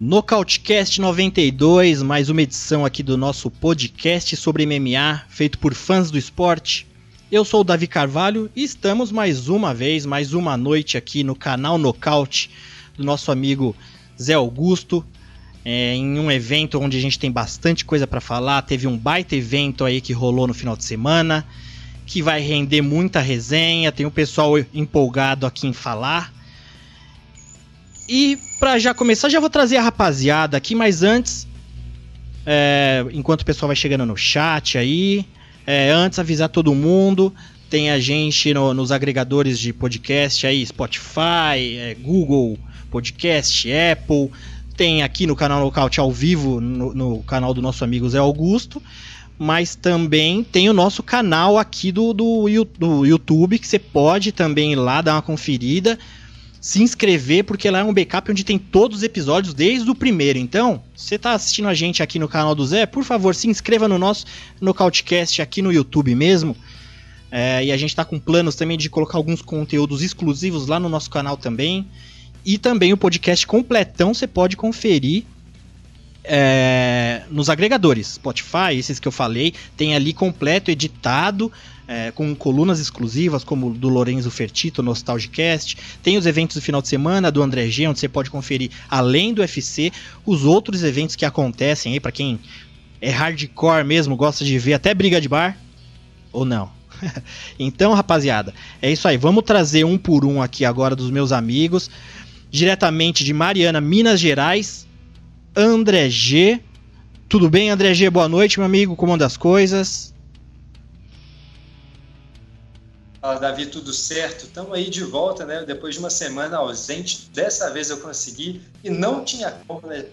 Nocautecast 92, mais uma edição aqui do nosso podcast sobre MMA, feito por fãs do esporte. Eu sou o Davi Carvalho e estamos mais uma vez, mais uma noite aqui no canal Nocaute do nosso amigo Zé Augusto, é, em um evento onde a gente tem bastante coisa para falar. Teve um baita evento aí que rolou no final de semana, que vai render muita resenha. Tem o um pessoal empolgado aqui em falar. E para já começar, já vou trazer a rapaziada aqui, mas antes, é, enquanto o pessoal vai chegando no chat aí, é, antes avisar todo mundo, tem a gente no, nos agregadores de podcast aí, Spotify, é, Google Podcast, Apple, tem aqui no canal Nocaute ao vivo, no, no, canal do nosso amigo Zé Augusto, mas também tem o nosso canal aqui do, do, do YouTube, que você pode também ir lá dar uma conferida se inscrever, porque lá é um backup onde tem todos os episódios desde o primeiro. Então, você está assistindo a gente aqui no canal do Zé, por favor, se inscreva no nosso Nocautecast aqui no YouTube mesmo. É, e a gente está com planos também de colocar alguns conteúdos exclusivos lá no nosso canal também. E também o podcast completão você pode conferir é, nos agregadores. Spotify, esses que eu falei, tem ali completo, editado é, com colunas exclusivas, como do Lorenzo Fertito, Nostalgicast. Tem os eventos do final de semana do André G, onde você pode conferir, além do UFC, os outros eventos que acontecem aí, para quem é hardcore mesmo, gosta de ver até briga de bar, ou não. então, rapaziada, é isso aí. Vamos trazer um por um aqui agora dos meus amigos. Diretamente de Mariana, Minas Gerais, André G. Tudo bem, André G? Boa noite, meu amigo. Como anda as coisas? Fala, Davi, tudo certo? Estamos aí de volta, né? Depois de uma semana ausente, dessa vez eu consegui e não tinha como né?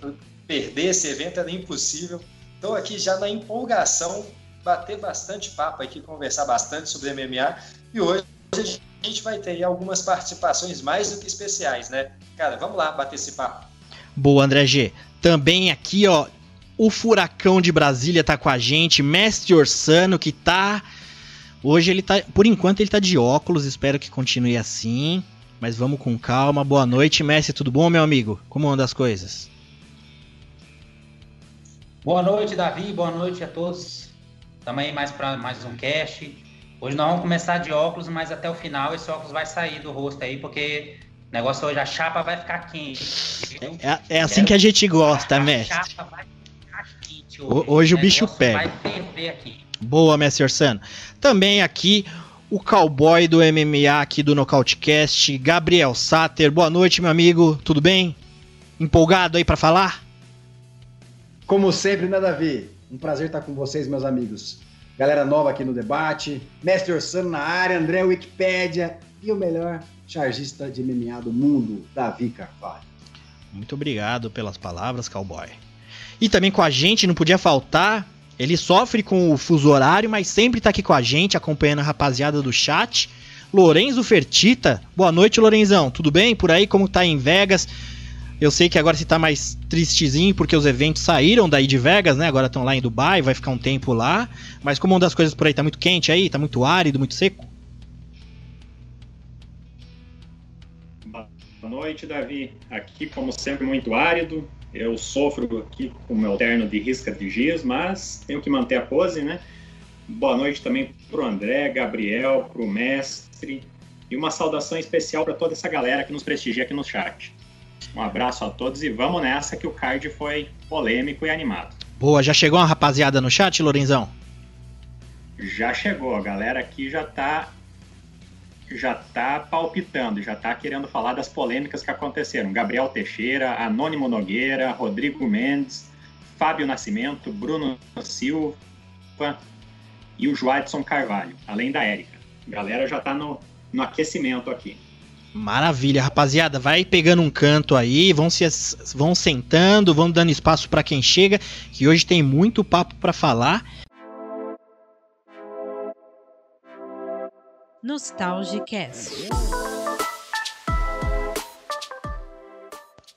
perder esse evento, era impossível. Estou aqui já na empolgação, bater bastante papo aqui, conversar bastante sobre MMA e hoje a gente vai ter algumas participações mais do que especiais, né? Cara, vamos lá bater esse papo. Boa, André G. Também aqui, ó, o Furacão de Brasília tá com a gente, Mestre Orsano, que tá Hoje ele tá, por enquanto ele tá de óculos, espero que continue assim. Mas vamos com calma. Boa noite, Messi, tudo bom, meu amigo? Como andam as coisas? Boa noite, Davi. Boa noite a todos. Estamos aí mais para mais um cast. Hoje nós vamos começar de óculos, mas até o final esse óculos vai sair do rosto aí, porque o negócio hoje a chapa vai ficar quente. É, é assim que a gente gosta, a mestre. A chapa vai ficar quente hoje. Hoje o, o bicho pega. Vai ferver aqui. Boa, Messi Orsano. Também aqui o cowboy do MMA aqui do Nocautecast, Gabriel Sater. Boa noite, meu amigo. Tudo bem? Empolgado aí para falar? Como sempre, né, Davi? Um prazer estar com vocês, meus amigos. Galera nova aqui no debate. Mestre Orsano na área, André Wikipédia e o melhor chargista de MMA do mundo, Davi Carvalho. Muito obrigado pelas palavras, cowboy. E também com a gente, não podia faltar, ele sofre com o fuso horário, mas sempre tá aqui com a gente, acompanhando a rapaziada do chat. Lorenzo Fertita. Boa noite, Lorenzão. Tudo bem por aí? Como tá em Vegas? Eu sei que agora você tá mais tristezinho porque os eventos saíram daí de Vegas, né? Agora estão lá em Dubai, vai ficar um tempo lá. Mas como uma das coisas por aí tá muito quente aí, tá muito árido, muito seco? Boa noite, Davi. Aqui, como sempre, muito árido. Eu sofro aqui com o meu terno de risca de giz, mas tenho que manter a pose, né? Boa noite também para o André, Gabriel, para o mestre e uma saudação especial para toda essa galera que nos prestigia aqui no chat. Um abraço a todos e vamos nessa que o card foi polêmico e animado. Boa, já chegou uma rapaziada no chat, Lorenzão? Já chegou, a galera aqui já tá já está palpitando, já está querendo falar das polêmicas que aconteceram. Gabriel Teixeira, Anônimo Nogueira, Rodrigo Mendes, Fábio Nascimento, Bruno Silva e o Joadson Carvalho, além da Érica. A galera já está no, no aquecimento aqui. Maravilha, rapaziada. Vai pegando um canto aí, vão se vão sentando, vão dando espaço para quem chega, que hoje tem muito papo para falar. Nostalgicast.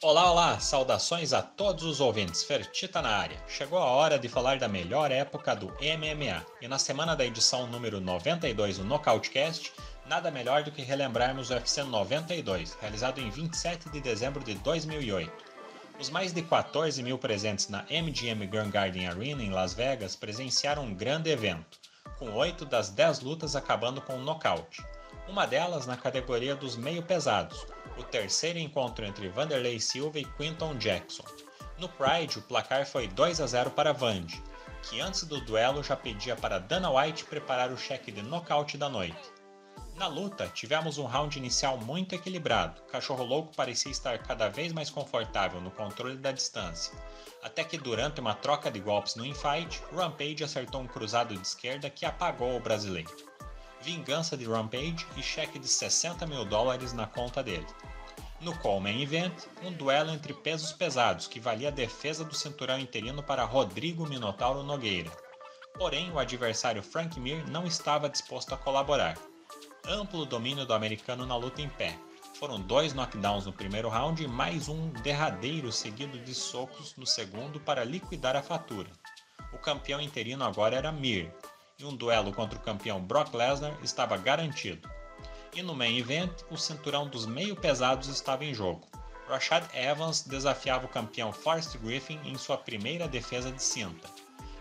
Olá, olá! Saudações a todos os ouvintes. Fertita na área. Chegou a hora de falar da melhor época do MMA. E na semana da edição número 92 do Nocautecast, nada melhor do que relembrarmos o UFC 92, realizado em 27 de dezembro de 2008. Os mais de 14 mil presentes na MGM Grand Garden Arena em Las Vegas presenciaram um grande evento, com oito das dez lutas acabando com um nocaute. Uma delas na categoria dos meio pesados, o terceiro encontro entre Vanderlei Silva e Quinton Jackson. No Pride, o placar foi 2 a 0 para Vandy, que antes do duelo já pedia para Dana White preparar o cheque de nocaute da noite. Na luta, tivemos um round inicial muito equilibrado. Cachorro Louco parecia estar cada vez mais confortável no controle da distância, até que durante uma troca de golpes no infight, Rampage acertou um cruzado de esquerda que apagou o brasileiro. Vingança de Rampage e cheque de 60 mil dólares na conta dele. No Coleman Event, um duelo entre pesos pesados que valia a defesa do cinturão interino para Rodrigo Minotauro Nogueira. Porém, o adversário Frank Mir não estava disposto a colaborar. Amplo domínio do americano na luta em pé. Foram dois knockdowns no primeiro round e mais um derradeiro seguido de socos no segundo para liquidar a fatura. O campeão interino agora era Mir, e um duelo contra o campeão Brock Lesnar estava garantido. E no main event, o cinturão dos meio pesados estava em jogo. Rashad Evans desafiava o campeão Forrest Griffin em sua primeira defesa de cinta.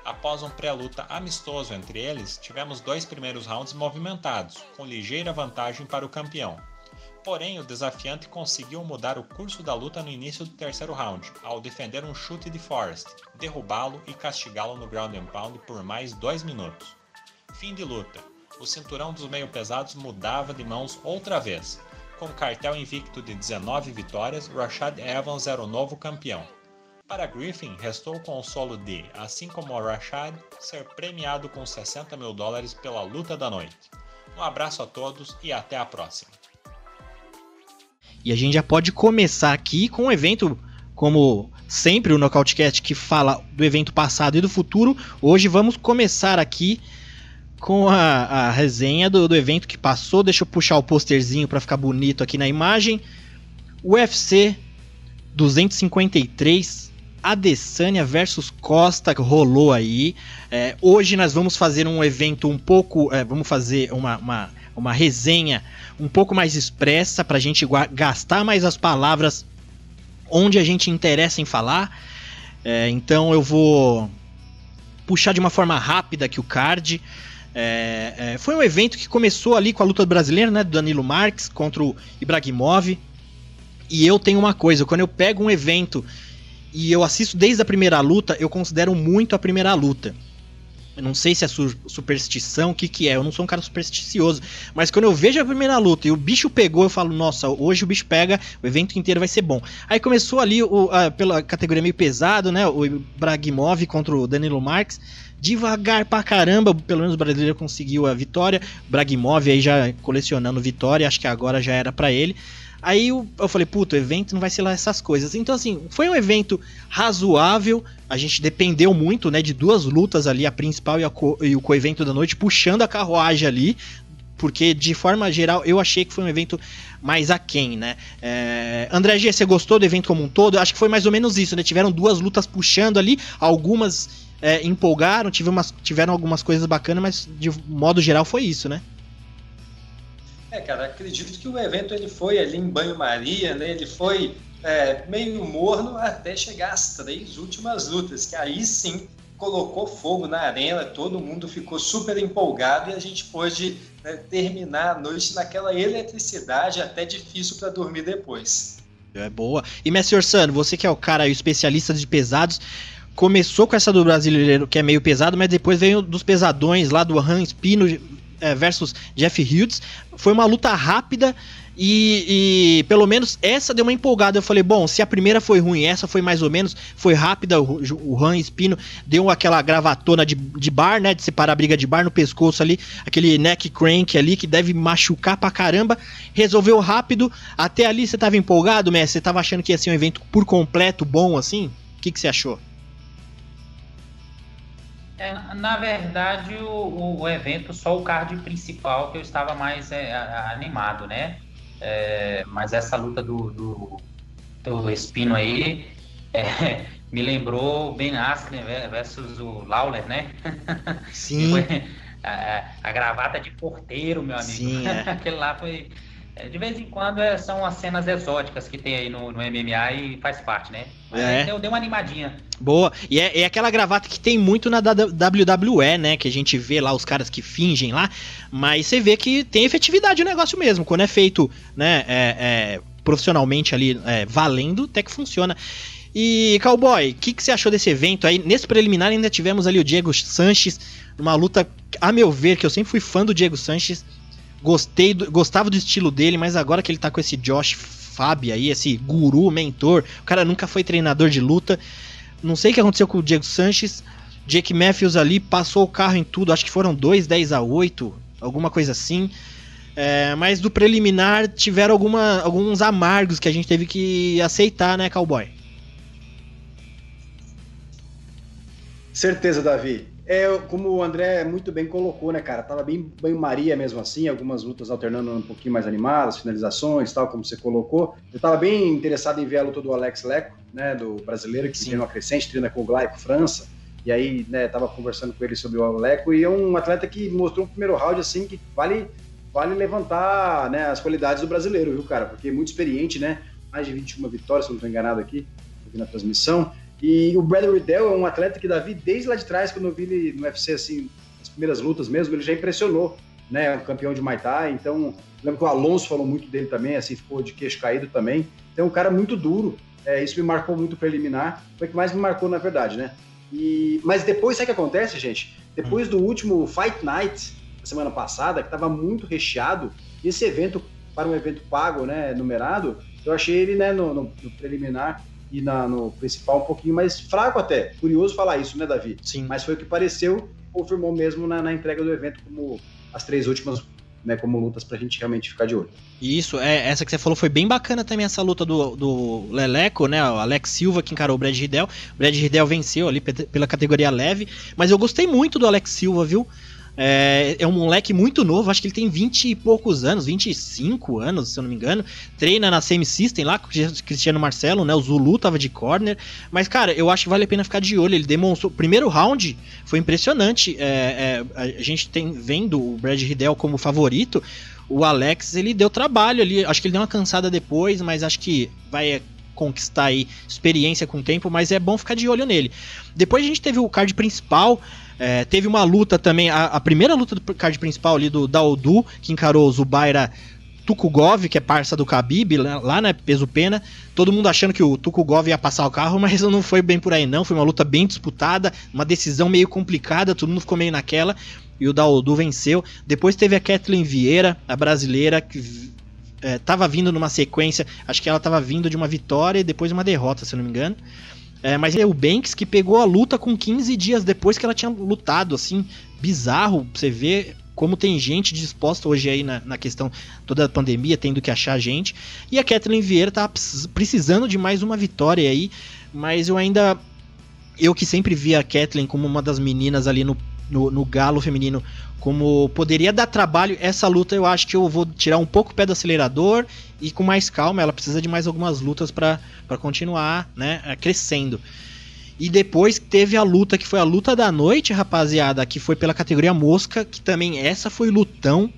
Após um pré-luta amistoso entre eles, tivemos dois primeiros rounds movimentados, com ligeira vantagem para o campeão. Porém, o desafiante conseguiu mudar o curso da luta no início do terceiro round, ao defender um chute de Forrest, derrubá-lo e castigá-lo no ground and pound por mais dois minutos. Fim de luta o cinturão dos meio pesados mudava de mãos outra vez. Com cartel invicto de 19 vitórias, Rashad Evans era o novo campeão. Para Griffin, restou o consolo de, assim como o Rashad, ser premiado com 60 mil dólares pela luta da noite. Um abraço a todos e até a próxima. E a gente já pode começar aqui com um evento como sempre o Nocautecast que fala do evento passado e do futuro. Hoje vamos começar aqui com a, a resenha do, do, evento que passou. Deixa eu puxar o posterzinho para ficar bonito aqui na imagem. UFC 253, Adesanya versus Costa rolou aí. É, hoje nós vamos fazer um evento um pouco. É, vamos fazer uma, uma, uma resenha um pouco mais expressa para a gente gastar mais as palavras onde a gente interessa em falar. É, então eu vou puxar de uma forma rápida aqui o card. É, é, foi um evento que começou ali com a luta brasileira, né? Do Danilo Marques contra o Ibrahimov. E eu tenho uma coisa, quando eu pego um evento e eu assisto desde a primeira luta, eu considero muito a primeira luta. Eu não sei se é su superstição, o que que é. Eu não sou um cara supersticioso. Mas quando eu vejo a primeira luta e o bicho pegou, eu falo, nossa, hoje o bicho pega, o evento inteiro vai ser bom. Aí começou ali o, a, pela categoria meio pesado, né? O Bragimov contra o Danilo Marques devagar pra caramba, pelo menos o brasileiro conseguiu a vitória. Bragimov aí já colecionando vitória, acho que agora já era para ele. Aí eu, eu falei, puto, o evento não vai ser lá essas coisas. Então, assim, foi um evento razoável. A gente dependeu muito, né, de duas lutas ali, a principal e, a co e o co-evento da noite, puxando a carruagem ali. Porque, de forma geral, eu achei que foi um evento mais aquém, né? É... André G, você gostou do evento como um todo? Acho que foi mais ou menos isso, né? Tiveram duas lutas puxando ali, algumas é, empolgaram, umas, tiveram algumas coisas bacanas, mas de modo geral foi isso, né? É, cara, acredito que o evento ele foi ali em banho-maria, né? Ele foi é, meio morno até chegar às três últimas lutas, que aí sim colocou fogo na arena, todo mundo ficou super empolgado e a gente pôde né, terminar a noite naquela eletricidade até difícil para dormir depois. É boa. E Messi Orsano, você que é o cara o especialista de pesados, começou com essa do brasileiro que é meio pesado, mas depois veio dos pesadões lá do Han Spino é, versus Jeff Hughes. Foi uma luta rápida e, e, pelo menos essa deu uma empolgada. Eu falei, bom, se a primeira foi ruim, essa foi mais ou menos, foi rápida. O, o Han Spino deu aquela gravatona de, de bar, né? De separar a briga de bar no pescoço ali, aquele neck crank ali que deve machucar pra caramba. Resolveu rápido. Até ali você tava empolgado, Messi? Você tava achando que ia ser um evento por completo bom assim? O que, que você achou? É, na verdade, o, o, evento, só o card principal que eu estava mais é, animado, né? É, mas essa luta do, do, do Espino aí. É, me lembrou Ben Askren versus o Lawler, né? Sim. a, a, gravata de porteiro, meu amigo. Sim, é. Aquele lá foi. É, de vez em quando é, são as cenas exóticas que tem aí no, no MMA e faz parte, né? Mas é. deu, deu uma animadinha. Boa. E é, é, aquela gravata que tem muito na WWE, né? Que a gente vê lá os caras que fingem lá. Mas você vê que tem efetividade o negócio mesmo. Quando é feito, né? É, é, profissionalmente ali, é, valendo, até que funciona. E, Cowboy, o que, que você achou desse evento aí? Nesse preliminar ainda tivemos ali o Diego Sanches, numa luta, a meu ver, que eu sempre fui fã do Diego Sanches. Gostei, do, gostava do estilo dele, mas agora que ele tá com esse Josh Fábio aí, esse guru, mentor, o cara nunca foi treinador de luta. Não sei o que aconteceu com o Diego Sanches. Jake Matthews ali passou o carro em tudo, acho que foram 2, 10 a 8, alguma coisa assim. É, mas do preliminar tiveram alguma, alguns amargos que a gente teve que aceitar, né, cowboy? Certeza, Davi. É, como o André muito bem colocou, né, cara? Tava bem banho-maria mesmo assim, algumas lutas alternando um pouquinho mais animadas, finalizações tal, como você colocou. Eu tava bem interessado em ver a luta do Alex Leco, né, do brasileiro, que tem uma crescente, treina com o Glaico França. E aí, né, tava conversando com ele sobre o Leco, e é um atleta que mostrou um primeiro round, assim, que vale vale levantar né, as qualidades do brasileiro, viu, cara? Porque é muito experiente, né? Mais de 21 vitórias, se eu não estou enganado aqui, aqui na transmissão. E o Bradley Riddell é um atleta que Davi, desde lá de trás, quando eu vi ele no UFC, assim, as primeiras lutas mesmo, ele já impressionou, né? Campeão de Muay Thai, então lembro que o Alonso falou muito dele também, assim, ficou de queixo caído também. Então é um cara muito duro, é, isso me marcou muito preliminar, foi o que mais me marcou na verdade, né? E, mas depois, sabe o que acontece, gente? Depois do último Fight Night, semana passada, que estava muito recheado. Esse evento, para um evento pago, né, numerado, eu achei ele né, no, no, no preliminar e na, no principal um pouquinho mais fraco até. Curioso falar isso, né, Davi? Sim. Mas foi o que pareceu, confirmou mesmo na, na entrega do evento como as três últimas né, como lutas pra gente realmente ficar de olho. Isso, é, essa que você falou foi bem bacana também, essa luta do, do Leleco, né, o Alex Silva que encarou o Brad Riddell, o Brad Riddell venceu ali pela categoria leve, mas eu gostei muito do Alex Silva, viu, é, é um moleque muito novo, acho que ele tem 20 e poucos anos, 25 anos, se eu não me engano. Treina na Semi System lá com o Cristiano Marcelo, né? O Zulu tava de corner. Mas, cara, eu acho que vale a pena ficar de olho. Ele demonstrou. Primeiro round foi impressionante. É, é, a gente tem vendo o Brad Riddell como favorito. O Alex, ele deu trabalho ali. Acho que ele deu uma cansada depois, mas acho que vai conquistar aí experiência com o tempo, mas é bom ficar de olho nele. Depois a gente teve o card principal, é, teve uma luta também, a, a, primeira luta do card principal ali do Daudu, que encarou o Zubaira Tukugov, que é parça do Khabib, lá, né, peso pena. Todo mundo achando que o Tukugov ia passar o carro, mas não foi bem por aí não. Foi uma luta bem disputada, uma decisão meio complicada, todo mundo ficou meio naquela. E o Daudu venceu. Depois teve a Kathleen Vieira, a brasileira, que estava é, vindo numa sequência. Acho que ela estava vindo de uma vitória e depois uma derrota, se eu não me engano. É, mas é o Banks que pegou a luta com 15 dias depois que ela tinha lutado, assim, bizarro. Você vê como tem gente disposta hoje aí na, na questão toda a pandemia, tendo que achar gente. E a Kathleen Vieira tá precisando de mais uma vitória aí, mas eu ainda. Eu que sempre vi a Kathleen como uma das meninas ali no, no, no galo feminino como poderia dar trabalho, essa luta eu acho que eu vou tirar um pouco o pé do acelerador e com mais calma. Ela precisa de mais algumas lutas para continuar né, é, crescendo. E depois teve a luta que foi a luta da noite, rapaziada, que foi pela categoria mosca, que também essa foi lutão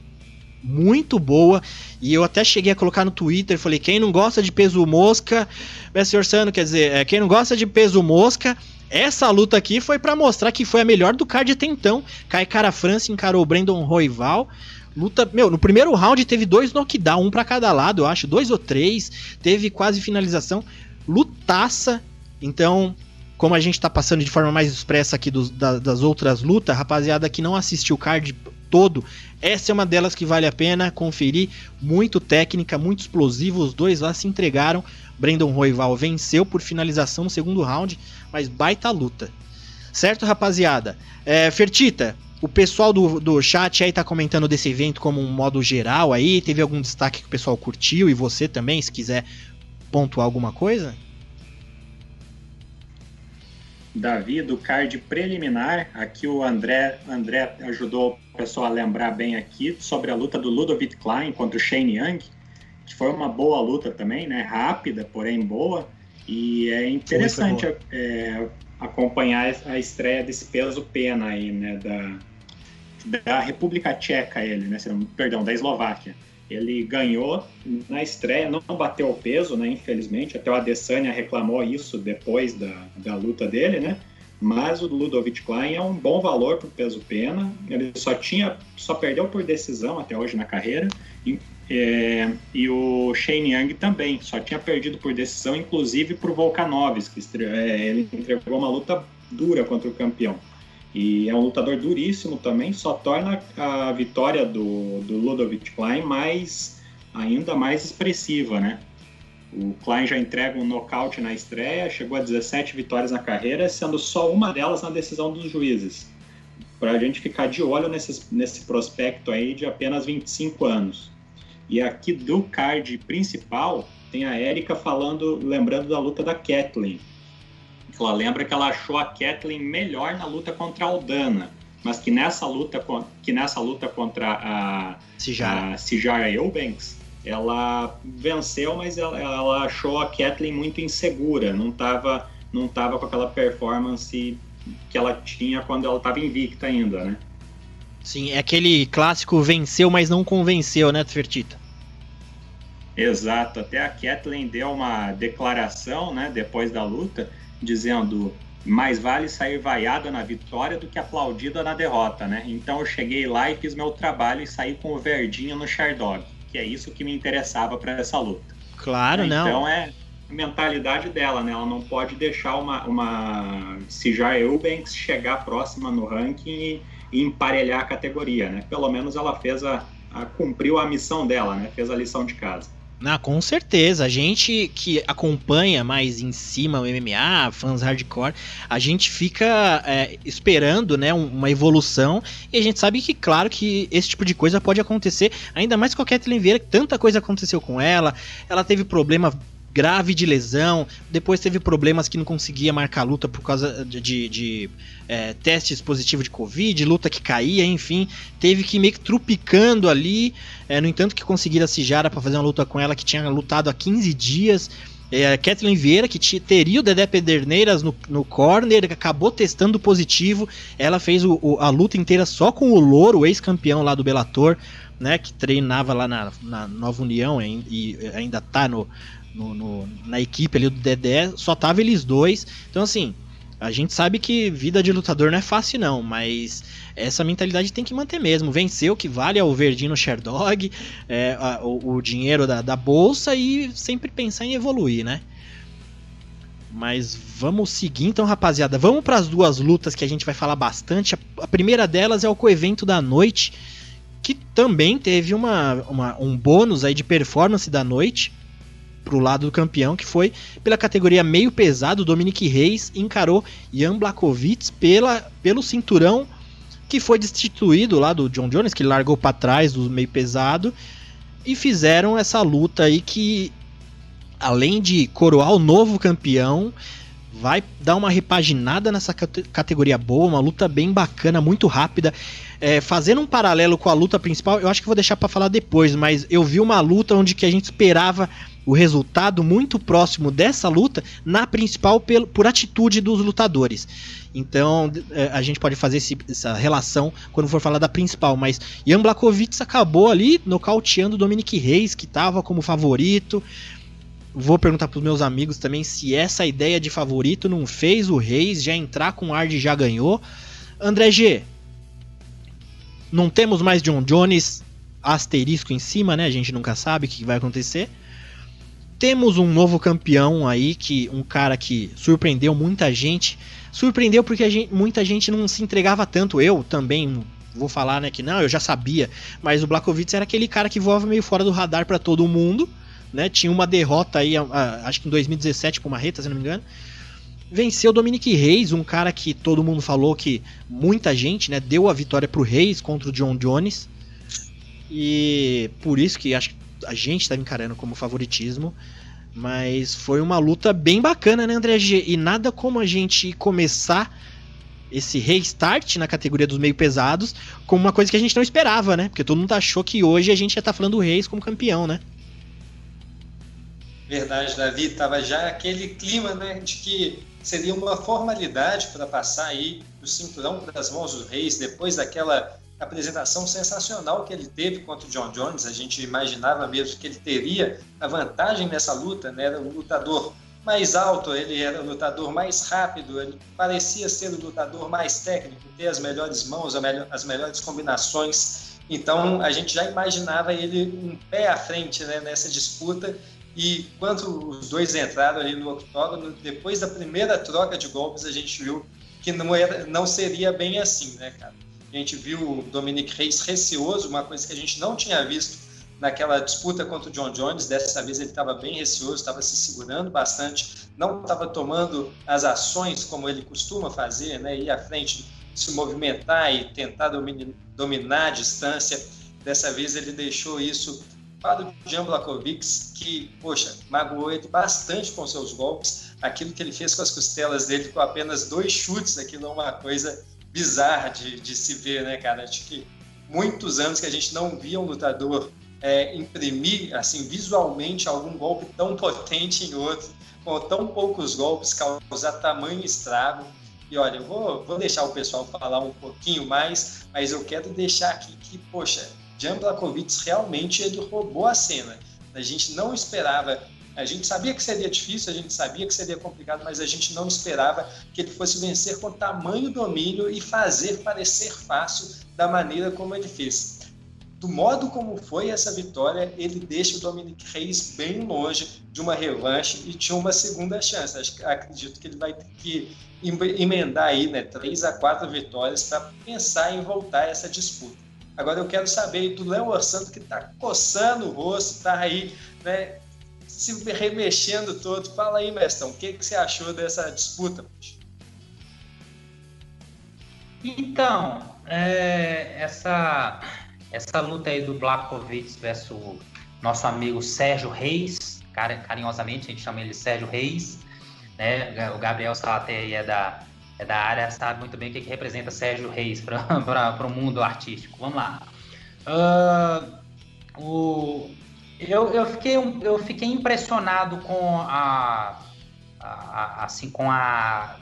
muito boa. E eu até cheguei a colocar no Twitter, falei, quem não gosta de peso mosca, Mestre Orsano, quer dizer, é, quem não gosta de peso mosca, essa luta aqui foi para mostrar que foi a melhor do card até então. Kai Cara França encarou o Brandon Roival. Luta, meu, no primeiro round teve dois knockdown, um para cada lado, eu acho, dois ou três. Teve quase finalização. Lutaça. Então, como a gente tá passando de forma mais expressa aqui da, das outras lutas, rapaziada que não assistiu o card todo, essa é uma delas que vale a pena conferir. Muito técnica, muito explosivo. Os dois lá se entregaram. Brandon Roival venceu por finalização no segundo round, mas baita luta. Certo, rapaziada? É, Fertita, o pessoal do, do chat aí tá comentando desse evento como um modo geral aí. Teve algum destaque que o pessoal curtiu e você também, se quiser pontuar alguma coisa? Davi, do card preliminar, aqui o André, André ajudou pessoal a lembrar bem aqui sobre a luta do Ludovic Klein contra o Shane Young. foi uma boa luta também, né? Rápida, porém boa. E é interessante é, acompanhar a estreia desse peso pena aí, né? Da, da República Tcheca, ele, né? Perdão, da Eslováquia. Ele ganhou na estreia, não bateu o peso, né? Infelizmente, até o Adesanya reclamou isso depois da, da luta dele, né? Mas o Ludovic Klein é um bom valor para o peso pena. Ele só tinha, só perdeu por decisão até hoje na carreira. E, é, e o Shane Young também, só tinha perdido por decisão, inclusive para o Volkanovski. É, ele entregou uma luta dura contra o campeão. E é um lutador duríssimo também, só torna a vitória do, do Ludovic Klein mais, ainda mais expressiva, né? O Klein já entrega um nocaute na estreia, chegou a 17 vitórias na carreira, sendo só uma delas na decisão dos juízes. Para a gente ficar de olho nesse, nesse prospecto aí de apenas 25 anos. E aqui do card principal tem a Erika falando, lembrando da luta da Kathleen. Ela lembra que ela achou a Kathleen melhor na luta contra a Aldana, mas que nessa luta, que nessa luta contra a Cijara, a Cijara Eubanks, ela venceu, mas ela, ela achou a Kathleen muito insegura, não estava não tava com aquela performance que ela tinha quando ela estava invicta ainda, né? Sim, é aquele clássico venceu, mas não convenceu, né, Tfertita? Exato, até a Kathleen deu uma declaração, né, depois da luta, dizendo mais vale sair vaiada na vitória do que aplaudida na derrota, né? Então eu cheguei lá e fiz meu trabalho e saí com o verdinho no Shardog, que é isso que me interessava para essa luta. Claro, então, não. Então é a mentalidade dela, né? Ela não pode deixar uma, uma Cijar Eubanks chegar próxima no ranking e e emparelhar a categoria, né? Pelo menos ela fez a, a cumpriu a missão dela, né? Fez a lição de casa. Ah, com certeza. A gente que acompanha mais em cima o MMA, fãs hardcore, a gente fica é, esperando né, uma evolução e a gente sabe que, claro, que esse tipo de coisa pode acontecer, ainda mais com a Kathleen Vieira, que tanta coisa aconteceu com ela, ela teve problema grave de lesão, depois teve problemas que não conseguia marcar luta por causa de, de, de é, testes positivos de Covid, luta que caía, enfim, teve que ir meio que trupicando ali. É, no entanto, que conseguiram a Cijara para fazer uma luta com ela que tinha lutado há 15 dias. É, a Kathleen Vieira, que teria o Dedé Pederneiras no, no corner, acabou testando positivo. Ela fez o, o, a luta inteira só com o Louro, o ex-campeão lá do Bellator, né, que treinava lá na, na Nova União e, e ainda tá no, no, no, na equipe ali do Dedé, só tava eles dois. Então, assim, a gente sabe que vida de lutador não é fácil, não, mas essa mentalidade tem que manter mesmo. Vencer o que vale é o verdinho no Sherdog, é, o, o, dinheiro da, da bolsa e sempre pensar em evoluir, né? Mas vamos seguir então, rapaziada. Vamos para as duas lutas que a gente vai falar bastante. A, a primeira delas é o coevento da noite, que também teve uma, uma, um bônus aí de performance da noite pro lado do campeão, que foi pela categoria meio pesado, Dominic Reis encarou Jan Blachowicz pela, pelo cinturão que foi destituído lá do John Jones, que largou para trás do meio pesado, e fizeram essa luta aí que, além de coroar o novo campeão, vai dar uma repaginada nessa categoria boa, uma luta bem bacana, muito rápida. É, fazendo um paralelo com a luta principal, eu acho que vou deixar para falar depois, mas eu vi uma luta onde que a gente esperava o resultado muito próximo dessa luta na principal por, por atitude dos lutadores. Então é, a gente pode fazer esse, essa relação quando for falar da principal, mas Jan Blachowicz acabou ali nocauteando Dominic Reis, que estava como favorito. Vou perguntar para os meus amigos também se essa ideia de favorito não fez o Reis já entrar com ar de já ganhou. André G, não temos mais John Jones asterisco em cima, né? A gente nunca sabe o que vai acontecer. Temos um novo campeão aí, que um cara que surpreendeu muita gente. Surpreendeu porque gente, muita gente não se entregava tanto. Eu também vou falar, né, que não, eu já sabia. Mas o Blakovic era aquele cara que voava meio fora do radar para todo mundo. Né? Tinha uma derrota aí, acho que em 2017 pro Marreta, se não me engano. Venceu Dominic Reis, um cara que todo mundo falou que muita gente, né, deu a vitória pro Reis contra o John Jones. E por isso que acho que a gente estava encarando como favoritismo. Mas foi uma luta bem bacana, né, André G? E nada como a gente começar esse restart na categoria dos meio pesados como uma coisa que a gente não esperava, né? Porque todo mundo achou que hoje a gente ia estar tá falando do Reis como campeão, né? Verdade, Davi. Estava já aquele clima né, de que seria uma formalidade para passar aí o cinturão para as mãos dos reis, depois daquela apresentação sensacional que ele teve contra o John Jones. A gente imaginava mesmo que ele teria a vantagem nessa luta, né? Era um lutador mais alto, ele era o lutador mais rápido, ele parecia ser o lutador mais técnico, ter as melhores mãos, as melhores combinações. Então a gente já imaginava ele um pé à frente né, nessa disputa e quando os dois entraram ali no octógono, depois da primeira troca de golpes, a gente viu que não, era, não seria bem assim, né, cara? A gente viu o Dominic Reis receoso, uma coisa que a gente não tinha visto naquela disputa contra o John Jones. Dessa vez ele estava bem receoso, estava se segurando bastante, não estava tomando as ações como ele costuma fazer, né? Ir à frente, se movimentar e tentar dominar, a distância. Dessa vez ele deixou isso para o Jan Blakovic, que, poxa, magoou ele bastante com seus golpes. Aquilo que ele fez com as costelas dele com apenas dois chutes, aquilo é uma coisa bizarra de, de se ver, né, cara? Acho que muitos anos que a gente não via um lutador é, imprimir, assim, visualmente algum golpe tão potente em outro, com tão poucos golpes, causar tamanho estrago. E olha, eu vou, vou deixar o pessoal falar um pouquinho mais, mas eu quero deixar aqui que, poxa, Jan Blachowicz realmente ele roubou a cena. A gente não esperava, a gente sabia que seria difícil, a gente sabia que seria complicado, mas a gente não esperava que ele fosse vencer com tamanho domínio e fazer parecer fácil da maneira como ele fez. Do modo como foi essa vitória, ele deixa o Dominic Reis bem longe de uma revanche e tinha uma segunda chance. Acredito que ele vai ter que emendar aí, né, três a quatro vitórias para pensar em voltar a essa disputa. Agora eu quero saber do Léo Orsanto, que está coçando o rosto, está aí, né, se remexendo todo. Fala aí, Mestão, o que, que você achou dessa disputa? Então, é, essa, essa luta aí do Blakovic versus nosso amigo Sérgio Reis, carinhosamente a gente chama ele Sérgio Reis, né? O Gabriel Salater é da, é da área, sabe muito bem o que, que representa Sérgio Reis para o mundo artístico. Vamos lá. Uh, o, eu, eu, fiquei, eu fiquei impressionado com a, a, a assim, com a...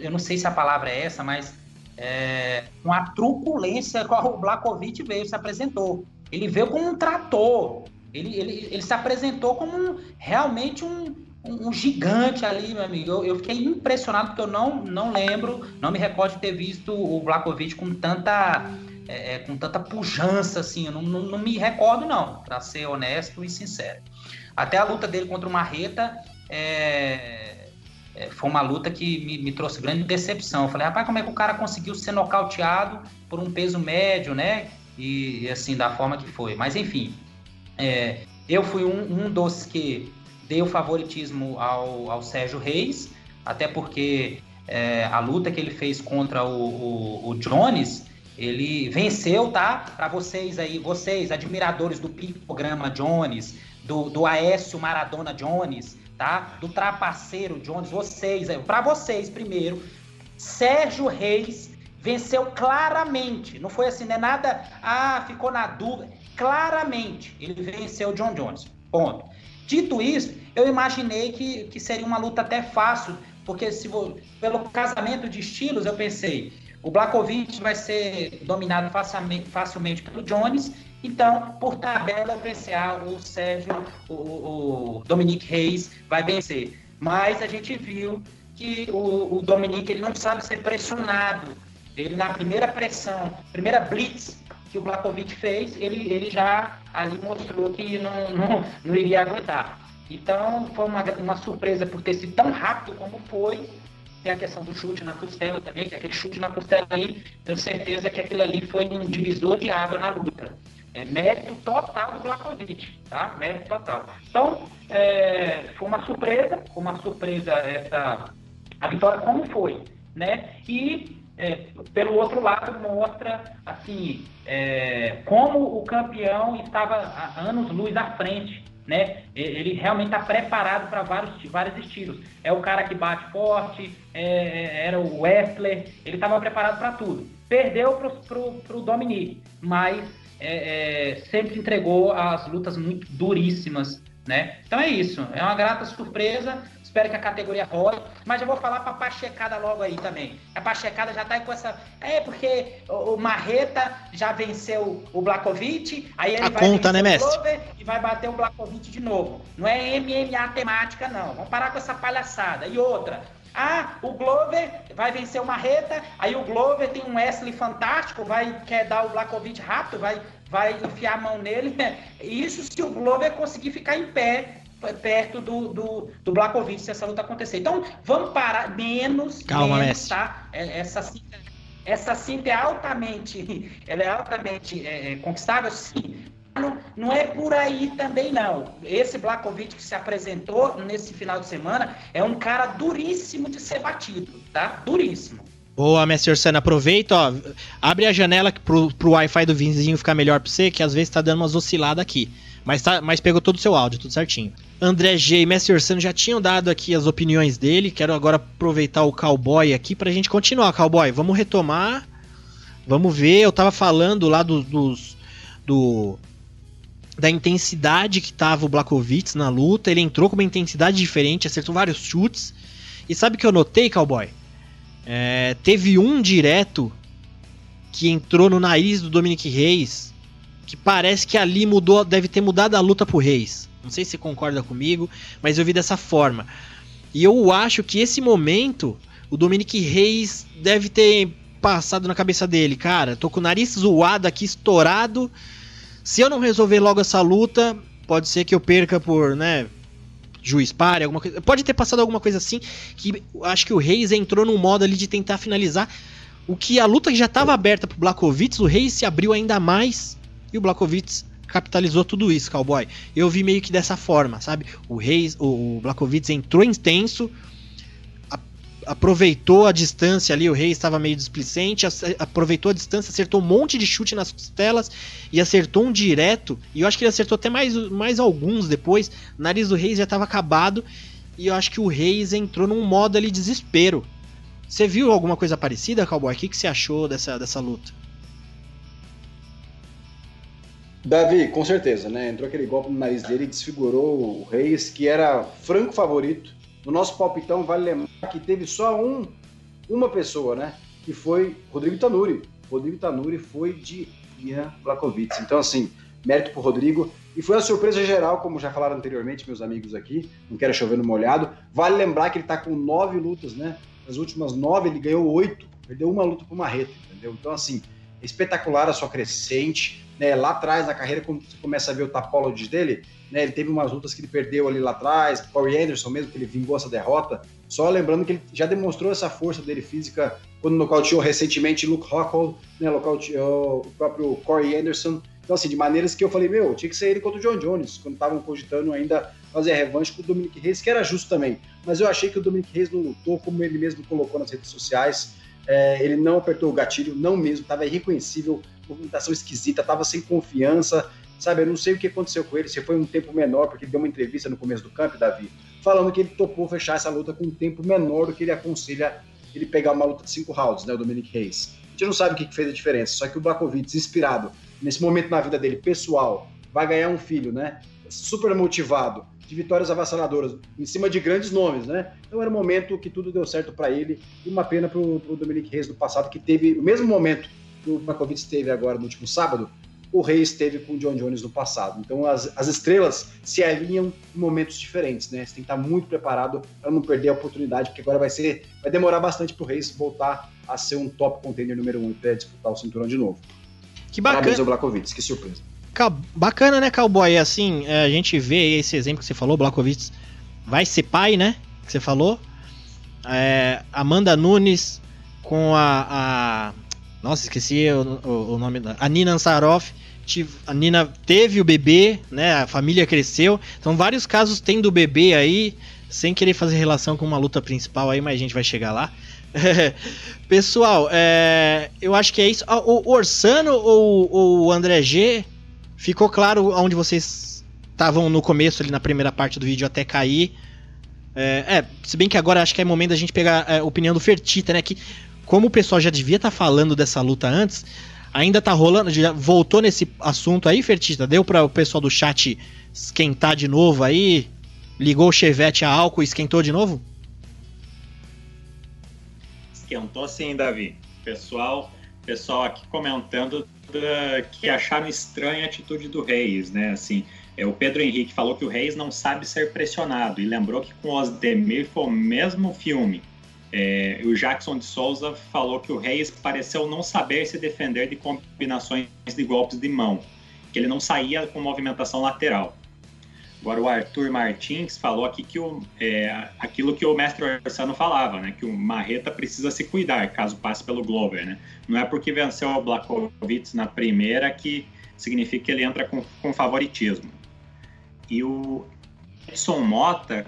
Eu não, sei se a palavra é essa, mas é, com a truculência com o Blakovic veio, se apresentou. Ele veio como um trator. Ele, ele, ele se apresentou como um, realmente um, um, um, gigante ali, meu amigo. Eu, eu, fiquei impressionado porque eu não, não lembro, não me recordo de ter visto o Blakovic com tanta, é, é, com tanta pujança, assim. Eu não, não, não me recordo, não, para ser honesto e sincero. Até a luta dele contra o Marreta é, é, foi uma luta que me, me, trouxe grande decepção. Eu falei, rapaz, como é que o cara conseguiu ser nocauteado por um peso médio, né? E, assim, da forma que foi. Mas enfim, é, eu fui um, um dos que deu favoritismo ao, ao Sérgio Reis, até porque é, a luta que ele fez contra o, o, o Jones, ele venceu, tá? Para vocês aí, vocês, admiradores do picograma Jones, do, do Aécio Maradona Jones, tá? Do trapaceiro Jones, vocês, para vocês primeiro, Sérgio Reis venceu claramente, não foi assim, não é nada, ah, ficou na dúvida, claramente, ele venceu John Jones, ponto. Dito isso, eu imaginei que, que seria uma luta até fácil, porque se pelo casamento de estilos, eu pensei, o Blakovic vai ser dominado facilmente, pelo Jones, então, por tabela, ah, o Sérgio, o, o Dominique Reis vai vencer. Mas a gente viu que o, o Dominique ele não sabe ser pressionado. Ele, na primeira pressão, primeira blitz que o Blakovic fez, ele, ele já ali mostrou que não, não, não iria aguentar. Então foi uma, uma surpresa por ter sido tão rápido como foi. Tem a questão do chute na costela também, que aquele chute na costela aí, tenho certeza que aquilo ali foi um divisor de água na luta. É mérito total do Blakovic, tá? Mérito total. Então, é, foi uma surpresa, foi uma surpresa essa a vitória como foi, né? E é, pelo outro lado, mostra assim é, como o campeão estava anos luz à frente. Né? Ele realmente está preparado para vários, vários estilos. É o cara que bate forte, é, era o Wrestler, ele estava preparado para tudo. Perdeu para o Dominique, mas é, é, sempre entregou as lutas muito duríssimas né? Então é isso, é uma grata surpresa. Espero que a categoria role, mas eu vou falar para Pachecada logo aí também. A Pachecada já tá com essa. É, porque o, Marreta já venceu o Blakovic, aí ele a vai conta, né, mestre? e vai bater o Blakovic de novo. Não é MMA temática, não. Vamos parar com essa palhaçada. E outra, ah, o Glover vai vencer o Marreta, aí o Glover tem um Wesley fantástico, vai quer dar o Blakovic rápido, vai, vai enfiar a mão nele. Isso se o Glover conseguir ficar em pé perto do, do, do Blakovic se essa luta acontecer. Então, vamos parar menos, Calma, menos tá? É, essa cinta, essa cinta é altamente, ela é altamente é, é conquistável, sim, não, não é por aí também, não. Esse Blakovic que se apresentou nesse final de semana é um cara duríssimo de ser batido, tá? Duríssimo. Boa, Mestre Orsana, aproveita, ó, abre a janela pro, pro Wi-Fi do vizinho ficar melhor pra você, que às vezes tá dando umas osciladas aqui. Mas, tá, mas pegou todo o seu áudio, tudo certinho. André G e Mestre Orsano já tinham dado aqui as opiniões dele, quero agora aproveitar o Cowboy aqui pra gente continuar, Cowboy, vamos retomar, vamos ver, eu tava falando lá do, dos... Do, da intensidade que tava o Blakovic na luta. Ele entrou com uma intensidade diferente, acertou vários chutes. E sabe o que eu notei, cowboy? É, teve um direto que entrou no nariz do Dominic Reis, que parece que ali mudou, deve ter mudado a luta pro Reis. Não sei se você concorda comigo, mas eu vi dessa forma. E eu acho que esse momento o Dominic Reis deve ter passado na cabeça dele, cara, tô com o nariz zoado aqui, estourado se eu não resolver logo essa luta, pode ser que eu perca por, né, juiz pare, alguma coisa. Pode ter passado alguma coisa assim, que acho que o Reis entrou num modo ali de tentar finalizar. O que a luta já estava aberta pro Blakovic, o Reis se abriu ainda mais e o Blakovic capitalizou tudo isso, cowboy. Eu vi meio que dessa forma, sabe? O Reis, o, o entrou intenso, aproveitou a distância ali, o Rei estava meio displicente, aproveitou a distância, acertou um monte de chute nas costelas e acertou um direto, e eu acho que ele acertou até mais, mais alguns depois, o nariz do Reis já estava acabado, e eu acho que o Reis entrou num modo ali desespero. Você viu alguma coisa parecida, Cowboy? O que, que você achou dessa, dessa luta? Davi, com certeza, né? Entrou aquele golpe no nariz dele e desfigurou o Reis, que era franco favorito no nosso palpitão, vale lembrar que teve só um, uma pessoa, né? Que foi Rodrigo Tanuri. Rodrigo Tanuri foi de Ian Blakovic. Então, assim, mérito pro Rodrigo. E foi uma surpresa geral, como já falaram anteriormente, meus amigos aqui. Não quero chover no molhado. Vale lembrar que ele tá com nove lutas, né? Nas últimas nove, ele ganhou oito. Perdeu uma luta pro Marreta, entendeu? Então, assim, espetacular a sua crescente. Né? Lá atrás, na carreira, quando você começa a ver o tapology dele, né? Ele teve umas lutas que ele perdeu ali lá atrás, Corey Anderson mesmo, que ele vingou essa derrota. Só lembrando que ele já demonstrou essa força dele física quando nocauteou recentemente Luke Rockhold, né? Nocauteou o próprio Corey Anderson. Então, assim, de maneiras que eu falei, meu, tinha que ser ele contra o John Jones, quando estavam cogitando ainda fazer a revanche com o Dominic Reis, que era justo também. Mas eu achei que o Dominic Reis não lutou, como ele mesmo colocou nas redes sociais. É, ele não apertou o gatilho, não mesmo, estava irreconhecível, movimentação esquisita, estava sem confiança, sabe? Eu não sei o que aconteceu com ele, se foi um tempo menor, porque ele deu uma entrevista no começo do campo, Davi, falando que ele topou fechar essa luta com um tempo menor do que ele aconselha ele pegar uma luta de cinco rounds, né? O Dominic Reis. A gente não sabe o que fez a diferença, só que o Blakovic, inspirado nesse momento na vida dele pessoal, vai ganhar um filho, né? Super motivado, de vitórias avassaladoras, em cima de grandes nomes, né? Então era um momento que tudo deu certo para ele e uma pena para o Dominic Reis do passado, que teve o mesmo momento que o Blakovic teve agora no último sábado, o Rei esteve com o John Jones no passado. Então as, as estrelas se alinham em momentos diferentes, né? Você tem que estar muito preparado para não perder a oportunidade, porque agora vai ser, vai demorar bastante para o Reis voltar a ser um top contender número um para disputar o cinturão de novo. Que bacana. Parabéns ao Blakovic, que surpresa. Bacana, né, Cowboy? Assim, é, a gente vê esse exemplo que você falou, Blakovic vai ser pai, né? Que você falou. É, Amanda Nunes com a, a, Nossa, esqueci o, o, o nome da. A Nina Ansaroff a Nina teve o bebê, né? A família cresceu. Então, vários casos tem do bebê aí, sem querer fazer relação com uma luta principal aí, mas a gente vai chegar lá. Pessoal, é, eu acho que é isso. Ah, o Orsano ou o André G ficou claro onde vocês estavam no começo ali na primeira parte do vídeo até cair. É, é, se bem que agora acho que é momento da gente pegar é, a opinião do Fertita, né? Que como o pessoal já devia estar tá falando dessa luta antes, Ainda tá rolando, já voltou nesse assunto aí, Fertita? Deu para o pessoal do chat esquentar de novo aí? Ligou o Chevette a álcool e esquentou de novo? Esquentou sim, Davi. Pessoal, pessoal aqui comentando da, que acharam estranha a atitude do Reis, né? Assim, é, o Pedro Henrique falou que o Reis não sabe ser pressionado e lembrou que com os Demir foi o mesmo filme. É, o Jackson de Souza falou que o Reis pareceu não saber se defender de combinações de golpes de mão, que ele não saía com movimentação lateral. Agora o Arthur Martins falou aqui que o, é, aquilo que o mestre Orsano falava, né? Que o Marreta precisa se cuidar caso passe pelo Glover, né? Não é porque venceu o Blakovic na primeira que significa que ele entra com, com favoritismo. E o Edson Mota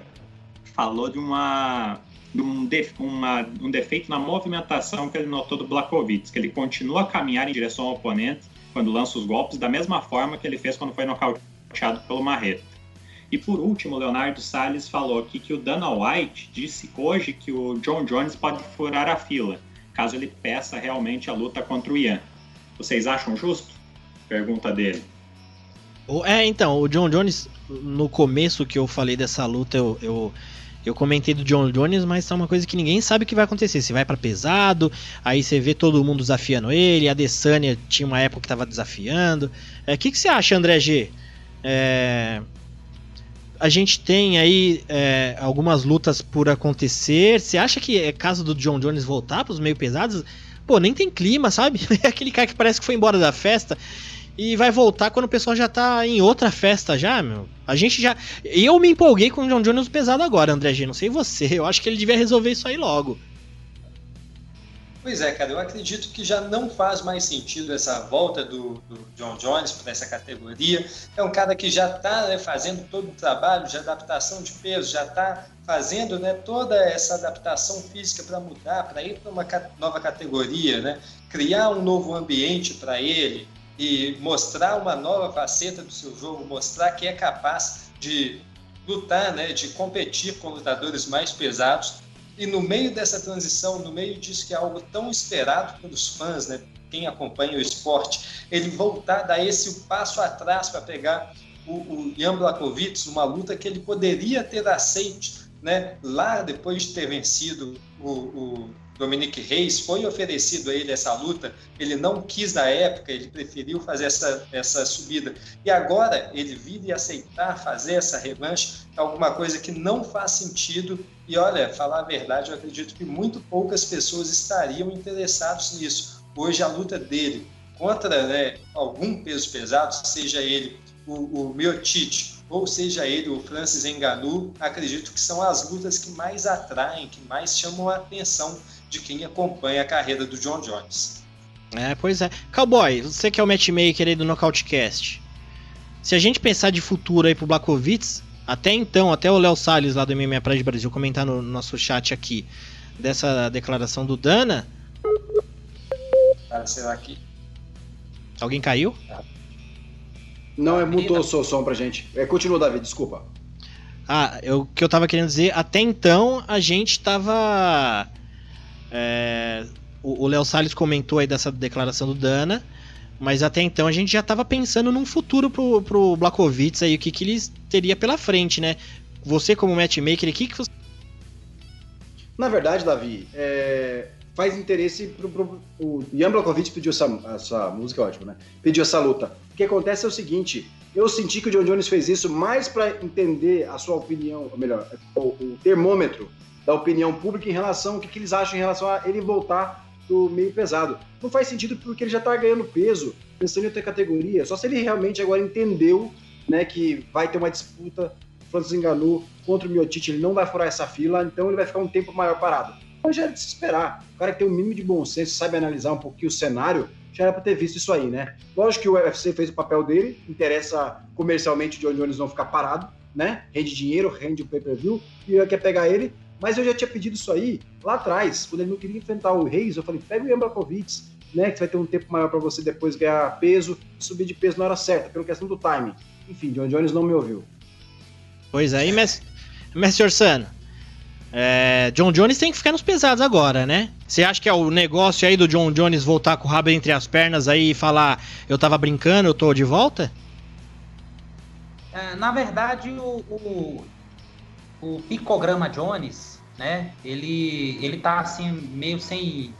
falou de uma de um, def, uma, um defeito na movimentação que ele notou do Blakovic, que ele continua a caminhar em direção ao oponente quando lança os golpes da mesma forma que ele fez quando foi nocauteado pelo Marreta. E por último, Leonardo Salles falou aqui que o Dana White disse hoje que o John Jones pode furar a fila, caso ele peça realmente a luta contra o Ian. Vocês acham justo? Pergunta dele. É, então, o John Jones, no começo que eu falei dessa luta, eu, eu, eu comentei do John Jones, mas é uma coisa que ninguém sabe o que vai acontecer. Se vai para pesado, aí você vê todo mundo desafiando ele, a Desânia tinha uma época que tava desafiando. O é, que, que você acha, André G? É, a gente tem aí é, algumas lutas por acontecer. Você acha que é caso do John Jones voltar para os meio pesados? Pô, nem tem clima, sabe? É aquele cara que parece que foi embora da festa e vai voltar quando o pessoal já tá em outra festa já, meu. A gente já. Eu me empolguei com o John Jones pesado agora, André G. Não sei você. Eu acho que ele devia resolver isso aí logo. Pois é, cara, eu acredito que já não faz mais sentido essa volta do, do John Jones para essa categoria. É um cara que já está né, fazendo todo o trabalho de adaptação de peso, já está fazendo né, toda essa adaptação física para mudar, para ir para uma nova categoria, né, criar um novo ambiente para ele e mostrar uma nova faceta do seu jogo, mostrar que é capaz de lutar, né, de competir com lutadores mais pesados. E no meio dessa transição, no meio disso que é algo tão esperado pelos fãs, né, quem acompanha o esporte, ele voltar, dar esse passo atrás para pegar o, o Jan Blachowicz numa luta que ele poderia ter aceito né, lá depois de ter vencido o, o Dominique Reis, foi oferecido a ele essa luta, ele não quis na época, ele preferiu fazer essa, essa subida. E agora ele vir e aceitar fazer essa revanche é alguma coisa que não faz sentido. E olha, falar a verdade, eu acredito que muito poucas pessoas estariam interessadas nisso. Hoje a luta dele contra né, algum peso pesado, seja ele o, o Miotite ou seja ele o Francis Ngannou, acredito que são as lutas que mais atraem, que mais chamam a atenção de quem acompanha a carreira do John Jones. É, pois é. Cowboy, você que é o matchmaker aí do Nocautecast. Se a gente pensar de futuro aí pro Blakovitz, até então, até o Léo Salles lá do MMA Praia de Brasil comentar no nosso chat aqui dessa declaração do Dana. Cara, será que. Alguém caiu? Não, é mutou o seu som pra gente. É, continua, Davi, desculpa. Ah, o que eu tava querendo dizer, até então a gente tava é, o Léo Salles comentou aí dessa declaração do Dana, mas até então a gente já estava pensando num futuro pro, pro Blakovitz aí, o que, que ele teria pela frente, né? Você como matchmaker, o que, que você... Na verdade, Davi, é, faz interesse pro, pro, o Jan Blakovic pediu essa, essa música, é ótimo, né? Pediu essa luta. O que acontece é o seguinte, eu senti que o John Jones fez isso mais para entender a sua opinião, ou melhor, o, o termômetro da opinião pública em relação ao que, que eles acham em relação a ele voltar do meio pesado. Não faz sentido porque ele já está ganhando peso, pensando em outra categoria. Só se ele realmente agora entendeu né, que vai ter uma disputa, Francis enganou contra o Miotite, ele não vai furar essa fila, então ele vai ficar um tempo maior parado. Então já era de se esperar. O cara que tem um mínimo de bom senso, sabe analisar um pouquinho o cenário, já era para ter visto isso aí, né? Lógico que o UFC fez o papel dele, interessa comercialmente o John Jones não ficar parado, né? Rende dinheiro, rende o pay-per-view, e quer pegar ele, mas eu já tinha pedido isso aí lá atrás, quando ele não queria enfrentar o Reis, eu falei, pega o Ian né, que vai ter um tempo maior para você depois ganhar peso, subir de peso na hora certa, pela questão do timing. Enfim, John Jones não me ouviu. Pois aí, Mestre Orsano, é, John Jones tem que ficar nos pesados agora, né? Você acha que é o negócio aí do John Jones voltar com o rabo entre as pernas aí e falar eu tava brincando, eu tô de volta? É, na verdade, o, o, o, picograma Jones, né? Ele, ele tá assim, meio sem.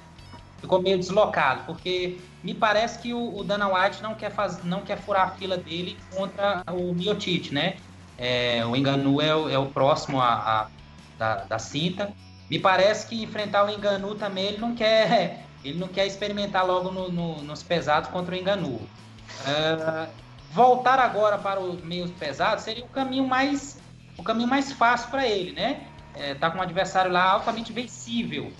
Ficou meio deslocado, porque me parece que o, o Dana White não quer, faz, não quer furar a fila dele contra o Miotite, né? É, o Enganu é, o, é o próximo a, a da, da cinta. Me parece que enfrentar o Enganu também ele não quer, ele não quer experimentar logo no, no, nos pesados contra o Enganu. Uh, voltar agora para os meios pesados seria o caminho mais o caminho mais fácil para ele, né? É, tá com um adversário lá altamente vencível.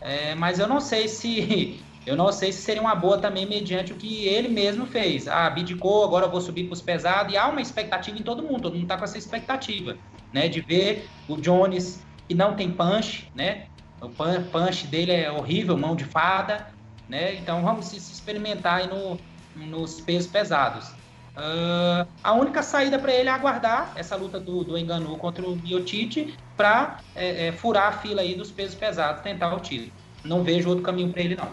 É, mas eu não sei se eu não sei se seria uma boa também mediante o que ele mesmo fez. Ah, abdicou, agora eu vou subir para os pesados e há uma expectativa em todo mundo. Todo mundo está com essa expectativa, né? De ver o Jones que não tem punch, né? O punch dele é horrível, mão de fada, né? Então vamos se experimentar aí no, nos pesos pesados. Uh, a única saída para ele é aguardar essa luta do, do Enganu contra o Miotite para é, é, furar a fila aí dos pesos pesados, tentar o título. Não vejo outro caminho para ele, não.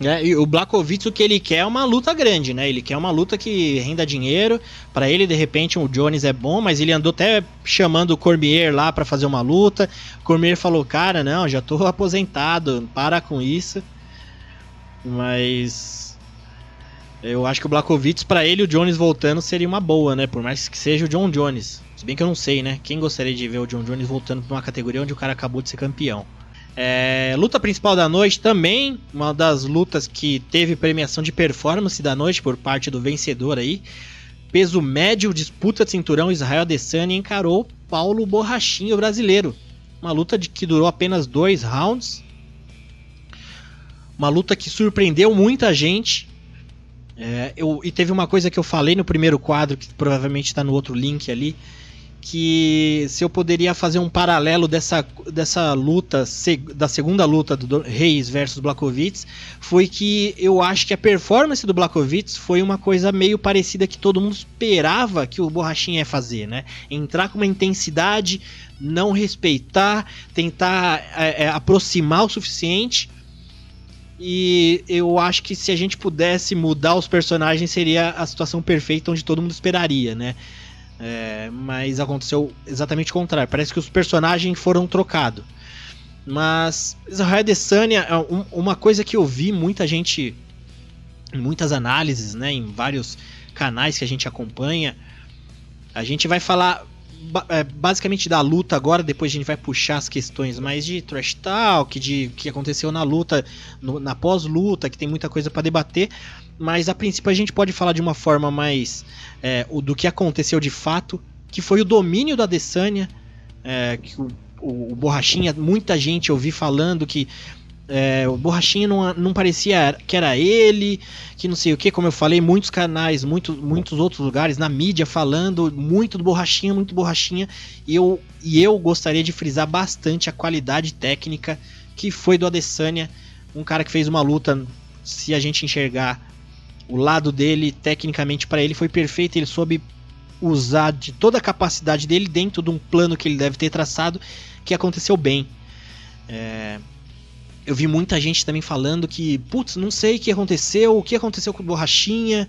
É, e o Blakovic o que ele quer é uma luta grande, né? Ele quer uma luta que renda dinheiro. Para ele, de repente, o Jones é bom, mas ele andou até chamando o Cormier lá para fazer uma luta. O Cormier falou: "Cara, não, já tô aposentado, para com isso". Mas eu acho que o Blakovic, para ele, o Jones voltando seria uma boa, né? Por mais que seja o John Jones. Se bem que eu não sei, né? Quem gostaria de ver o John Jones voltando para uma categoria onde o cara acabou de ser campeão? É, luta principal da noite também, uma das lutas que teve premiação de performance da noite por parte do vencedor aí. Peso médio, disputa de cinturão, Israel Adesanya encarou Paulo Borrachinho brasileiro. Uma luta de, que durou apenas dois rounds. Uma luta que surpreendeu muita gente. É, eu, e teve uma coisa que eu falei no primeiro quadro, que provavelmente está no outro link ali, que se eu poderia fazer um paralelo dessa, dessa luta, da segunda luta do Reis versus Blakovic, foi que eu acho que a performance do Blakovic foi uma coisa meio parecida que todo mundo esperava que o Borrachinha ia fazer, né? Entrar com uma intensidade, não respeitar, tentar é, é, aproximar o suficiente e eu acho que se a gente pudesse mudar os personagens, seria a situação perfeita onde todo mundo esperaria, né? É, mas aconteceu exatamente o contrário. Parece que os personagens foram trocados. Mas Israel Adesanya, é uma coisa que eu vi muita gente, em muitas análises, né, em vários canais que a gente acompanha, a gente vai falar basicamente da luta agora, depois a gente vai puxar as questões mais de trash talk, de que aconteceu na luta, no, na pós-luta, que tem muita coisa para debater, mas a princípio a gente pode falar de uma forma mais é, do que aconteceu de fato, que foi o domínio da Adesanya, é, que o, o, o Borrachinha, muita gente eu vi falando que é, o Borrachinha não, não parecia que era ele, que não sei o que, como eu falei, muitos canais, muito, muitos outros lugares na mídia falando muito do Borrachinha, muito Borrachinha, e eu, e eu gostaria de frisar bastante a qualidade técnica que foi do Adesanya, um cara que fez uma luta, se a gente enxergar o lado dele, tecnicamente para ele foi perfeito, ele soube usar de toda a capacidade dele dentro de um plano que ele deve ter traçado, que aconteceu bem. É, eu vi muita gente também falando que, putz, não sei o que aconteceu, o que aconteceu com o Borrachinha.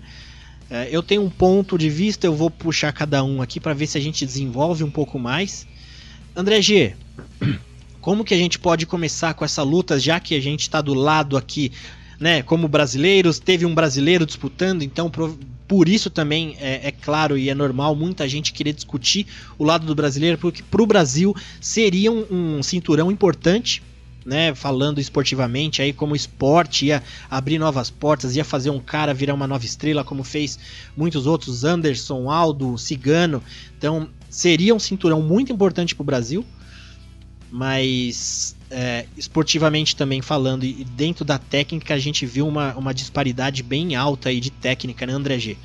É, eu tenho um ponto de vista, eu vou puxar cada um aqui para ver se a gente desenvolve um pouco mais. André G, como que a gente pode começar com essa luta, já que a gente está do lado aqui, né, como brasileiros, teve um brasileiro disputando, então por isso também é, é, claro e é normal muita gente querer discutir o lado do brasileiro, porque para o Brasil seria um, um cinturão importante né, falando esportivamente, aí como esporte ia abrir novas portas, ia fazer um cara virar uma nova estrela, como fez muitos outros, Anderson, Aldo, Cigano. Então seria um cinturão muito importante para o Brasil, mas é, esportivamente também falando e dentro da técnica a gente viu uma, uma disparidade bem alta aí de técnica, né, André G?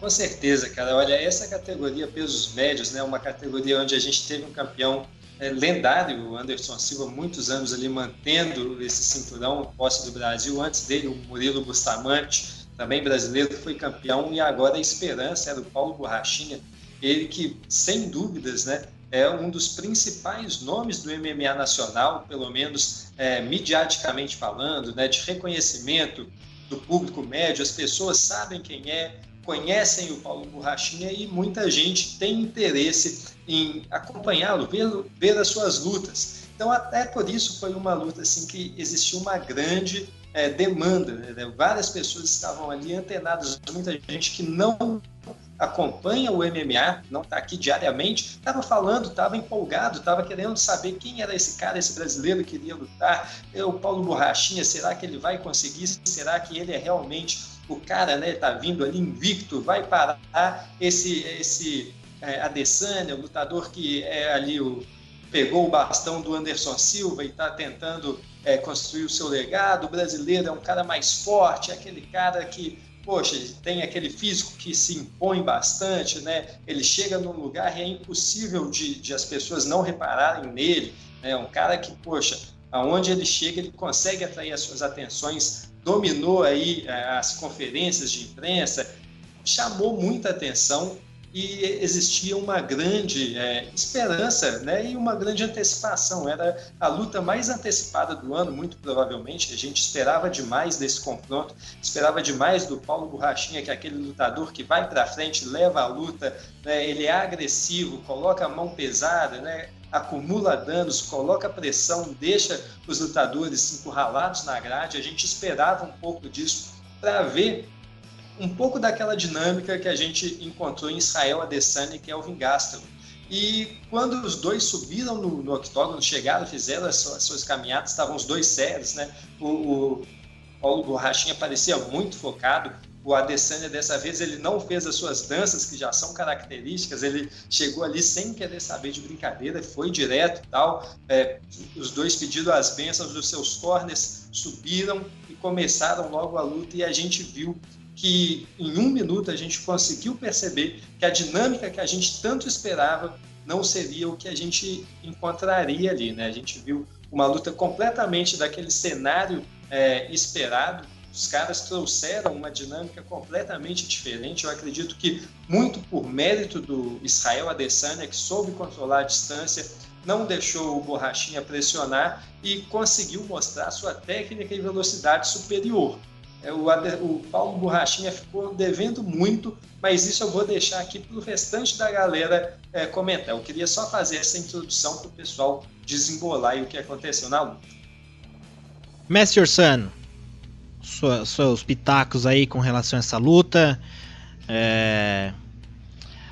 Com certeza, cara. Olha, essa categoria pesos médios, né, uma categoria onde a gente teve um campeão é, lendário, o Anderson Silva, muitos anos ali mantendo esse cinturão, posse do Brasil. Antes dele, o Murilo Bustamante, também brasileiro, foi campeão. E agora a esperança era o Paulo Borrachinha, ele que, sem dúvidas, né, é um dos principais nomes do MMA nacional, pelo menos é, mediaticamente falando, né, de reconhecimento do público médio, as pessoas sabem quem é, conhecem o Paulo Borrachinha e muita gente tem interesse em acompanhá-lo, ver, ver as suas lutas. Então, até por isso foi uma luta assim que existiu uma grande é, demanda. Né? Várias pessoas estavam ali antenadas, muita gente que não acompanha o MMA, não está aqui diariamente, estava falando, estava empolgado, estava querendo saber quem era esse cara, esse brasileiro que iria lutar. É o Paulo Borrachinha, será que ele vai conseguir? Será que ele é realmente o cara, né? Está vindo ali invicto, vai parar esse esse é, Adesanya, o lutador que é ali o pegou o bastão do Anderson Silva e está tentando é, construir o seu legado. O brasileiro é um cara mais forte, é aquele cara que, poxa, tem aquele físico que se impõe bastante, né? Ele chega num lugar e é impossível de, de as pessoas não repararem nele. É né? um cara que, poxa, aonde ele chega, ele consegue atrair as suas atenções, dominou aí é, as conferências de imprensa, chamou muita atenção e existia uma grande é, esperança né, e uma grande antecipação. Era a luta mais antecipada do ano, muito provavelmente. A gente esperava demais desse confronto, esperava demais do Paulo Borrachinha, que é aquele lutador que vai para frente, leva a luta, né, ele é agressivo, coloca a mão pesada, né, acumula danos, coloca pressão, deixa os lutadores encurralados na grade. A gente esperava um pouco disso para ver um pouco daquela dinâmica que a gente encontrou em Israel Adesanya e Kelvin Gastelum. E quando os dois subiram no, no octógono, chegaram, fizeram as suas, as suas caminhadas, estavam os dois sérios, né? O, o Paulo Borrachinha parecia muito focado, o Adesanya dessa vez ele não fez as suas danças que já são características, ele chegou ali sem querer saber de brincadeira, foi direto tal. É, os dois pediram as bênçãos dos seus corners, subiram e começaram logo a luta e a gente viu que em um minuto a gente conseguiu perceber que a dinâmica que a gente tanto esperava não seria o que a gente encontraria ali, né? A gente viu uma luta completamente daquele cenário é, esperado. Os caras trouxeram uma dinâmica completamente diferente. Eu acredito que muito por mérito do Israel Adesanya, que soube controlar a distância, não deixou o Borrachinha pressionar e conseguiu mostrar sua técnica e velocidade superior. É, o, Paulo Borrachinha ficou devendo muito, mas isso eu vou deixar aqui para o restante da galera é, comentar. Eu queria só fazer essa introdução para o pessoal desembolar e o que aconteceu na luta. Mestre Orsano, sua, seus pitacos aí com relação a essa luta. É...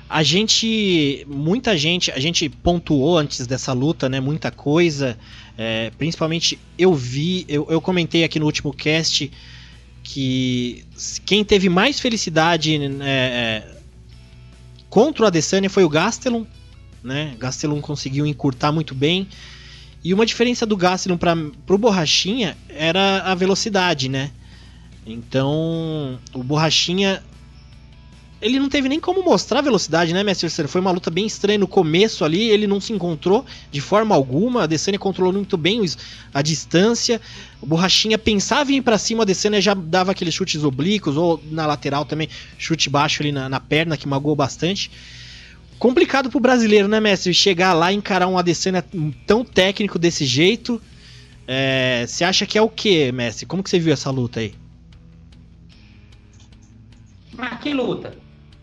A gente, muita gente, a gente pontuou antes dessa luta, né? Muita coisa. É, principalmente eu vi, eu, eu comentei aqui no último cast que quem teve mais felicidade né, é, contra o Adesanya foi o Gastelum, né? Gastelum conseguiu encurtar muito bem. E uma diferença do Gastelum para o Borrachinha era a velocidade, né? Então, o Borrachinha ele não teve nem como mostrar velocidade, né, Mestre Foi uma luta bem estranha no começo ali, ele não se encontrou de forma alguma, a Adesanya controlou muito bem a distância, o Borrachinha pensava em ir pra cima, a Adesanya já dava aqueles chutes oblíquos, ou na lateral também, chute baixo ali na, na perna, que magoou bastante. Complicado pro brasileiro, né, Mestre? Chegar lá e encarar um Adesanya tão técnico desse jeito, é, você é, acha que é o que, Mestre? Como que você viu essa luta aí? Que luta?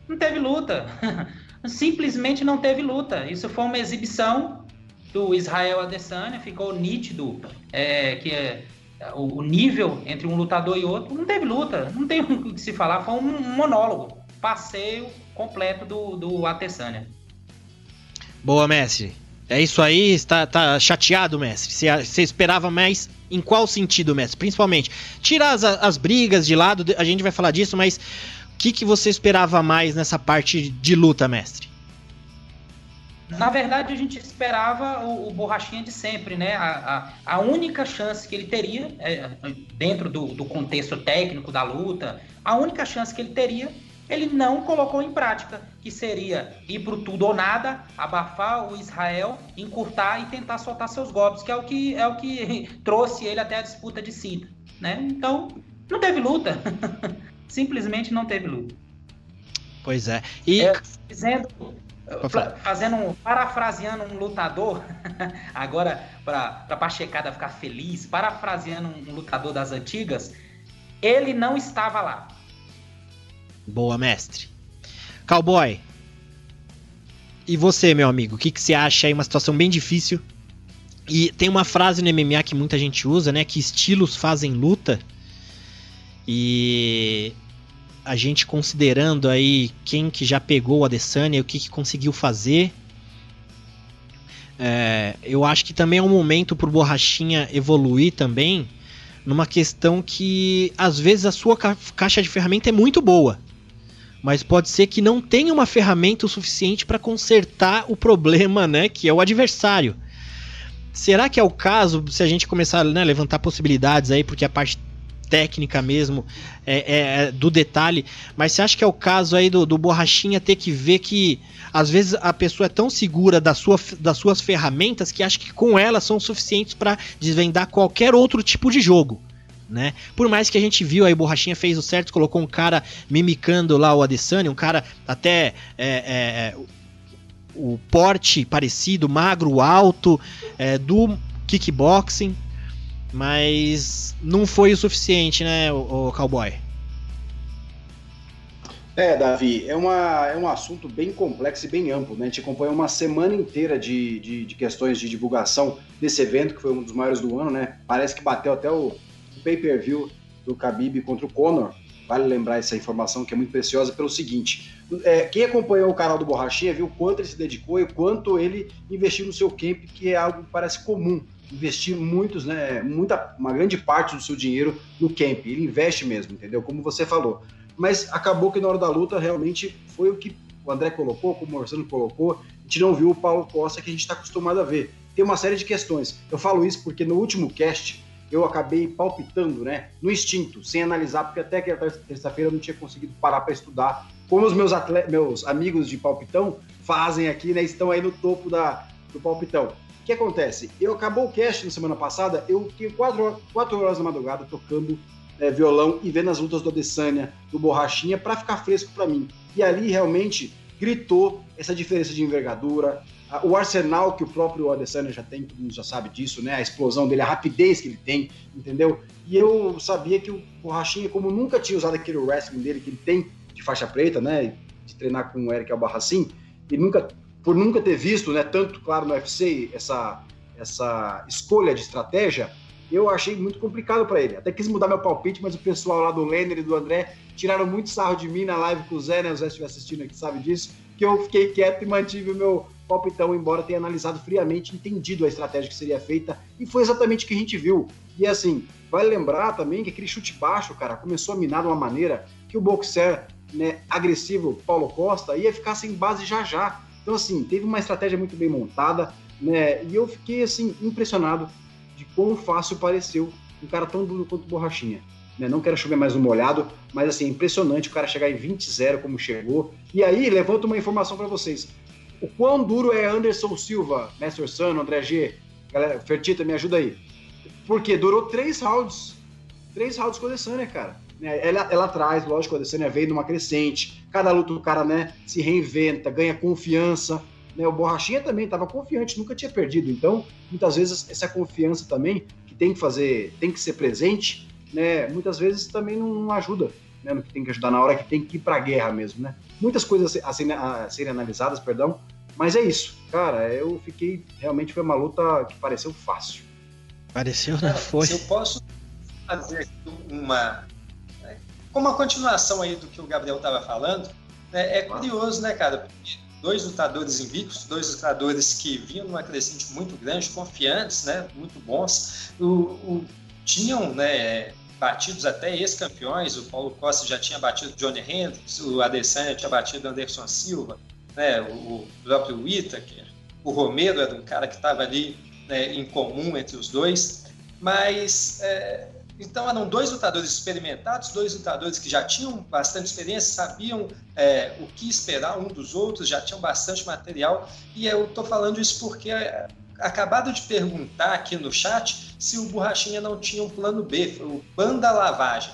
Não teve luta. Simplesmente não teve luta. Isso foi uma exibição do Israel Adesanya, ficou nítido é, que é, o, o, nível entre um lutador e outro. Não teve luta, não tem o que se falar, foi um, monólogo, passeio completo do, do Adesanya. Boa, mestre. É isso aí, está tá chateado, mestre? Você esperava mais em qual sentido, mestre? Principalmente, tirar as, as brigas de lado, a gente vai falar disso, mas que, que você esperava mais nessa parte de luta, mestre? Na verdade, a gente esperava o, o Borrachinha de sempre, né? A, a, a, única chance que ele teria, é, dentro do, do contexto técnico da luta, a única chance que ele teria, ele não colocou em prática, que seria ir pro tudo ou nada, abafar o Israel, encurtar e tentar soltar seus golpes, que é o que, é o que trouxe ele até a disputa de cinta, né? Então, não teve luta. simplesmente não teve luta. Pois é. E é, dizendo, Fazendo um, parafraseando um lutador, agora para a Pachecada ficar feliz, parafraseando um lutador das antigas, ele não estava lá. Boa, mestre. Cowboy. E você, meu amigo, o que, que você acha aí? Uma situação bem difícil. E tem uma frase no MMA que muita gente usa, né? Que estilos fazem luta. E a gente considerando aí quem que já pegou o Adesanya, o que, que conseguiu fazer. É, eu acho que também é um momento pro Borrachinha evoluir também numa questão que às vezes a sua ca caixa de ferramenta é muito boa, mas pode ser que não tenha uma ferramenta o suficiente para consertar o problema, né, que é o adversário. Será que é o caso se a gente começar né, a levantar possibilidades aí, porque a parte técnica mesmo, é, é, é, do detalhe. Mas você acha que é o caso aí do, do Borrachinha ter que ver que às vezes a pessoa é tão segura da sua, das suas ferramentas que acha que com elas são suficientes para desvendar qualquer outro tipo de jogo. Né? Por mais que a gente viu aí, Borrachinha fez o certo, colocou um cara mimicando lá o Adesanya, um cara até é, é, é o porte parecido, magro, alto, do kickboxing, mas não foi o suficiente, né, o, o Cowboy? É, Davi, é, uma, é um assunto bem complexo e bem amplo, né? A gente acompanha uma semana inteira de, de, de, questões de divulgação desse evento, que foi um dos maiores do ano, né? Parece que bateu até o, pay-per-view do Khabib contra o Conor. Vale lembrar essa informação que é muito preciosa pelo seguinte: é, quem acompanhou o canal do Borrachinha viu quanto ele se dedicou e o quanto ele investiu no seu camp, que é algo que parece comum investir muitos, né, muita, uma grande parte do seu dinheiro no camp. Ele investe mesmo, entendeu? Como você falou. Mas acabou que na hora da luta realmente foi o que o André colocou, como o Marcelo colocou, a gente não viu o Paulo Costa que a gente está acostumado a ver. Tem uma série de questões. Eu falo isso porque no último cast eu acabei palpitando, né, no instinto, sem analisar, porque até que terça-feira eu não tinha conseguido parar para estudar. Como os meus, meus amigos de palpitão fazem aqui, né, estão aí no topo da, do palpitão que acontece? Eu acabou o cast na semana passada, eu fiquei quatro, quatro horas da madrugada tocando é, violão e vendo as lutas do Adesanya, do Borrachinha, para ficar fresco para mim. E ali realmente gritou essa diferença de envergadura, o arsenal que o próprio Adesanya já tem, todo mundo já sabe disso, né? A explosão dele, a rapidez que ele tem, entendeu? E eu sabia que o Borrachinha, como nunca tinha usado aquele wrestling dele que ele tem de faixa preta, né? De treinar com o Eric Albarracin, ele nunca por nunca ter visto, né, tanto claro no UFC essa essa escolha de estratégia, eu achei muito complicado para ele. Até quis mudar meu palpite, mas o pessoal lá do Lenner e do André tiraram muito sarro de mim na live com o Zé, né? O Zé estiver assistindo aqui sabe disso, que eu fiquei quieto e mantive o meu palpitão, embora tenha analisado friamente, entendido a estratégia que seria feita, e foi exatamente o que a gente viu. E assim, vale lembrar também que aquele chute baixo, cara, começou a minar de uma maneira que o boxer né, agressivo Paulo Costa ia ficar sem base já já. Então, assim, teve uma estratégia muito bem montada, né? E eu fiquei, assim, impressionado de quão fácil pareceu um cara tão duro quanto Borrachinha. Né? Não quero chover mais um molhado, mas, assim, impressionante o cara chegar em 20-0 como chegou. E aí, levanto uma informação para vocês. O quão duro é Anderson Silva, Master Sun, André G? Galera, Fertita, me ajuda aí. Porque durou três rounds. Três rounds com o Adesanya, cara. Né? Ela, ela traz, lógico, a Adesanya veio numa crescente. Cada luta o cara né, se reinventa, ganha confiança. Né? O Borrachinha também estava confiante, nunca tinha perdido. Então, muitas vezes, essa confiança também, que tem que fazer, tem que ser presente, né? muitas vezes também não ajuda. Né? No que tem que ajudar na hora que tem que ir para a guerra mesmo. Né? Muitas coisas a serem, a serem analisadas, perdão. Mas é isso, cara. Eu fiquei. Realmente foi uma luta que pareceu fácil. Pareceu, né? Foi. Se eu posso fazer uma como a continuação aí do que o Gabriel estava falando, é, é, curioso, né, cara? Porque dois lutadores invictos, dois lutadores que vinham numa crescente muito grande, confiantes, né, muito bons, o, o, tinham, né, batidos até ex-campeões, o Paulo Costa já tinha batido Johnny Hendricks, o Adesanya tinha batido Anderson Silva, né, o próprio Whittaker, o Romero era um cara que estava ali né, em comum entre os dois, mas é, então eram dois lutadores experimentados, dois lutadores que já tinham bastante experiência, sabiam é, o que esperar um dos outros, já tinham bastante material. E eu estou falando isso porque é, acabado de perguntar aqui no chat se o Borrachinha não tinha um plano B, o Banda Lavagem.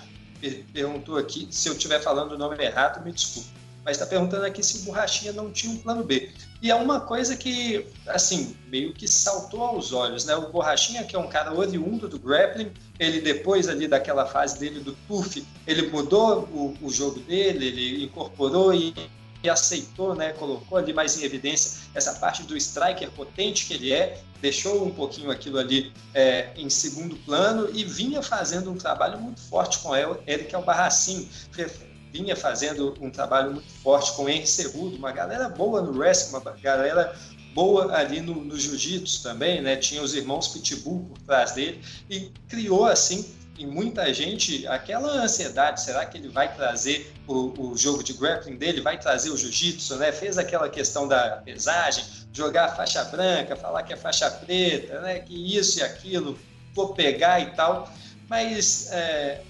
Perguntou aqui, se eu estiver falando o nome errado, me desculpe. mas está perguntando aqui se o Borrachinha não tinha um plano B. E é uma coisa que, assim, meio que saltou aos olhos, né? O Borrachinha, que é um cara oriundo do grappling, ele depois ali daquela fase dele do TUF, ele mudou o, o jogo dele, ele incorporou e e aceitou, né, colocou ali mais em evidência essa parte do striker potente que ele é, deixou um pouquinho aquilo ali é, em segundo plano e vinha fazendo um trabalho muito forte com Eric Albarracin, vinha fazendo um trabalho muito forte com Henry Cerrudo, uma galera boa no wrestling, uma galera boa ali no, no jiu-jitsu também, né? Tinha os irmãos Pitbull por trás dele e criou assim em muita gente aquela ansiedade, será que ele vai trazer o, o jogo de grappling dele, vai trazer o jiu-jitsu, né? Fez aquela questão da pesagem, jogar faixa branca, falar que é faixa preta, né? Que isso e aquilo, vou pegar e tal. Mas é,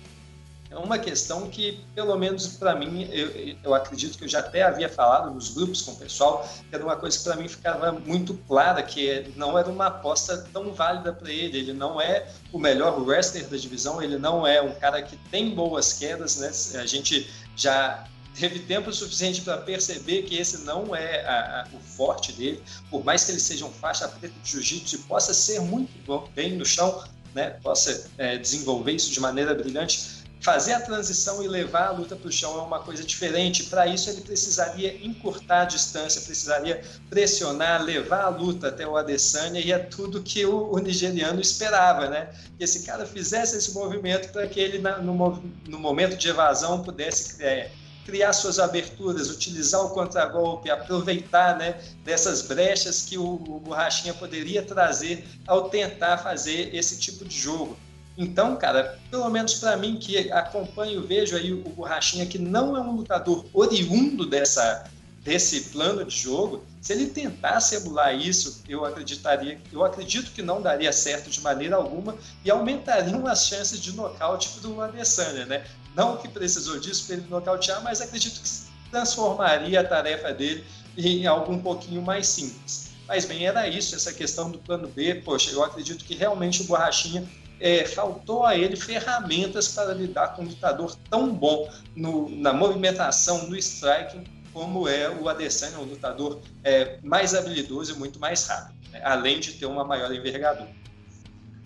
é uma questão que, pelo menos para mim, eu, eu, acredito que eu já até havia falado nos grupos com o pessoal, que era uma coisa que para mim ficava muito clara, que não era uma aposta tão válida para ele. Ele não é o melhor wrestler da divisão, ele não é um cara que tem boas quedas, né? A gente já teve tempo suficiente para perceber que esse não é a, a, o forte dele, por mais que ele seja um faixa preta de jiu-jitsu e possa ser muito bom, bem no chão, né? Possa é, desenvolver isso de maneira brilhante fazer a transição e levar a luta para o chão é uma coisa diferente. Para isso, ele precisaria encurtar a distância, precisaria pressionar, levar a luta até o Adesanya, e é tudo que o, o nigeriano esperava, né? Que esse cara fizesse esse movimento para que ele, no, no, momento de evasão, pudesse é, criar suas aberturas, utilizar o contragolpe, aproveitar né, dessas brechas que o, o Borrachinha poderia trazer ao tentar fazer esse tipo de jogo. Então, cara, pelo menos para mim que acompanho, vejo aí o Borrachinha que não é um lutador oriundo dessa desse plano de jogo, se ele tentasse emular isso, eu acreditaria, eu acredito que não daria certo de maneira alguma e aumentariam as chances de nocaute do Adesanya, né? Não que precisou disso para ele nocautear, mas acredito que transformaria a tarefa dele em algo um pouquinho mais simples. Mas bem, era isso, essa questão do plano B. Poxa, eu acredito que realmente o Borrachinha é, faltou a ele ferramentas para lidar com um lutador tão bom no, na movimentação, no striking, como é o Adesanya, um lutador é, mais habilidoso e muito mais rápido, né? além de ter uma maior envergadura.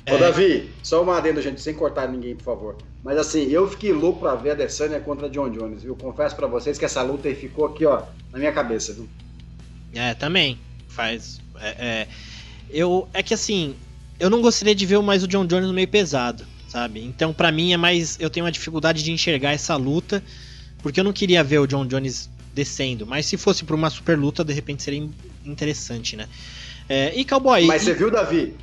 Ô, é... Davi, só uma adenda, gente, sem cortar ninguém, por favor. Mas assim, eu fiquei louco para ver a Adesanya contra John Jones, viu? Confesso para vocês que essa luta aí ficou aqui, ó, na minha cabeça, viu? É, também. Faz. É, é, eu, é que assim, eu não gostaria de ver mais o John Jones no meio pesado, sabe? Então, para mim é mais. Eu tenho uma dificuldade de enxergar essa luta, porque eu não queria ver o John Jones descendo. Mas se fosse pra uma super luta, de repente seria interessante, né? É, e Cowboy. Mas e... você viu, Davi?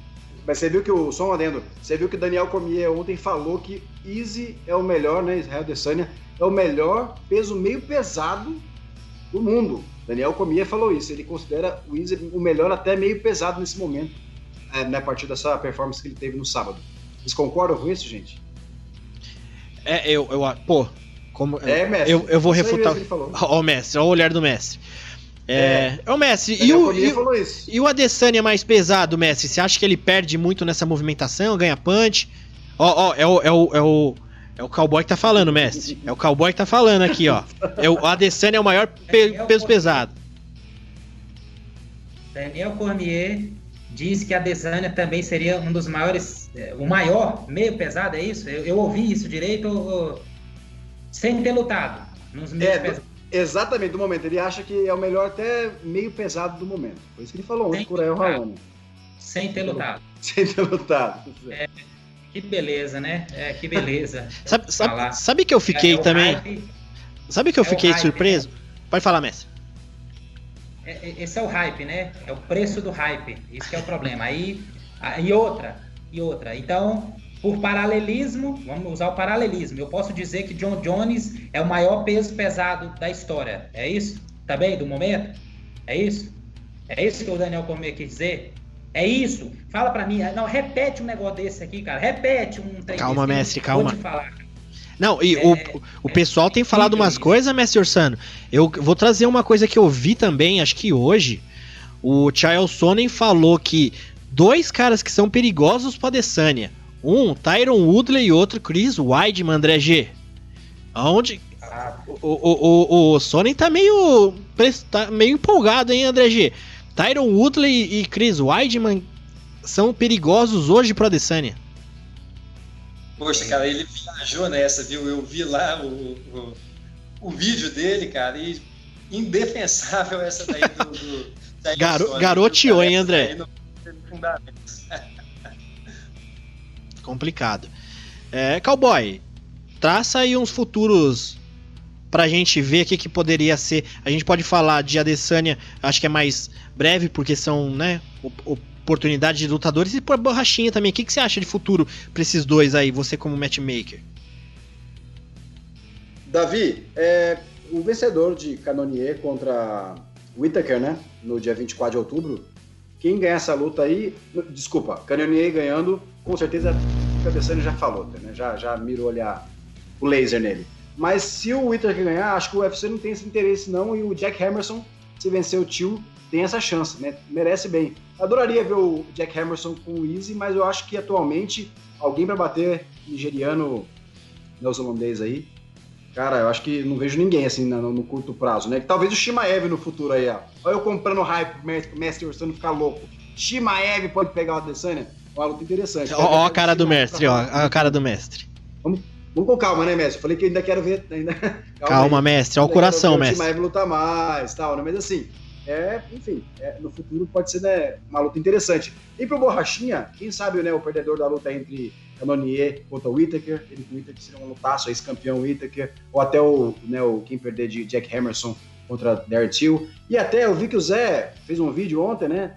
Mas você viu que o. Só um adendo. Você viu que o Daniel Cormier ontem falou que Easy é o melhor, né? Israel Desanya é o melhor peso meio pesado do mundo. Daniel Cormier falou isso. Ele considera o Easy o melhor até meio pesado nesse momento é, né, a partir dessa performance que ele teve no sábado. Vocês concordam com isso, gente? É, eu, eu pô, como é, mestre, eu, eu vou refutar. Ó, o mestre, ó o olhar do mestre. É, é. o mestre, e o, e, e, o Adesanya mais pesado, mestre? Você acha que ele perde muito nessa movimentação, ganha punch? Ó, ó, é o, é o, é o, é o cowboy que tá falando, mestre. É o cowboy que tá falando aqui, ó. É o Adesanya é o maior pe peso pesado. Daniel Cormier diz que a Desânia também seria um dos maiores, é, o maior meio pesado, é isso? Eu, eu ouvi isso direito ou, sem ter lutado nos meios é, pesados. Exatamente, do momento. Ele acha que é o melhor até meio pesado do momento. Foi isso que ele falou ontem por aí o Raoni. Sem ter lutado. Sem ter lutado. É, que beleza, né? É, que beleza. sabe, sabe, sabe, que eu fiquei é, é também? Hype, sabe que eu fiquei hype, surpreso? Né? Pode falar, mestre. É, é, esse é o hype, né? É o preço do hype. Isso que é o problema. Aí, e outra, e outra. Então, por paralelismo, vamos usar o paralelismo. Eu posso dizer que John Jones é o maior peso pesado da história. É isso? Tá bem? Do momento? É isso? É isso que o Daniel Cormier quis dizer? É isso? Fala para mim. Não, repete um negócio desse aqui, cara. Repete um Calma, mestre, calma. Vou te falar. Não, e é, o, o pessoal tem falado umas coisas, Mestre Ursano. Eu vou trazer uma coisa que eu vi também, acho que hoje. O Charles Sonnen falou que dois caras que são perigosos para Adesanya. Um, Tyron Woodley e outro, Chris Weidman, André G. Aonde, O, o, o, o Sony tá meio, tá meio empolgado, hein, André G? Tyron Woodley e Chris Weidman são perigosos hoje pro Adesanya. Poxa, cara, ele viajou nessa, viu? Eu vi lá o, o, o vídeo dele, cara, e indefensável essa daí do. do Garo, garoteou, hein, André? Complicado. É, Cowboy, traça aí uns futuros pra gente ver o que, que poderia ser. A gente pode falar de Adesanya, acho que é mais breve, porque são, né, oportunidades de lutadores, e por borrachinha também. O que, que você acha de futuro pra esses dois aí, você como matchmaker? Davi, é, o vencedor de Canonier contra Whittaker, né, no dia 24 de outubro, quem ganhar essa luta aí, desculpa, Canonier ganhando, com certeza o Adesanya já falou, né, já, já mirou olhar o laser nele. Mas se o Whittaker ganhar, acho que o UFC não tem esse interesse não, e o Jack Hammerson, se vencer o Tio, tem essa chance, né? Merece bem. Adoraria ver o Jack Hammerson com o Easy, mas eu acho que atualmente alguém para bater nigeriano neozelandês aí. Cara, eu acho que não vejo ninguém assim no, no curto prazo, né? Talvez o Shimaev no futuro aí, ó. Olha eu comprando hype pro mestre Ursano ficar louco. Shimaev pode pegar o Adesanya? Uma luta interessante. Ó, a cara do mestre, ó. A cara do mestre. Vamos, Vamos com calma, né, mestre? Falei que ainda quero ver. Ainda... Calma, calma mestre. Olha o coração, mestre. O lutar mais tal, né? Mas assim, é, enfim, é, no futuro pode ser né, uma luta interessante. E pro Borrachinha, quem sabe né, o perdedor da luta entre Canonier contra o Whittaker, ele com o Whittaker seria um lutaço, ex-campeão Whittaker, ou até o, né, o quem perder de Jack Hammerson contra Darren Till. E até eu vi que o Zé fez um vídeo ontem, né?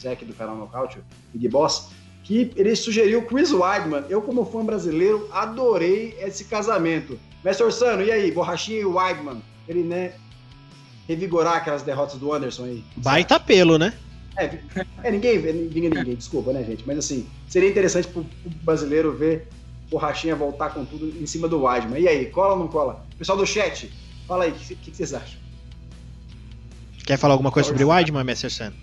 Zé aqui do canal Nocaute, Big Boss, que ele sugeriu Chris Weidman. Eu, como fã brasileiro, adorei esse casamento. Mestre Orsano, e aí, Borrachinha e Weidman? Ele, né, revigorar aquelas derrotas do Anderson aí. Baita pelo, né? É, é ninguém vinha ninguém, desculpa, né, gente? Mas assim, seria interessante pro, pro brasileiro ver Borrachinha voltar com tudo em cima do Weidman. E aí, cola ou não cola? Pessoal do chat, fala aí, o que, que, vocês acham? Quer falar alguma coisa sobre o Weidman, Mestre Orsano?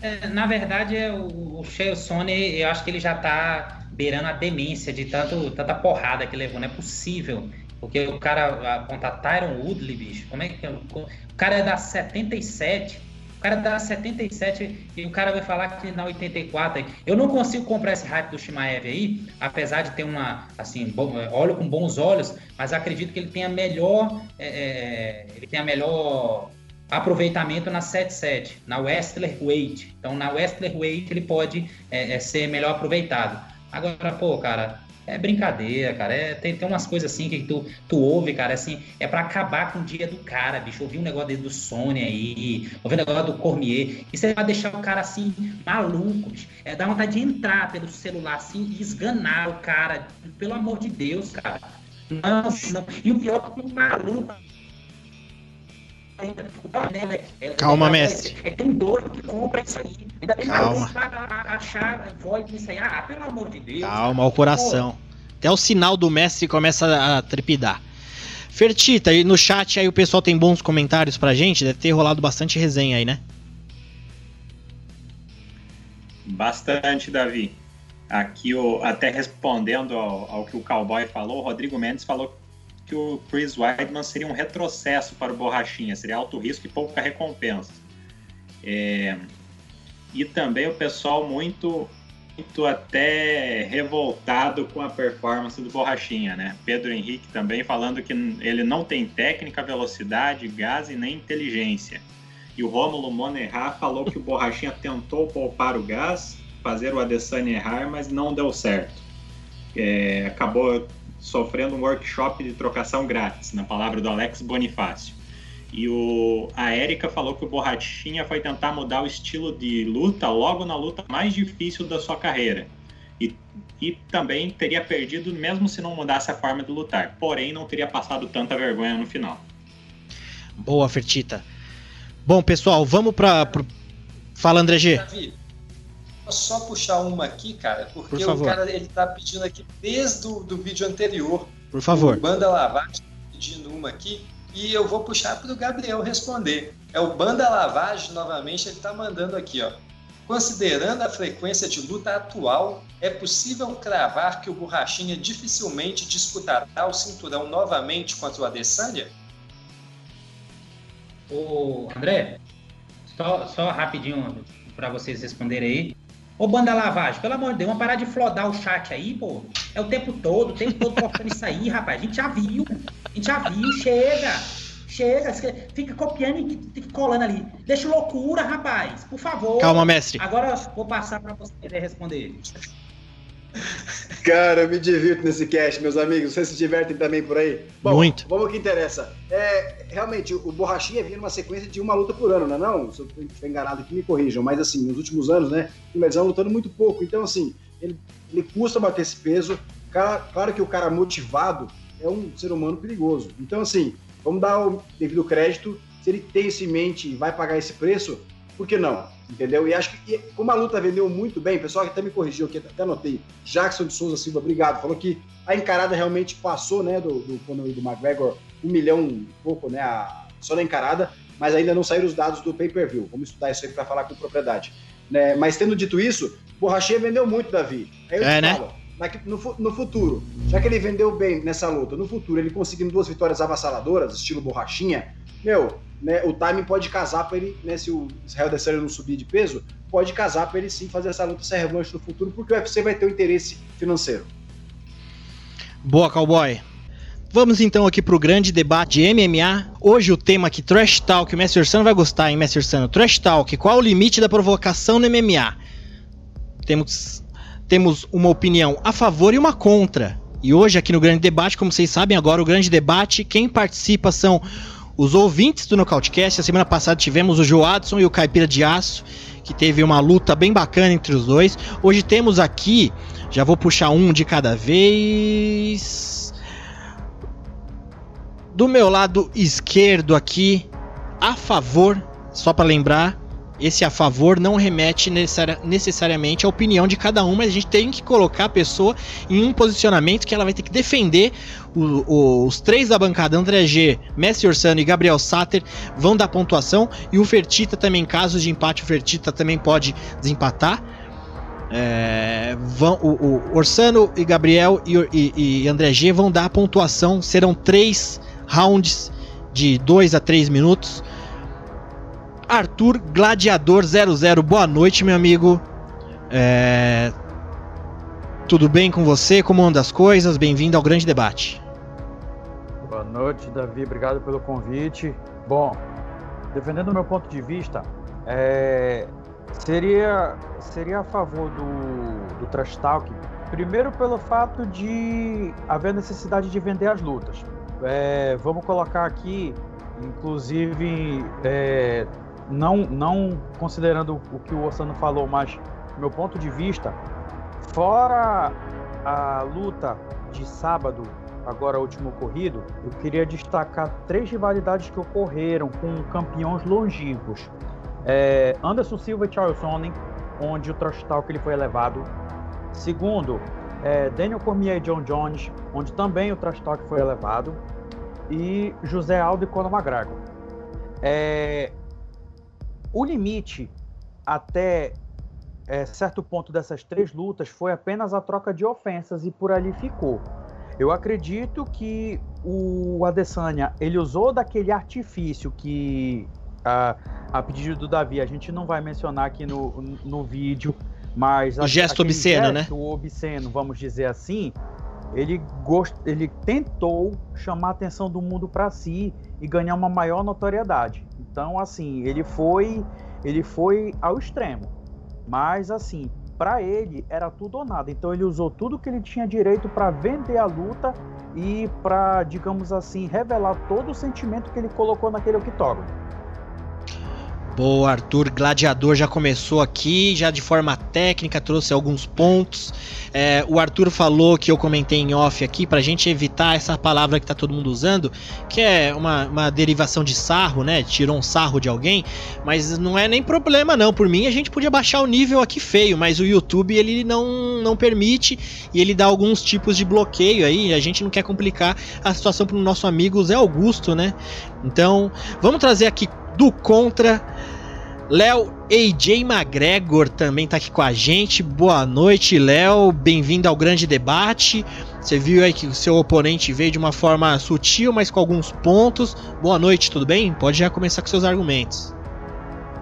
É, na verdade, é o, o Shea Sony, eu acho que ele já tá beirando a demência de tanto, tanta porrada que levou. Não é possível. Porque o cara aponta Tyron Woodley, bicho. Como é que? O cara é da 77. O cara é da 77 e o cara vai falar que na 84. Eu não consigo comprar esse hype do Shimaev aí, apesar de ter uma, assim, olho com bons olhos, mas acredito que ele tenha melhor. É, é ele tenha melhor aproveitamento na 77, na Westler Weight. Então, na Westler Weight ele pode é, é, ser melhor aproveitado. Agora, pô, cara, é brincadeira, cara. É, tem, tem umas coisas assim que tu, tu ouve, cara, assim, é para acabar com o dia do cara, bicho. Ouvir um negócio dele do Sony aí, ouvir um negócio do Cormier. Isso é pra deixar o cara assim, maluco, bicho. É dar vontade de entrar pelo celular assim e esganar o cara. Pelo amor de Deus, cara. Não, não. E o pior é que o maluco Calma, mestre. É, tem doido que compra isso aí. Ainda tem Calma. achar voz disso aí. Ah, pelo amor de Deus. Calma, o coração. Pô. Até o sinal do mestre começa a trepidar. Fertita, aí no chat aí o pessoal tem bons comentários pra gente, deve ter rolado bastante resenha aí, né? Bastante, Davi. Aqui, o, até respondendo ao, ao que o Cowboy falou, o Rodrigo Mendes falou que o Chris Weidman seria um retrocesso para o Borrachinha, seria alto risco e pouca recompensa. É, e também o pessoal muito, muito até revoltado com a performance do Borrachinha, né? Pedro Henrique também falando que ele não tem técnica, velocidade, gás e nem inteligência. E o Rômulo Monerra falou que o Borrachinha tentou poupar o gás, fazer o Adesanya errar, mas não deu certo. É, acabou sofrendo um workshop de trocação grátis, na palavra do Alex Bonifácio. E o, a Érica falou que o Borrachinha foi tentar mudar o estilo de luta logo na luta mais difícil da sua carreira. E, e também teria perdido mesmo se não mudasse a forma de lutar. Porém, não teria passado tanta vergonha no final. Boa, Fertita. Bom, pessoal, vamos para. Fala, André G. Davi, só puxar uma aqui, cara, porque Por o cara ele tá pedindo aqui desde o do vídeo anterior. Por favor. O Banda Lavagem tá pedindo uma aqui e eu vou puxar para o Gabriel responder. É o Banda Lavagem novamente, ele tá mandando aqui, ó. Considerando a frequência de luta atual, é possível cravar que o Borrachinha dificilmente disputará o cinturão novamente contra o Adesanya? Ô, André, só, só rapidinho para vocês responderem aí. Ô, banda lavagem, pelo amor de Deus, vamos parar de flodar o chat aí, pô. É o tempo todo, o tempo todo trocando isso aí, rapaz. A gente já viu. A gente já viu, chega. Chega, fica copiando e colando ali. Deixa loucura, rapaz, por favor. Calma, mestre. Agora vou passar para você responder. Cara, eu me divirto nesse cast, meus amigos. Vocês se divertem também por aí? Bom, Muito. Vamos ao que interessa. É, realmente, o Borrachinha vinha numa sequência de uma luta por ano, não é não? Se eu estiver enganado aqui, me corrijam. Mas, assim, nos últimos anos, né, o Lesão lutando muito pouco. Então, assim, ele, ele custa bater esse peso. Cara, claro que o cara motivado é um ser humano perigoso. Então, assim, vamos dar o devido crédito. Se ele tem isso em mente e vai pagar esse preço, por que não? Entendeu? E acho que, como a luta vendeu muito bem, o pessoal até me corrigiu aqui, até anotei. Jackson de Souza Silva, obrigado. Falou que a encarada realmente passou, né, do, do, do McGregor, um milhão e pouco, né, a, só na encarada, mas ainda não saíram os dados do pay-per-view. Vamos estudar isso aí para falar com propriedade. Né? Mas tendo dito isso, Borrachinha vendeu muito, Davi. Aí eu é, né? falo, no, no, futuro, já que ele vendeu bem nessa luta, no futuro ele conseguindo duas vitórias avassaladoras, estilo Borrachinha, meu, né, o timing pode casar para ele, né, se o Israel Adesanya não subir de peso, pode casar para ele sim fazer essa luta, essa revanche no futuro, porque o UFC vai ter um interesse financeiro. Boa, cowboy. Vamos então aqui pro grande debate de MMA. Hoje o tema aqui, Trash Talk, o Mestre Sano vai gostar, hein, Mestre Sano? Trash Talk, qual o limite da provocação no MMA? Temos, temos uma opinião a favor e uma contra. E hoje aqui no grande debate, como vocês sabem agora, o grande debate, quem participa são os ouvintes do Nocautecast. A semana passada tivemos o Joadson e o Caipira de Aço, que teve uma luta bem bacana entre os dois. Hoje temos aqui, já vou puxar um de cada vez. Do meu lado esquerdo aqui, a favor, só para lembrar, esse a favor não remete necessariamente à opinião de cada um, mas a gente tem que colocar a pessoa em um posicionamento que ela vai ter que defender. O, o, os três da bancada, André G, Messi Orsano e Gabriel Sater, vão dar pontuação. E o Fertita também, em caso de empate, o Fertita também pode desempatar. É, vão, o, o, Orsano e Gabriel e, e, e André G vão dar pontuação. Serão três rounds de 2 a 3 minutos. Arthur Gladiador 00. Boa noite, meu amigo. É... Tudo bem com você? Como andam as coisas? Bem-vindo ao grande debate. Boa noite, Davi. Obrigado pelo convite. Bom, defendendo o meu ponto de vista, é... seria, seria a favor do, do Trash Talk, primeiro pelo fato de haver necessidade de vender as lutas. É... Vamos colocar aqui, inclusive, é não, não considerando o que o Ossano falou, mas meu ponto de vista, fora a luta de sábado, agora último ocorrido, eu queria destacar três rivalidades que ocorreram com campeões longínquos. É, Anderson Silva e Charles Sonnen, onde o trash talk ele foi elevado. Segundo, é, Daniel Cormier e John Jones, onde também o trash talk foi elevado. E José Aldo e Conor McGregor. É, o limite até é, certo ponto dessas três lutas foi apenas a troca de ofensas e por ali ficou. Eu acredito que o Adesanya ele usou daquele artifício que a, a pedido do Davi a gente não vai mencionar aqui no, no vídeo, mas o gesto obsceno, né? gesto né? obsceno, vamos dizer assim, ele gost... ele tentou chamar a atenção do mundo para si e ganhar uma maior notoriedade. Então, assim, ele foi, ele foi ao extremo. Mas, assim, para ele era tudo ou nada. Então, ele usou tudo que ele tinha direito para vender a luta e para, digamos assim, revelar todo o sentimento que ele colocou naquele octógono. Boa, Arthur. Gladiador já começou aqui, já de forma técnica, trouxe alguns pontos. É, o Arthur falou que eu comentei em off aqui, pra gente evitar essa palavra que tá todo mundo usando, que é uma, uma derivação de sarro, né? Tirou um sarro de alguém, mas não é nem problema, não. Por mim, a gente podia baixar o nível aqui feio, mas o YouTube ele não, não permite e ele dá alguns tipos de bloqueio aí. A gente não quer complicar a situação pro nosso amigo Zé Augusto, né? Então, vamos trazer aqui do contra Léo AJ McGregor também tá aqui com a gente. Boa noite, Léo. Bem-vindo ao grande debate. Você viu aí que o seu oponente veio de uma forma sutil, mas com alguns pontos. Boa noite, tudo bem? Pode já começar com seus argumentos.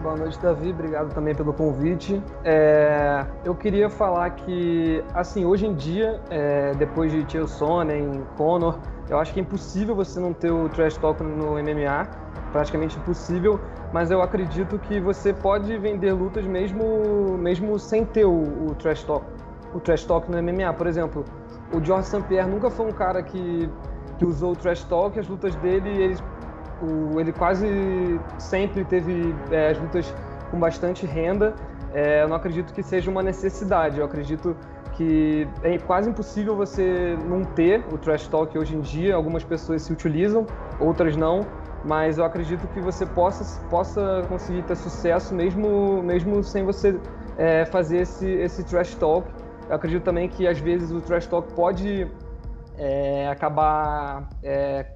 Boa noite, Davi. Obrigado também pelo convite. É, eu queria falar que, assim, hoje em dia, é, depois de Tio Sonnen, Conor, eu acho que é impossível você não ter o trash talk no MMA, praticamente impossível. Mas eu acredito que você pode vender lutas mesmo, mesmo sem ter o, o trash talk, o trash talk no MMA. Por exemplo, o George St. Pierre nunca foi um cara que, que usou o trash talk. As lutas dele, eles o, ele quase sempre teve é, as lutas com bastante renda. É, eu não acredito que seja uma necessidade. Eu acredito que é quase impossível você não ter o trash talk hoje em dia. Algumas pessoas se utilizam, outras não. Mas eu acredito que você possa, possa conseguir ter sucesso mesmo, mesmo sem você é, fazer esse, esse trash talk. Eu acredito também que às vezes o trash talk pode é, acabar é,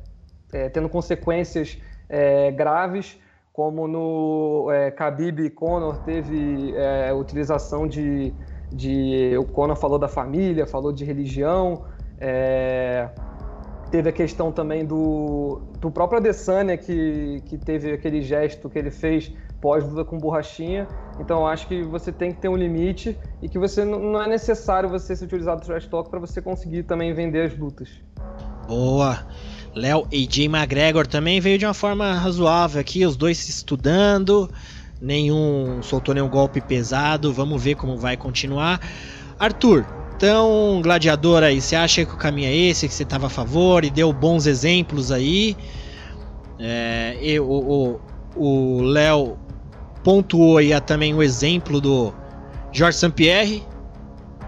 é, tendo consequências é, graves, como no é, Khabib e Conor teve é, utilização de, de... O Conor falou da família, falou de religião, é, teve a questão também do, do próprio Adesanya, que, que teve aquele gesto que ele fez pós-luta com borrachinha. Então, acho que você tem que ter um limite e que você não é necessário você se utilizar do trash talk para você conseguir também vender as lutas. Boa! Léo AJ McGregor também veio de uma forma razoável aqui, os dois se estudando, nenhum soltou nenhum golpe pesado, vamos ver como vai continuar. Arthur, então, gladiador aí, você acha que o caminho é esse, que você estava a favor e deu bons exemplos aí? É, eu, o Léo pontuou aí também o exemplo do Jorge Sampierre.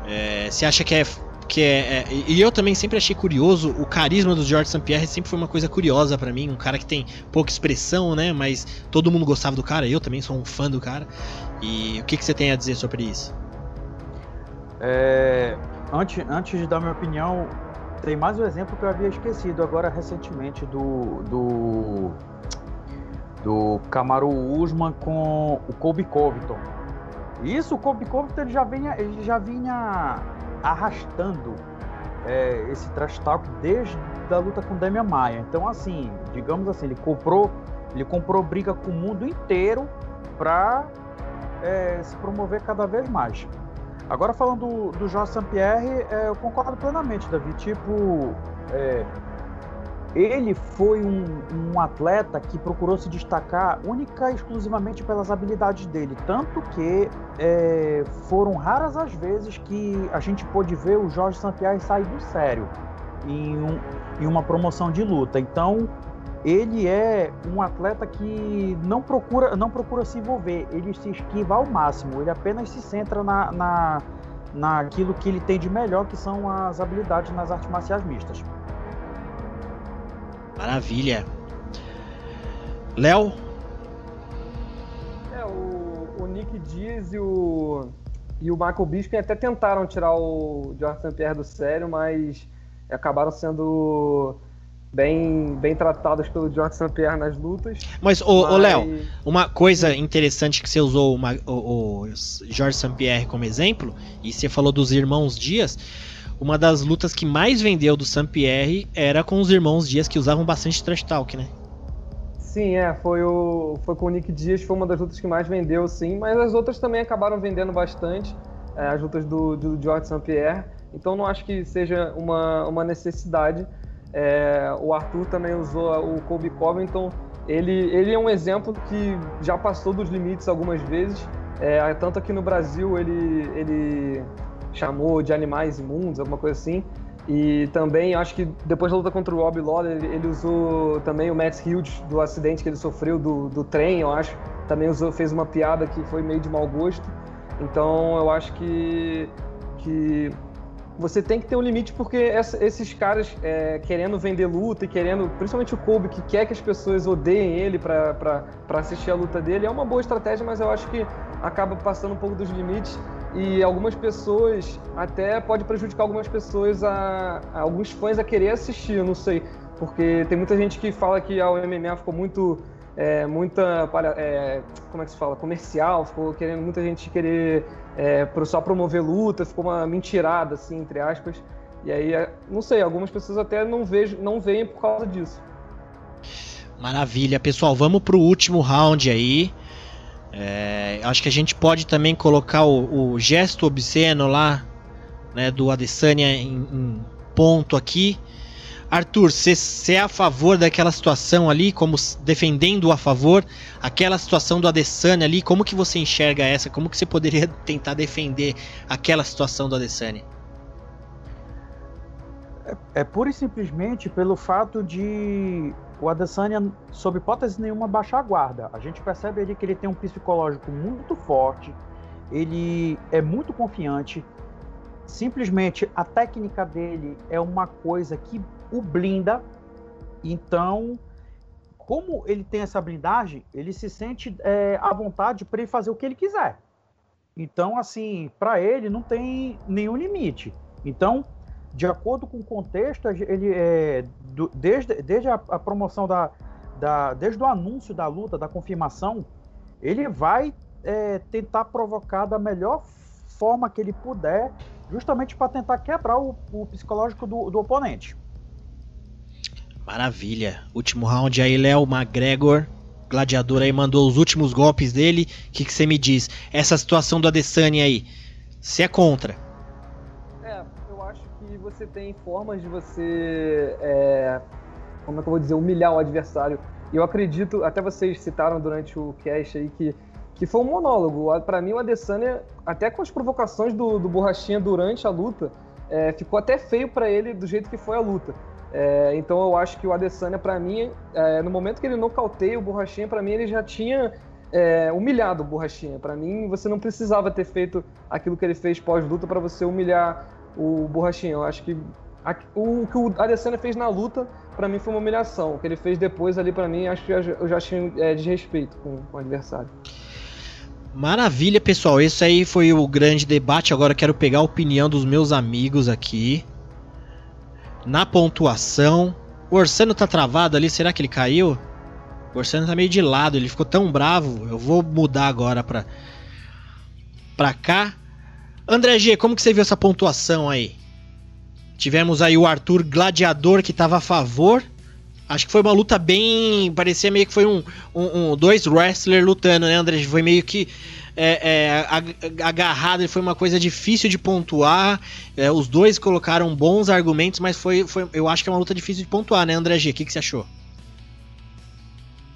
É, você acha que é que é, é, e eu também sempre achei curioso o carisma do George St. Pierre sempre foi uma coisa curiosa para mim um cara que tem pouca expressão né mas todo mundo gostava do cara eu também sou um fã do cara e o que, que você tem a dizer sobre isso é, antes, antes de dar minha opinião tem mais um exemplo que eu havia esquecido agora recentemente do do do Camaro Usman com o Kobe Covington isso o Kobe Covington ele já vinha ele já vinha arrastando é, esse trash talk desde a luta com Damian Maia. Então, assim, digamos assim, ele comprou, ele comprou briga com o mundo inteiro para é, se promover cada vez mais. Agora falando do, do Jorge Sampierre, é, eu concordo plenamente, Davi. Tipo, é, ele foi um, um, atleta que procurou se destacar única e exclusivamente pelas habilidades dele, tanto que é, foram raras as vezes que a gente pôde ver o Jorge Sampaio sair do sério em, um, em uma promoção de luta. Então ele é um atleta que não procura, não procura se envolver, ele se esquiva ao máximo, ele apenas se centra na, na, naquilo que ele tem de melhor, que são as habilidades nas artes marciais mistas. Maravilha. Léo? É, o, o Nick Diaz e o, e o Michael Bisping até tentaram tirar o George St. Pierre do sério, mas acabaram sendo bem, bem tratados pelo George St. Pierre nas lutas. Mas, ô, mas... Léo, uma coisa interessante que você usou o, o, o George St. Pierre como exemplo, e você falou dos irmãos Dias uma das lutas que mais vendeu do Saint-Pierre era com os irmãos Dias, que usavam bastante trash talk, né? Sim, é, foi, o, foi com o Nick Dias, foi uma das lutas que mais vendeu, sim, mas as outras também acabaram vendendo bastante, é, as lutas do, do George St-Pierre, então não acho que seja uma, uma necessidade. É, o Arthur também usou o Kobe Covington, ele, ele é um exemplo que já passou dos limites algumas vezes, é, tanto aqui no Brasil ele, ele chamou de animais imundos, alguma coisa assim. E também acho que depois da luta contra o Rob Lawler, ele, ele, usou também o Matt Hughes do acidente que ele sofreu do, do trem, eu acho. Também usou, fez uma piada que foi meio de mau gosto. Então eu acho que, que você tem que ter um limite porque essa, esses caras é, querendo vender luta e querendo, principalmente o Kobe, que quer que as pessoas odeiem ele para assistir a luta dele, é uma boa estratégia, mas eu acho que acaba passando um pouco dos limites. E algumas pessoas até pode prejudicar algumas pessoas a, a, alguns fãs a querer assistir, eu não sei, porque tem muita gente que fala que a MMA ficou muito é, muita, é, como é que se fala, comercial, ficou querendo muita gente querer é, só promover luta, ficou uma mentirada, assim, entre aspas. E aí, é, não sei, algumas pessoas até não, vejo, não veem por causa disso. Maravilha, pessoal, vamos pro último round aí. É, acho que a gente pode também colocar o, o gesto obsceno lá, né, do Adesanya em, em ponto aqui. Arthur, você é a favor daquela situação ali, como defendendo a favor, aquela situação do Adesanya ali, como que você enxerga essa? Como que você poderia tentar defender aquela situação do Adesanya? É, é pura e simplesmente pelo fato de o Adesanya, sob hipótese nenhuma, baixar a guarda. A gente percebe ali que ele tem um psicológico muito forte, ele é muito confiante, simplesmente a técnica dele é uma coisa que o blinda. Então, como ele tem essa blindagem, ele se sente é, à vontade para ele fazer o que ele quiser. Então, assim, para ele não tem nenhum limite. Então, de acordo com o contexto, ele é, do, desde, desde a, a promoção da, da, desde o anúncio da luta, da confirmação, ele vai é, tentar provocar da melhor forma que ele puder, justamente para tentar quebrar o, o psicológico do, do oponente. Maravilha. Último round aí, Léo McGregor. Gladiador aí mandou os últimos golpes dele. O que você me diz? Essa situação do Adesanya aí, você é contra? É, eu acho que você tem formas de você, é, como é que eu vou dizer, humilhar o adversário. E eu acredito, até vocês citaram durante o cast aí que, que foi um monólogo. Para mim, o Adesanya, até com as provocações do, do Borrachinha durante a luta, é, ficou até feio para ele do jeito que foi a luta. É, então eu acho que o Adesanya, para mim, é, no momento que ele nocauteia o Borrachinha, para mim ele já tinha é, humilhado o Borrachinha. Para mim, você não precisava ter feito aquilo que ele fez pós-luta para você humilhar o Borrachinha. Eu acho que a, o, o, que o Adesanya fez na luta, para mim, foi uma humilhação. O que ele fez depois ali, para mim, acho que eu já achei é, desrespeito com, com o adversário. Maravilha, pessoal. Esse aí foi o grande debate. Agora quero pegar a opinião dos meus amigos aqui na pontuação. O Orsano tá travado ali, será que ele caiu? O Orsano tá meio de lado, ele ficou tão bravo. Eu vou mudar agora pra, pra cá. André G, como que você viu essa pontuação aí? Tivemos aí o Arthur Gladiador que tava a favor. Acho que foi uma luta bem. Parecia meio que foi um, um, um dois wrestlers lutando, né, André? Foi meio que é, é, foi uma coisa difícil de pontuar. É, os dois colocaram bons argumentos, mas foi, foi, eu acho que é uma luta difícil de pontuar, né, André G? O que, que você achou?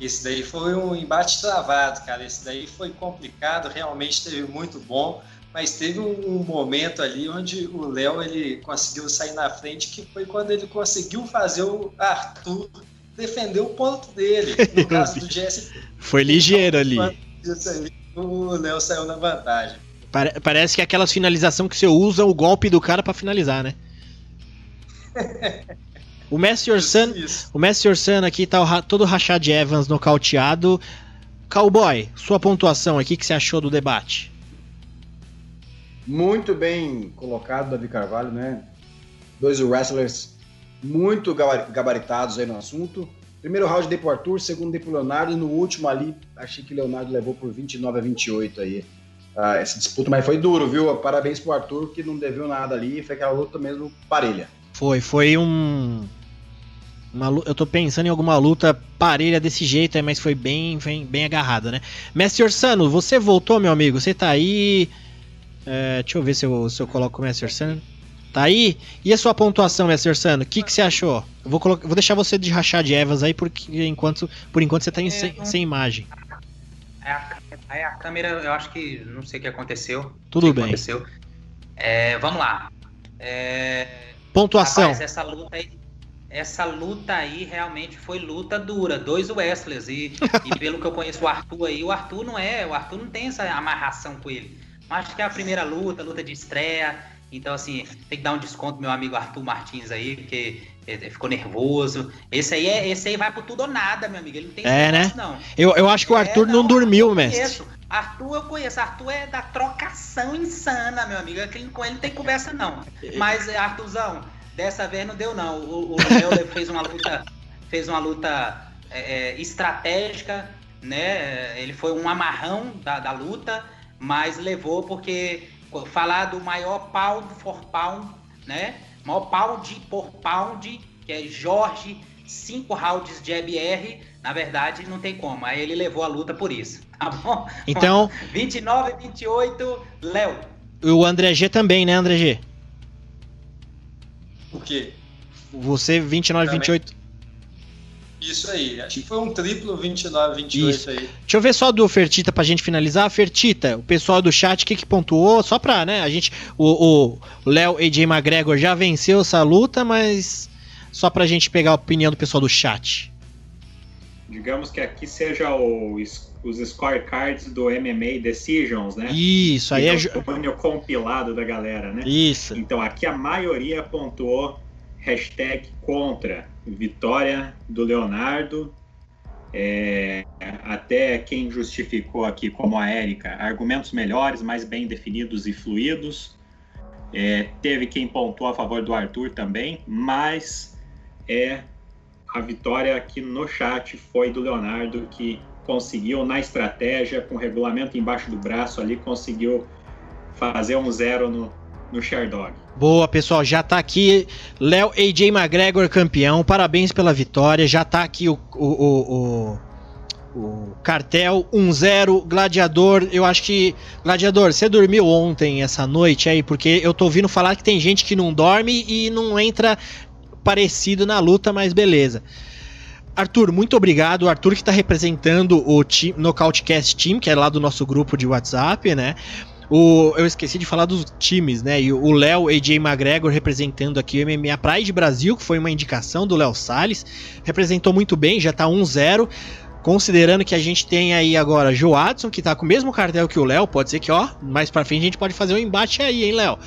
Esse daí foi um embate travado, cara. Esse daí foi complicado, realmente teve muito bom, mas teve um, um momento ali onde o Léo ele conseguiu sair na frente, que foi quando ele conseguiu fazer o Arthur defender o ponto dele. No caso do Jesse. Foi ligeiro ali. Isso aí o Léo saiu na vantagem. Parece que é aquelas finalização que você usa o golpe do cara para finalizar, né? O Messi Orsan, o Messi Orsan aqui tá todo rachado de Evans nocauteado. Cowboy, sua pontuação aqui, que você achou do debate? Muito bem colocado, Davi Carvalho, né? Dois wrestlers muito gabaritados aí no assunto. Primeiro round dei pro Arthur, segundo dei pro Leonardo, e no último ali, achei que o Leonardo levou por 29 a 28 aí. Uh, essa disputa, mas foi duro, viu? Parabéns pro Arthur, que não deveu nada ali, foi aquela luta mesmo parelha. Foi, foi um. Uma, eu tô pensando em alguma luta parelha desse jeito, mas foi bem, bem, bem agarrada, né? Mestre Orsano, você voltou, meu amigo? Você tá aí? É, deixa eu ver se eu, se eu coloco o Mestre Orsano. Tá aí? E a sua pontuação, Mestre Sano? O que, que você achou? Eu vou, colocar, vou deixar você de rachar de Evas aí, porque enquanto, por enquanto você tá em, é, sem, sem, imagem. É a, é a, câmera, eu acho que não sei o que aconteceu. Tudo bem. Aconteceu. É, vamos lá. É, Pontuação. Rapaz, essa luta aí, essa luta aí realmente foi luta dura, dois Wrestlers e, e pelo que eu conheço o Arthur aí, o Arthur não é, o Arthur não tem essa amarração com ele. Mas acho que é a primeira luta, luta de estreia, então, assim, tem que dar um desconto meu amigo Arthur Martins aí, porque ficou nervoso. Esse aí, é, esse aí vai pro tudo ou nada, meu amigo. Ele não tem é, né? não. Eu, eu acho que o Arthur é, não, não, dormiu, eu mestre. Conheço. Arthur eu conheço. Arthur é da trocação insana, meu amigo. Com ele não tem conversa, não. Mas, Arthurzão, dessa vez não deu, não. O, o Léo fez uma luta. Fez uma luta é, é, estratégica, né? Ele foi um amarrão da, da luta, mas levou porque falar do maior pound for pound, né? Maior pound por pound, que é Jorge, cinco rounds de EBR, na verdade não tem como. Aí ele levou a luta por isso, tá bom? Então, 29 e 28, Léo. O André G também, né, André G? O quê? Você 29 e 28. Isso aí, acho que foi um triplo 29, 28 Isso. aí. Deixa eu ver só do Fertita pra gente finalizar. Fertita, o pessoal do chat, o que, que pontuou? Só pra, né? A gente. O Léo AJ McGregor já venceu essa luta, mas só pra gente pegar a opinião do pessoal do chat. Digamos que aqui seja o, os scorecards do MMA Decisions, né? Isso, aí é. O compilado da galera, né? Isso. Então aqui a maioria pontuou hashtag contra vitória do Leonardo. É, até quem justificou aqui, como a Érica, argumentos melhores, mais bem definidos e fluidos. É, teve quem pontuou a favor do Arthur também, mas é a vitória aqui no chat foi do Leonardo, que conseguiu na estratégia, com o regulamento embaixo do braço ali, conseguiu fazer um zero no, Sherdog. Boa, pessoal, já tá aqui Léo AJ McGregor campeão, parabéns pela vitória, já tá aqui o, o, o, o cartel 1-0, Gladiador, eu acho que, Gladiador, você dormiu ontem, essa noite aí, porque eu tô ouvindo falar que tem gente que não dorme e não entra parecido na luta, mas beleza. Arthur, muito obrigado. Arthur que está representando o time, Nocautecast Team, que é lá do nosso grupo de WhatsApp, né? O, eu esqueci de falar dos times, né? E o Léo AJ McGregor representando aqui o MMA Pride Brasil, que foi uma indicação do Léo Salles. Representou muito bem, já tá 1-0. Considerando que a gente tem aí agora Joadson, que tá com o mesmo cartel que o Léo, pode ser que, ó, mais pra frente a gente pode fazer um embate aí, hein, Léo?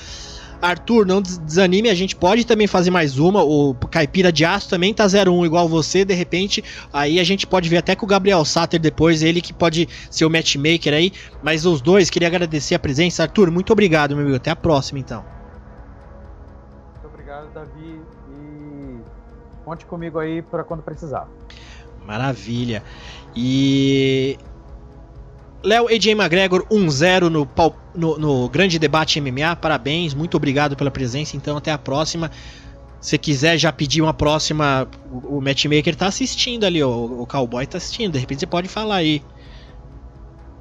Arthur, não desanime, a gente pode também fazer mais uma. O Caipira de Aço também tá 0-1 igual você, de repente. Aí a gente pode ver até com o Gabriel Satter depois, ele que pode ser o matchmaker aí. Mas os dois, queria agradecer a presença. Arthur, muito obrigado, meu amigo. Até a próxima, então. Muito obrigado, Davi. E conte comigo aí para quando precisar. Maravilha. E Léo AJ McGregor 1-0 no, no, no, grande debate MMA. Parabéns, muito obrigado pela presença. Então, até a próxima. Se quiser já pedir uma próxima, o, o matchmaker tá assistindo ali, o, o cowboy tá assistindo. De repente você pode falar aí.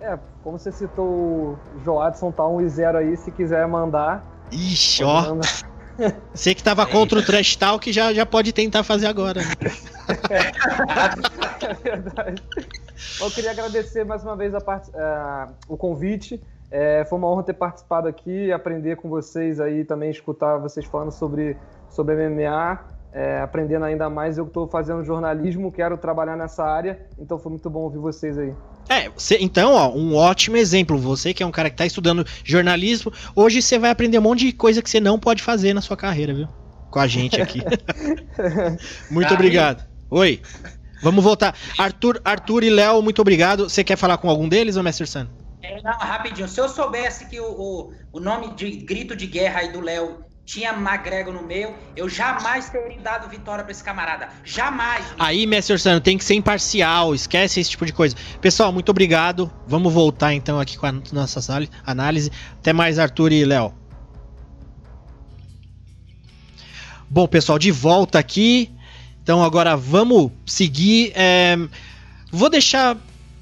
É, como você citou o Joadson tá 1 0 aí, se quiser mandar. Ixi, ó. Você que tava contra o Trash Talk já, já pode tentar fazer agora. é verdade. Eu queria agradecer mais uma vez a part... Uh, o convite. É, foi uma honra ter participado aqui, aprender com vocês aí, também escutar vocês falando sobre, sobre MMA, é, aprendendo ainda mais. Eu estou fazendo jornalismo, quero trabalhar nessa área, então foi muito bom ouvir vocês aí. É, você, então, ó, um ótimo exemplo. Você que é um cara que está estudando jornalismo, hoje você vai aprender um monte de coisa que você não pode fazer na sua carreira, viu? Com a gente aqui. muito obrigado. Oi. Vamos voltar. Arthur, Arthur e Léo, muito obrigado. Você quer falar com algum deles, ou Mestre San? É, não, rapidinho. Se eu soubesse que o, o, o nome de grito de guerra aí do Léo tinha Magrego no meio, eu jamais teria dado vitória para esse camarada. Jamais. Aí, Mestre Sano, tem que ser imparcial, esquece esse tipo de coisa. Pessoal, muito obrigado. Vamos voltar então aqui com a nossa análise. Até mais, Arthur e Léo. Bom, pessoal, de volta aqui. Então agora vamos seguir. É, vou deixar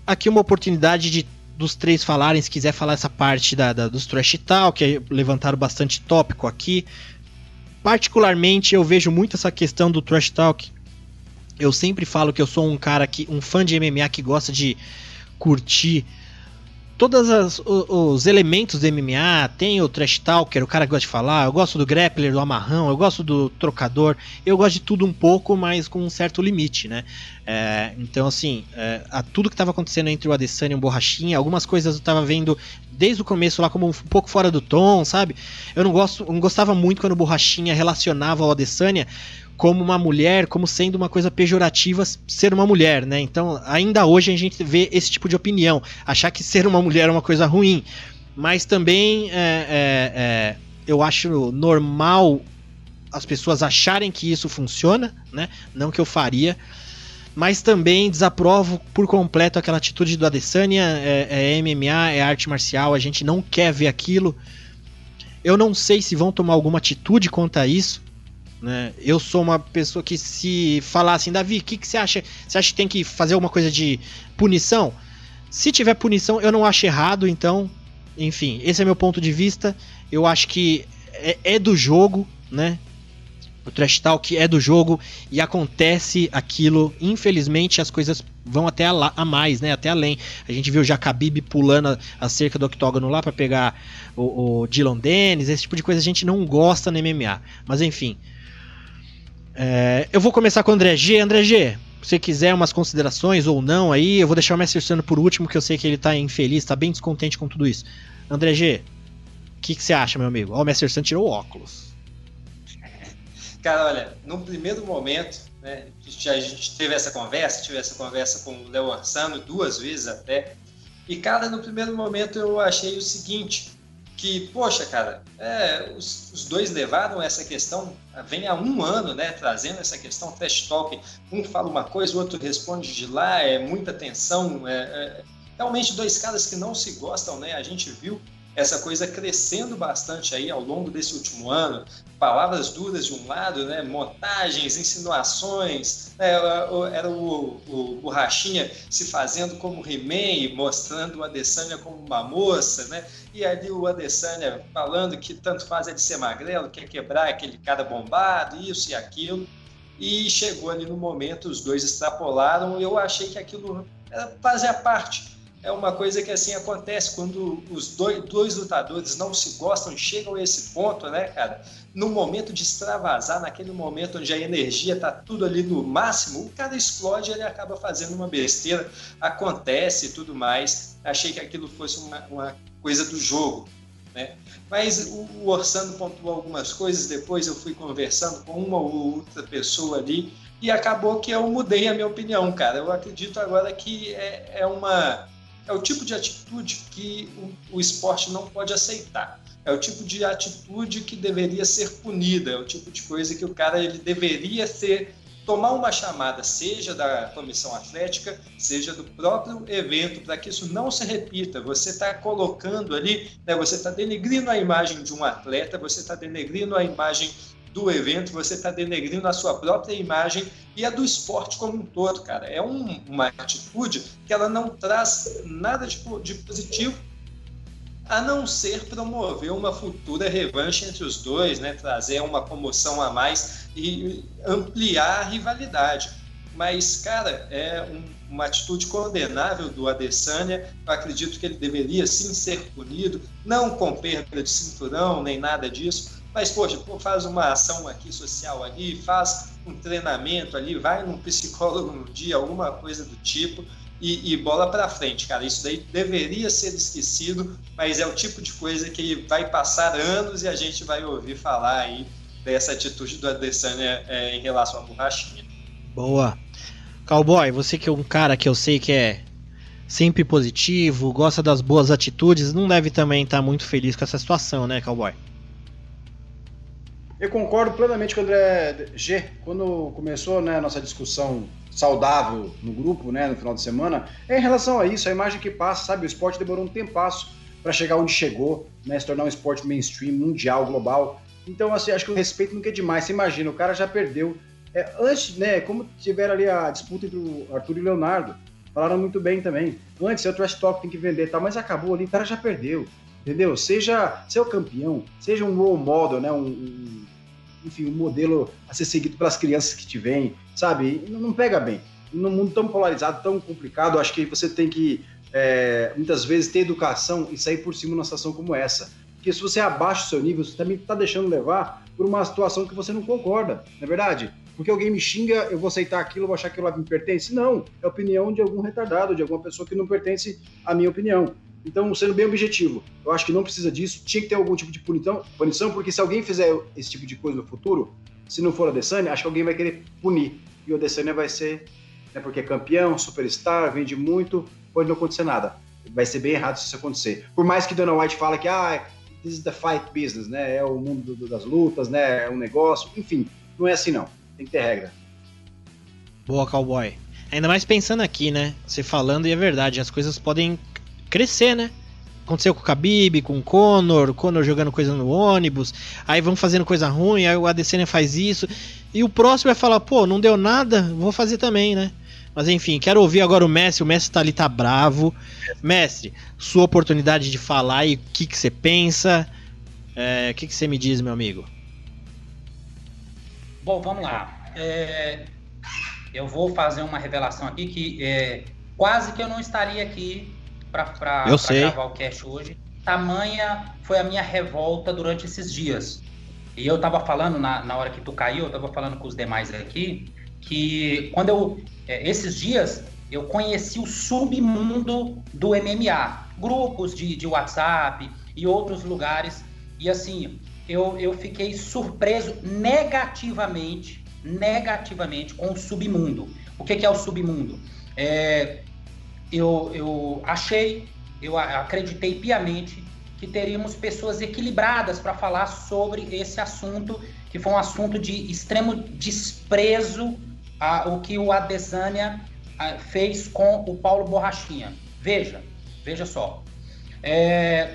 aqui uma oportunidade de dos três falarem, se quiser falar essa parte da, da dos trash tal, que levantaram bastante tópico aqui. Particularmente eu vejo muito essa questão do trash talk. Eu sempre falo que eu sou um cara que um fã de MMA que gosta de curtir todos os, os, elementos do MMA, tem o trash talker, o cara que gosta de falar, eu gosto do grappler, do amarrão, eu gosto do trocador, eu gosto de tudo um pouco, mas com um certo limite, né? É, então, assim, é, a, tudo que estava acontecendo entre o Adesanya e o Borrachinha, algumas coisas eu estava vendo desde o começo lá como um, um pouco fora do tom, sabe? Eu não, gosto, não gostava muito quando o Borrachinha relacionava o Adesanya como uma mulher, como sendo uma coisa pejorativa ser uma mulher, né? Então, ainda hoje a gente vê esse tipo de opinião, achar que ser uma mulher é uma coisa ruim. Mas também é, é, é, eu acho normal as pessoas acharem que isso funciona, né? Não que eu faria. mas também desaprovo por completo aquela atitude do Adesanya. É, é MMA, é arte marcial, a gente não quer ver aquilo. Eu não sei se vão tomar alguma atitude quanto a isso. Né? Eu sou uma pessoa que se falar assim, Davi, o que, que você acha? Você acha que tem que fazer alguma coisa de punição? Se tiver punição, eu não acho errado, então, enfim, esse é meu ponto de vista. Eu acho que é, é do jogo, né? O trash talk é do jogo e acontece aquilo. Infelizmente, as coisas vão até a, a mais, né? Até além. A gente viu já Khabib pulando a, a cerca do octógono lá para pegar o, o Dylan Dennis. Esse tipo de coisa a gente não gosta no MMA. Mas enfim. É, eu vou começar com o André G. André G, se quiser umas considerações ou não aí, eu vou deixar o Mestre Sano por último, que eu sei que ele tá infeliz, tá bem descontente com tudo isso. André G, o que, você acha, meu amigo? Ó, o Mestre Sano tirou o óculos. Cara, olha, num primeiro momento, né, a gente teve essa conversa, tive essa conversa com o Léo Orsano duas vezes até, e cara, no primeiro momento eu achei o seguinte, que, poxa, cara, é, os, os, dois levaram essa questão, vem há um ano, né, trazendo essa questão trash talk, um fala uma coisa, o outro responde de lá, é muita tensão, é, é, realmente dois caras que não se gostam, né, a gente viu essa coisa crescendo bastante aí ao longo desse último ano, palavras duras de um lado, né, montagens, insinuações, né, era o, o, o Rachinha se fazendo como He-Man, mostrando o Adesanya como uma moça, né, e ali o Adesanya falando que tanto faz ele ser magrelo, quer quebrar aquele cara bombado, isso e aquilo, e chegou ali no momento, os dois extrapolaram, eu achei que aquilo fazia parte é uma coisa que assim acontece quando os dois, dois lutadores não se gostam, chegam a esse ponto, né, cara? No momento de extravasar, naquele momento onde a energia tá tudo ali no máximo, o cara explode ele acaba fazendo uma besteira, acontece e tudo mais. Achei que aquilo fosse uma, uma coisa do jogo. Né? Mas o, o Orçando pontuou algumas coisas, depois eu fui conversando com uma ou outra pessoa ali e acabou que eu mudei a minha opinião, cara. Eu acredito agora que é, é uma é o tipo de atitude que o, o esporte não pode aceitar. É o tipo de atitude que deveria ser punida, é o tipo de coisa que o cara ele deveria ser tomar uma chamada, seja da comissão atlética, seja do próprio evento, para que isso não se repita. Você está colocando ali, né, você está denegrindo a imagem de um atleta, você está denegrindo a imagem do evento, você está denegrindo a sua própria imagem e a do esporte como um todo, cara. É um, uma atitude que ela não traz nada de, de positivo a não ser promover uma futura revanche entre os dois, né? trazer uma comoção a mais e ampliar a rivalidade. Mas, cara, é um, uma atitude condenável do Adesanya. Eu acredito que ele deveria sim ser punido, não com perda de cinturão nem nada disso, mas, poxa, faz uma ação aqui social ali, faz um treinamento ali, vai num psicólogo no dia, alguma coisa do tipo, e, e bola para frente, cara. Isso daí deveria ser esquecido, mas é o tipo de coisa que vai passar anos e a gente vai ouvir falar aí dessa atitude do Adesanya é, em relação à borrachinha. Boa. Cowboy, você que é um cara que eu sei que é sempre positivo, gosta das boas atitudes, não deve também estar muito feliz com essa situação, né, Cowboy? Eu concordo plenamente com o André G. Quando começou né, a nossa discussão saudável no grupo, né, no final de semana, é em relação a isso, a imagem que passa, sabe? O esporte demorou um tempasso para chegar onde chegou, né, se tornar um esporte mainstream, mundial, global. Então, assim, acho que o respeito nunca é demais. Você imagina, o cara já perdeu. É, antes, né, como tiveram ali a disputa entre o Arthur e o Leonardo, falaram muito bem também. Antes, é o trash talk tem que vender, tá? Mas acabou ali, o cara já perdeu entendeu? Seja, o campeão, seja um role model, né? Um, um, enfim, um modelo a ser seguido pelas crianças que te vêm, sabe? Não, pega bem. Num mundo tão polarizado, tão complicado, acho que você tem que, é, muitas vezes, ter educação e sair por cima numa situação como essa. Porque se você abaixa o seu nível, você também está deixando levar por uma situação que você não concorda, não é verdade? Porque alguém me xinga, eu vou aceitar aquilo, vou achar que aquilo me pertence? Não, é opinião de algum retardado, de alguma pessoa que não pertence à minha opinião. Então, sendo bem objetivo, eu acho que não precisa disso, tinha que ter algum tipo de punição, porque se alguém fizer esse tipo de coisa no futuro, se não for a Adesanya, acho que alguém vai querer punir. E o Adesanya vai ser, né, porque é campeão, superstar, vende muito, pode não acontecer nada. Vai ser bem errado se isso acontecer. Por mais que Dana White fala que, ah, this is the fight business, né, é o mundo do, das lutas, né, é um negócio, enfim, não é assim não, tem que ter regra. Boa, cowboy. Ainda mais pensando aqui, né? Você falando e é verdade, as coisas podem crescer, né? Aconteceu com o Khabib, com o Conor, o Conor jogando coisa no ônibus, aí vão fazendo coisa ruim, aí o Adesanya faz isso, e o próximo vai falar, pô, não deu nada, vou fazer também, né? Mas enfim, quero ouvir agora o Messi, o Messi tá ali, tá bravo. Mestre, sua oportunidade de falar e o que, que você pensa, é, o que, que você me diz, meu amigo? Bom, vamos lá. É, eu vou fazer uma revelação aqui que é, quase que eu não estaria aqui para gravar o cast hoje. Tamanha foi a minha revolta durante esses dias. E eu tava falando, na, na hora que tu caiu, eu tava falando com os demais aqui, que quando eu. É, esses dias eu conheci o submundo do MMA. Grupos de, de WhatsApp e outros lugares. E assim, eu, eu fiquei surpreso negativamente, negativamente com o submundo. O que, que é o submundo? É, eu, eu achei, eu acreditei piamente que teríamos pessoas equilibradas para falar sobre esse assunto, que foi um assunto de extremo desprezo a, o que o Adesanya a, fez com o Paulo Borrachinha. Veja, veja só. É,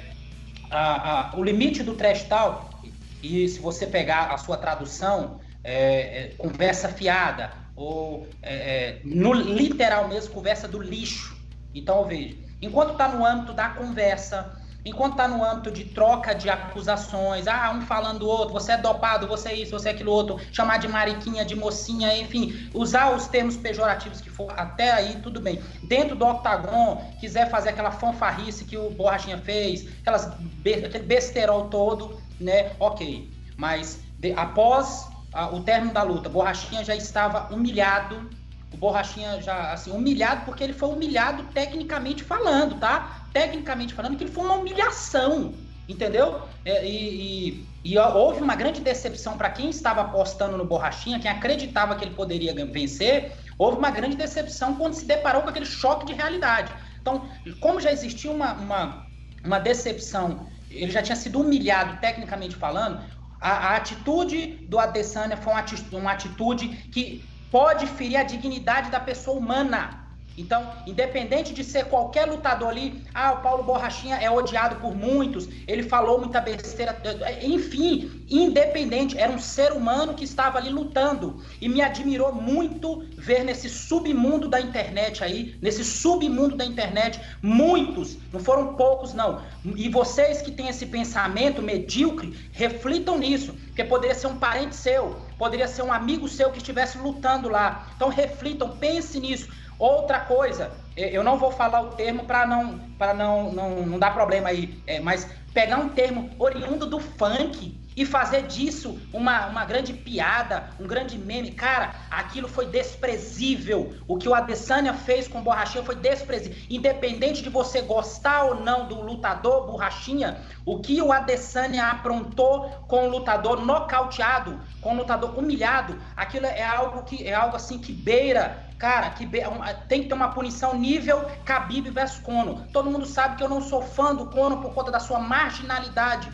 a, o limite do trash talk, e se você pegar a sua tradução, é, é, conversa fiada, ou é, é, no literal mesmo, conversa do lixo. Então, veja, enquanto está no âmbito da conversa, enquanto está no âmbito de troca de acusações, ah, um falando do outro, você é dopado, você é isso, você é aquilo outro, chamar de mariquinha, de mocinha, enfim, usar os termos pejorativos que for, até aí tudo bem. Dentro do octagon, quiser fazer aquela fanfarrice que o Borrachinha fez, aquelas aquele besterol todo, né, ok. Mas de, após o término da luta, Borrachinha já estava humilhado, o Borrachinha já, assim, humilhado porque ele foi humilhado tecnicamente falando, tá? Tecnicamente falando, que ele foi uma humilhação, entendeu? É, e, e, e, houve uma grande decepção para quem estava apostando no Borrachinha, quem acreditava que ele poderia vencer, houve uma grande decepção quando se deparou com aquele choque de realidade. Então, como já existia uma, uma, uma decepção, ele já tinha sido humilhado tecnicamente falando, a, a atitude do Adesanya foi uma atitude, uma atitude que pode ferir a dignidade da pessoa humana. Então, independente de ser qualquer lutador ali, ah, o Paulo Borrachinha é odiado por muitos, ele falou muita besteira, enfim, independente, era um ser humano que estava ali lutando. E me admirou muito ver nesse submundo da internet aí, nesse submundo da internet, muitos, não foram poucos não. E vocês que têm esse pensamento medíocre, reflitam nisso, porque poderia ser um parente seu, poderia ser um amigo seu que estivesse lutando lá. Então reflitam, pense nisso. Outra coisa, eu não vou falar o termo para não, para não, não, não dar problema aí, é, mas pegar um termo oriundo do funk e fazer disso uma, uma grande piada, um grande meme. Cara, aquilo foi desprezível. O que o Adesanya fez com o Borrachinha foi desprezível. Independente de você gostar ou não do lutador Borrachinha, o que o Adesanya aprontou com o lutador nocauteado, com o lutador humilhado, aquilo é algo que é algo assim que beira Cara, que tem que ter uma punição nível Khabib versus Cono. Todo mundo sabe que eu não sou fã do Cono por conta da sua marginalidade.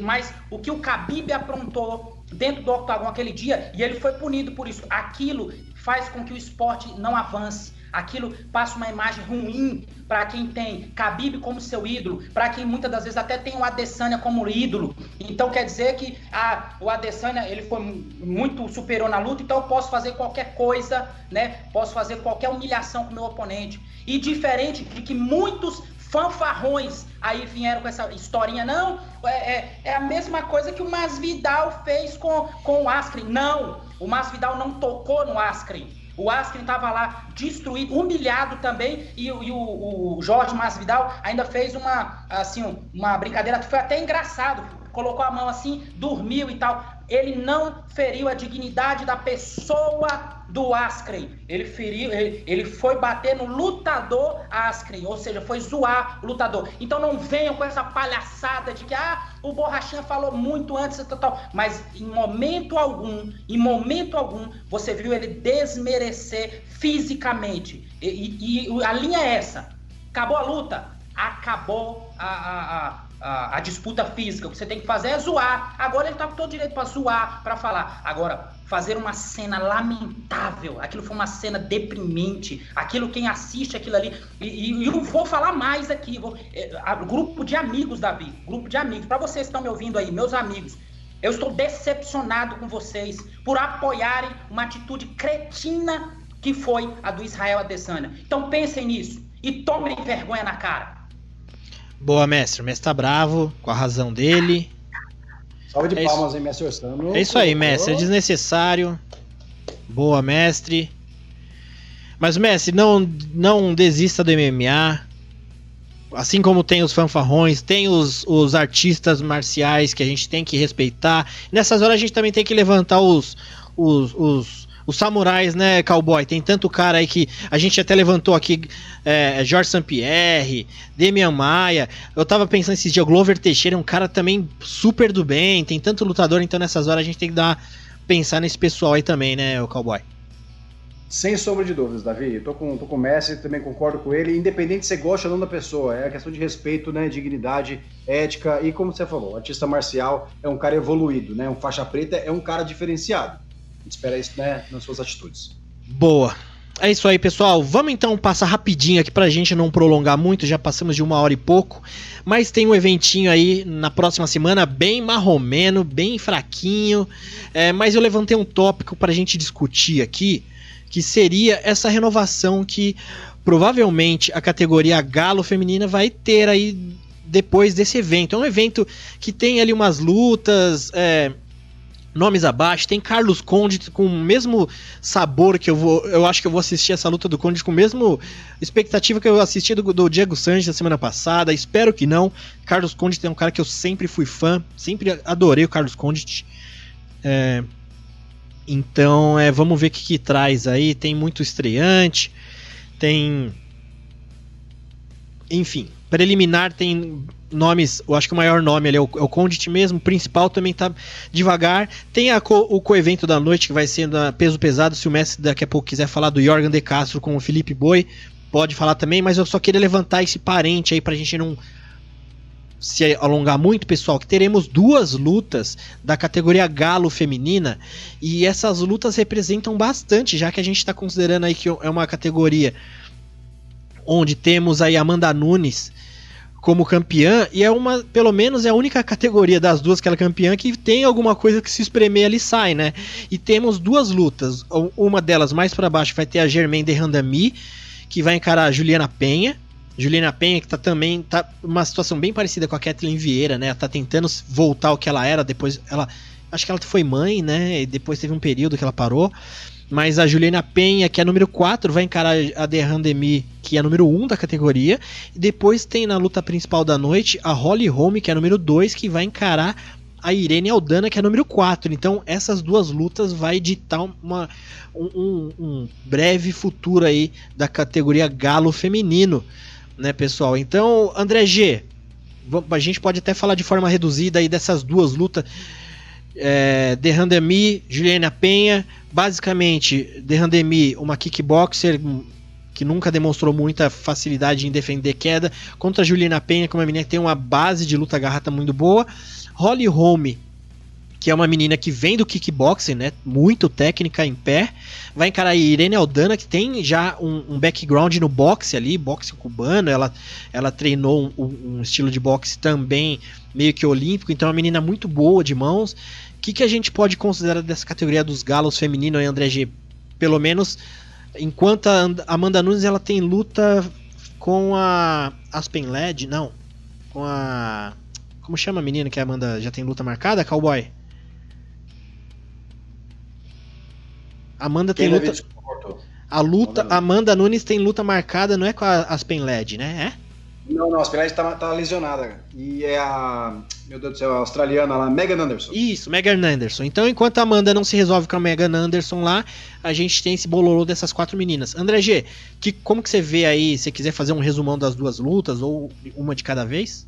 Mas o que o Khabib aprontou dentro do octagon aquele dia, e ele foi punido por isso, aquilo faz com que o esporte não avance. Aquilo passa uma imagem ruim para quem tem Khabib como seu ídolo, para quem muitas das vezes até tem o Adesanya como ídolo. Então quer dizer que ah, o Adesanya ele foi muito superior na luta, então eu posso fazer qualquer coisa, né? Posso fazer qualquer humilhação com meu oponente. E diferente de que muitos fanfarrões aí vieram com essa historinha, não, é, é, é, a mesma coisa que o Masvidal fez com, com o Askren. Não, o Masvidal não tocou no Askren. O Askren estava lá destruído, humilhado também, e, e o, o, Jorge Masvidal ainda fez uma, assim, uma brincadeira foi até engraçado. Colocou a mão assim, dormiu e tal. Ele não feriu a dignidade da pessoa do Askren. Ele feriu, ele, ele foi bater no lutador Askren, ou seja, foi zoar o lutador. Então não venham com essa palhaçada de que ah, o Borrachinha falou muito antes, tal, tal. mas em momento algum, em momento algum, você viu ele desmerecer fisicamente. E, e, e a linha é essa. Acabou a luta, acabou a, a a, a, disputa física, o que você tem que fazer é zoar. Agora ele tá com todo direito para zoar, para falar. Agora, fazer uma cena lamentável, aquilo foi uma cena deprimente, aquilo quem assiste aquilo ali, e, e eu vou falar mais aqui, vou, é, a, grupo de amigos, Davi, grupo de amigos, para vocês que estão me ouvindo aí, meus amigos, eu estou decepcionado com vocês por apoiarem uma atitude cretina que foi a do Israel Adesanya. Então pensem nisso e tomem vergonha na cara. Boa, mestre. O mestre tá bravo, com a razão dele. Salve de é palmas, isso. hein, mestre Orsano. É isso aí, mestre. É desnecessário. Boa, mestre. Mas, mestre, não, não desista do MMA. Assim como tem os fanfarrões, tem os, os artistas marciais que a gente tem que respeitar. Nessas horas a gente também tem que levantar os, os, os os samurais, né, cowboy? Tem tanto cara aí que a gente até levantou aqui, é, Jorge Sampierre, Demian Maia. Eu tava pensando esses dias, Glover Teixeira é um cara também super do bem, tem tanto lutador, então nessas horas a gente tem que dar pensar nesse pessoal aí também, né, o cowboy? Sem sombra de dúvidas, Davi. Eu tô com, tô com o Messi, também concordo com ele. Independente se você gosta ou não da pessoa, é a questão de respeito, né, dignidade, ética e, como você falou, artista marcial é um cara evoluído, né? Um faixa preta é um cara diferenciado espera isso né, nas suas atitudes. Boa. É isso aí, pessoal. Vamos então passar rapidinho aqui pra gente não prolongar muito, já passamos de uma hora e pouco. Mas tem um eventinho aí na próxima semana, bem marromeno, bem fraquinho. É, mas eu levantei um tópico pra gente discutir aqui, que seria essa renovação que provavelmente a categoria galo feminina vai ter aí depois desse evento. É um evento que tem ali umas lutas. É, nomes abaixo. Tem Carlos Conde com o mesmo sabor que eu vou. Eu acho que eu vou assistir essa luta do Conde com o mesmo expectativa que eu assisti do, do Diego Sanches na semana passada. Espero que não. Carlos Conde é um cara que eu sempre fui fã, sempre adorei o Carlos Conde. É, então, é, vamos ver o que, que traz aí. Tem muito estreante, tem. Enfim, preliminar tem nomes, eu acho que o maior nome ali é o, é o Condit mesmo, o principal também tá devagar. Tem a, o coevento da noite que vai ser da peso pesado, se o Messi daqui a pouco quiser falar do Jorgen De Castro com o Felipe Boi, pode falar também, mas eu só queria levantar esse parente aí pra gente não se alongar muito, pessoal, que teremos duas lutas da categoria galo feminina e essas lutas representam bastante, já que a gente está considerando aí que é uma categoria onde temos aí Amanda Nunes como campeã e é uma, pelo menos é a única categoria das duas que ela é campeã que tem alguma coisa que se espremer ali sai, né? E temos duas lutas, uma delas mais para baixo vai ter a Germaine de Randami, que vai encarar a Juliana Penha. Juliana Penha que tá também tá uma situação bem parecida com a Kathleen Vieira, né? Ela tá tentando voltar ao que ela era, depois ela acho que ela foi mãe, né? E depois teve um período que ela parou. Mas a Juliana Penha, que é número 4, vai encarar a Derrandemi, que é número 1 da categoria. E depois tem na luta principal da noite a Holly Holm, que é número 2, que vai encarar a Irene Aldana, que é número 4. Então, essas duas lutas vai ditar uma, um, um, breve futuro aí da categoria galo feminino, né, pessoal? Então, André G, a gente pode até falar de forma reduzida aí dessas duas lutas é, Derrandemi, Juliana Penha, basicamente Derrandemi, uma kickboxer que nunca demonstrou muita facilidade em defender queda, contra Juliana Penha, que é uma menina que tem uma base de luta garrata muito boa, Holly Holm, que é uma menina que vem do kickboxing, né, muito técnica em pé, vai encarar a Irene Aldana, que tem já um, um background no boxe ali, boxe cubano, ela, ela treinou um, um estilo de boxe também meio que olímpico, então é uma menina muito boa de mãos, que, que a gente pode considerar dessa categoria dos galos feminino André G? Pelo menos enquanto a Amanda Nunes ela tem luta com a Aspen Led, não, com a como chama a menina que a Amanda já tem luta marcada, Cowboy? Amanda Quem tem luta. A luta, Amanda Nunes tem luta marcada, não é com a Aspen Led, né? É? Não, não, a Spinelli tá, tá lesionada. E é a. Meu Deus do céu, a australiana lá, Megan Anderson. Isso, Megan Anderson. Então, enquanto a Amanda não se resolve com a Megan Anderson lá, a gente tem esse bololô dessas quatro meninas. André G, que, como que você vê aí, se quiser fazer um resumão das duas lutas, ou uma de cada vez?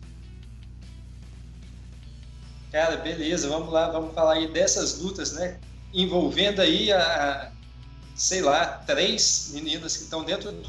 Cara, beleza, vamos lá, vamos falar aí dessas lutas, né? Envolvendo aí a, sei lá, três meninas que estão dentro do.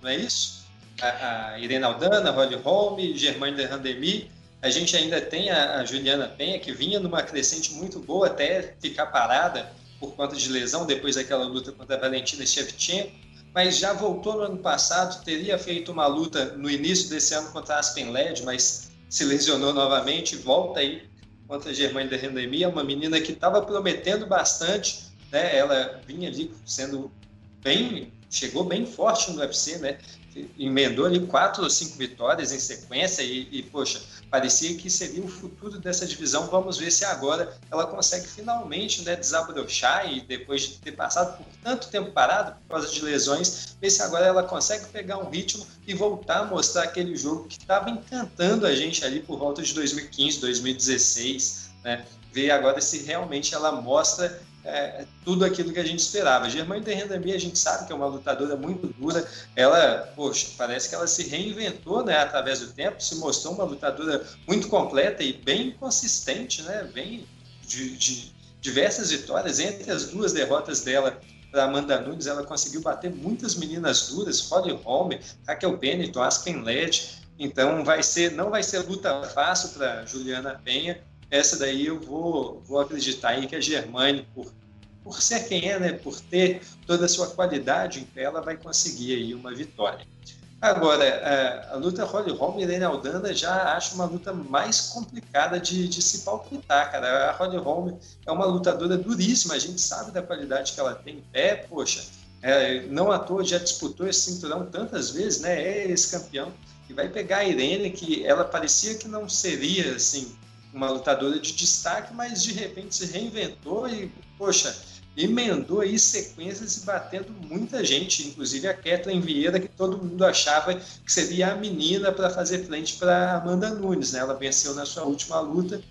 Não é isso? A, a Irene Aldana, Holly Holm, Germaine de Randemi. A gente ainda tem a, a, Juliana Penha, que vinha numa crescente muito boa até ficar parada por conta de lesão, depois daquela luta contra a Valentina Shevchenko, mas já voltou no ano passado, teria feito uma luta no início desse ano contra a Aspen Led, mas se lesionou novamente, volta aí contra a Germaine de Randemi, é uma menina que estava prometendo bastante, né? ela vinha ali sendo bem, chegou bem forte no UFC, né? Emendou ali quatro ou cinco vitórias em sequência e, e, poxa, parecia que seria o futuro dessa divisão. Vamos ver se agora ela consegue finalmente né, desabrochar e depois de ter passado por tanto tempo parado por causa de lesões, ver se agora ela consegue pegar um ritmo e voltar a mostrar aquele jogo que estava encantando a gente ali por volta de 2015, 2016, né? Ver agora se realmente ela mostra é, tudo aquilo que a gente esperava. Germaine Terrendami, a gente sabe que é uma lutadora muito dura. Ela, poxa, parece que ela se reinventou né, através do tempo, se mostrou uma lutadora muito completa e bem consistente, né, bem de, de diversas vitórias. Entre as duas derrotas dela para Amanda Nunes, ela conseguiu bater muitas meninas duras, Holly Holm, Raquel Bennett, Aspen Led. Então vai ser, não vai ser luta fácil para Juliana Penha essa daí eu vou, vou acreditar em que a Germane, por, por ser quem é, né, por ter toda a sua qualidade em pé, ela vai conseguir aí uma vitória. Agora, a, a luta Holly Holm e Irene Aldana já acho uma luta mais complicada de, de se palpitar, cara. A Holly Holm é uma lutadora duríssima, a gente sabe da qualidade que ela tem em pé, poxa, é, não à toa já disputou esse cinturão tantas vezes, né? É ex-campeão. E vai pegar a Irene, que ela parecia que não seria, assim, uma lutadora de destaque, mas de repente se reinventou e, poxa, emendou aí sequências e batendo muita gente, inclusive a Kathleen Vieira, que todo mundo achava que seria a menina para fazer frente para Amanda Nunes, né? Ela venceu na sua última luta.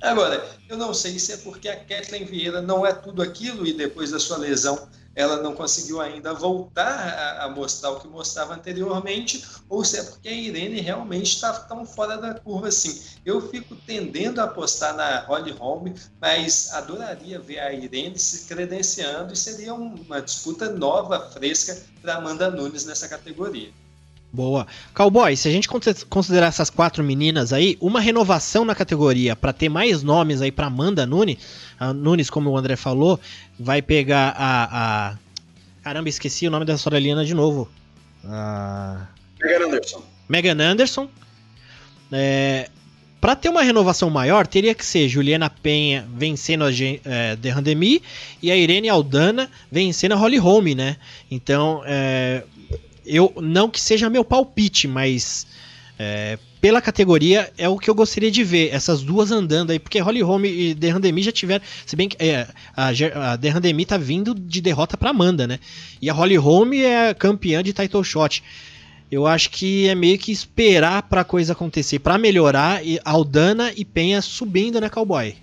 Agora, eu não sei se é porque a Kathleen Vieira não é tudo aquilo e depois da sua lesão ela não conseguiu ainda voltar a, mostrar o que mostrava anteriormente, ou se é porque a Irene realmente está tão fora da curva assim. Eu fico tendendo a apostar na Holly Holm, mas adoraria ver a Irene se credenciando e seria uma disputa nova, fresca para Amanda Nunes nessa categoria. Boa. Cowboy, se a gente considerar essas quatro meninas aí, uma renovação na categoria para ter mais nomes aí para Amanda Nunes, a Nunes, como o André falou, vai pegar a, a... Caramba, esqueci o nome da australiana de novo. A... Megan Anderson. Megan Anderson. É, para ter uma renovação maior, teria que ser Juliana Penha vencendo a é, Derrandemi e a Irene Aldana vencendo a Holly Holm, né? Então, é, eu não que seja meu palpite, mas é, pela categoria é o que eu gostaria de ver, essas duas andando aí, porque Holly Holm e Derrandemi já tiveram, se bem que é, a, a Derrandemi tá vindo de derrota para Amanda, né? E a Holly Holm é campeã de title shot. Eu acho que é meio que esperar para a coisa acontecer, para melhorar e Aldana e Penha subindo, né, Cowboy?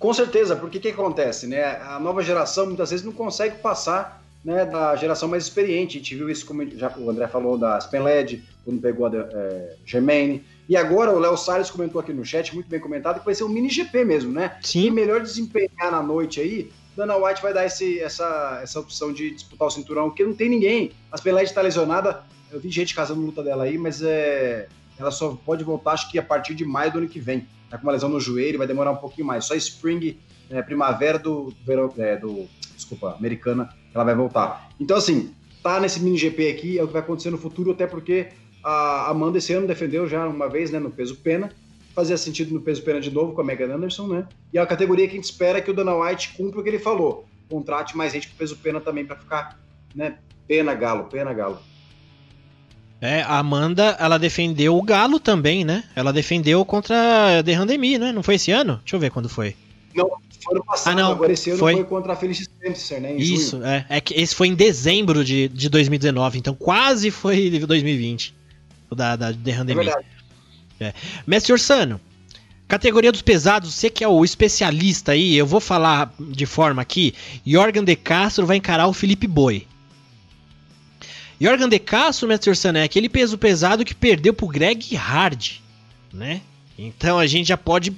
Com certeza, porque o que acontece, né? A nova geração muitas vezes não consegue passar né, da geração mais experiente. A gente viu isso, como já o André falou, da Spenled, quando pegou a é, Germaine. E agora o Léo Salles comentou aqui no chat, muito bem comentado, que vai ser um mini GP mesmo, né? Sim. E melhor desempenhar na noite aí, Dana White vai dar esse, essa, essa opção de disputar o cinturão, porque não tem ninguém. A Spenled tá lesionada, eu vi gente casando luta dela aí, mas é, ela só pode voltar, acho que a partir de maio do ano que vem. Tá com uma lesão no joelho, vai demorar um pouquinho mais. Só Spring, é, primavera do, do, é, do desculpa, americana, ela vai voltar. Então, assim, tá nesse mini GP aqui, é o que vai acontecer no futuro, até porque a Amanda esse ano defendeu já uma vez, né, no peso pena, fazia sentido no peso pena de novo com a Megan Anderson, né? E é a categoria que a gente espera que o Dana White cumpra o que ele falou. Contrate mais gente com peso pena também para ficar, né, pena galo, pena galo. É, a Amanda, ela defendeu o Galo também, né? Ela defendeu contra a Derrandemi, né? Não foi esse ano? Deixa eu ver quando foi. Não, foi ano passado, ah, não, agora esse ano foi, foi contra a Felice Spencer, né? Isso, junho. é. É que esse foi em dezembro de, de 2019, então quase foi 2020. Da, da Derrandemi. É. É. Mestre Orsano, categoria dos pesados, você que é o especialista aí, eu vou falar de forma aqui. Jorgen de Castro vai encarar o Felipe Boi. Jorgen de Castro, Mestre Orsano, é aquele peso pesado que perdeu pro Greg Hard, né? Então a gente já pode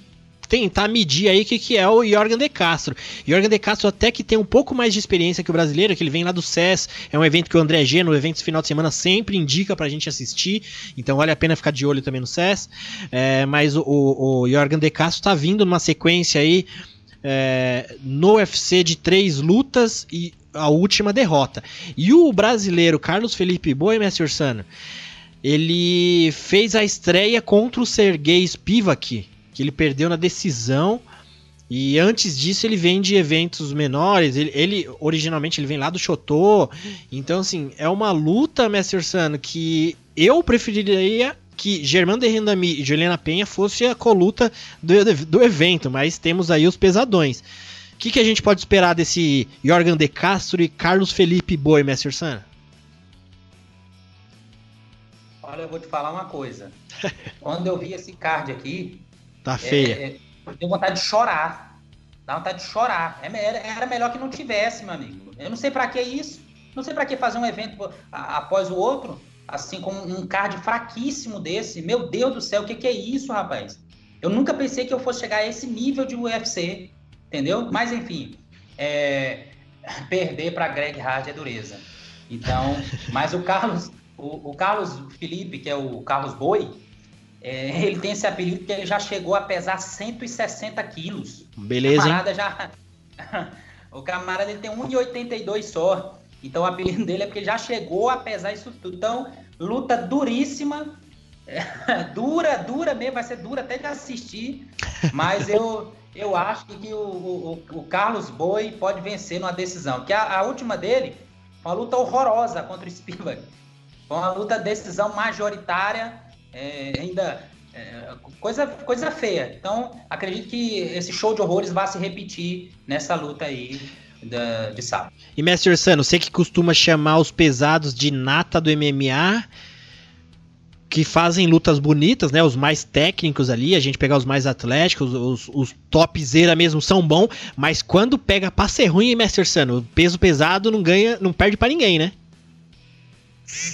tentar medir aí o que, que é o Jorgen De Castro. Jorgen De Castro até que tem um pouco mais de experiência que o brasileiro, que ele vem lá do SES, é um evento que o André G, no evento de final de semana, sempre indica pra gente assistir, então vale a pena ficar de olho também no SES. É, mas o, o, o Jorgen De Castro tá vindo numa sequência aí é, no UFC de três lutas e a última derrota. E o brasileiro Carlos Felipe Boi, Mestre Ursano, ele fez a estreia contra o Sergei Spivak, que ele perdeu na decisão. E antes disso ele vem de eventos menores. Ele, ele originalmente ele vem lá do Chotô. Então assim é uma luta, Mestre Ursano, que eu preferiria que Germano de Rendami e Juliana Penha fosse a coluta do, do evento, mas temos aí os pesadões. O que, que a gente pode esperar desse Jorgan de Castro e Carlos Felipe Boi, Mestre San? Olha, eu vou te falar uma coisa. Quando eu vi esse card aqui. Tá feia. É, é, eu tenho vontade de chorar. Dá vontade de chorar. É era, era melhor que não tivesse, meu amigo. Eu não sei para que isso. Não sei para que fazer um evento após o outro assim como um card fraquíssimo desse. Meu Deus do céu, o que, que é isso, rapaz? Eu nunca pensei que eu fosse chegar a esse nível de UFC, entendeu? Mas enfim, é... perder para Greg Hard é dureza. Então, mas o Carlos, o, o, Carlos Felipe, que é o Carlos Boi, é, ele tem esse apelido porque ele já chegou a pesar 160 quilos. Beleza. O camarada já. o camarada ele tem 1,82 só. Então o apelido dele é porque ele já chegou a pesar isso tudo. Então, luta duríssima. dura, dura mesmo, vai ser dura até de assistir. Mas eu, eu acho que o, o, o Carlos Boi pode vencer numa decisão. Que a, a última dele foi uma luta horrorosa contra o Spielberg. Foi uma luta decisão majoritária, é, ainda é, coisa, coisa feia. Então, acredito que esse show de horrores vai se repetir nessa luta aí da, de sábado. E Mestre Sano, você que costuma chamar os pesados de nata do MMA, que fazem lutas bonitas, né? Os mais técnicos ali, a gente pegar os mais atléticos, os, os topzera mesmo são bons, mas quando pega pra ser ruim, Mestre Sano, peso pesado não ganha, não perde para ninguém, né?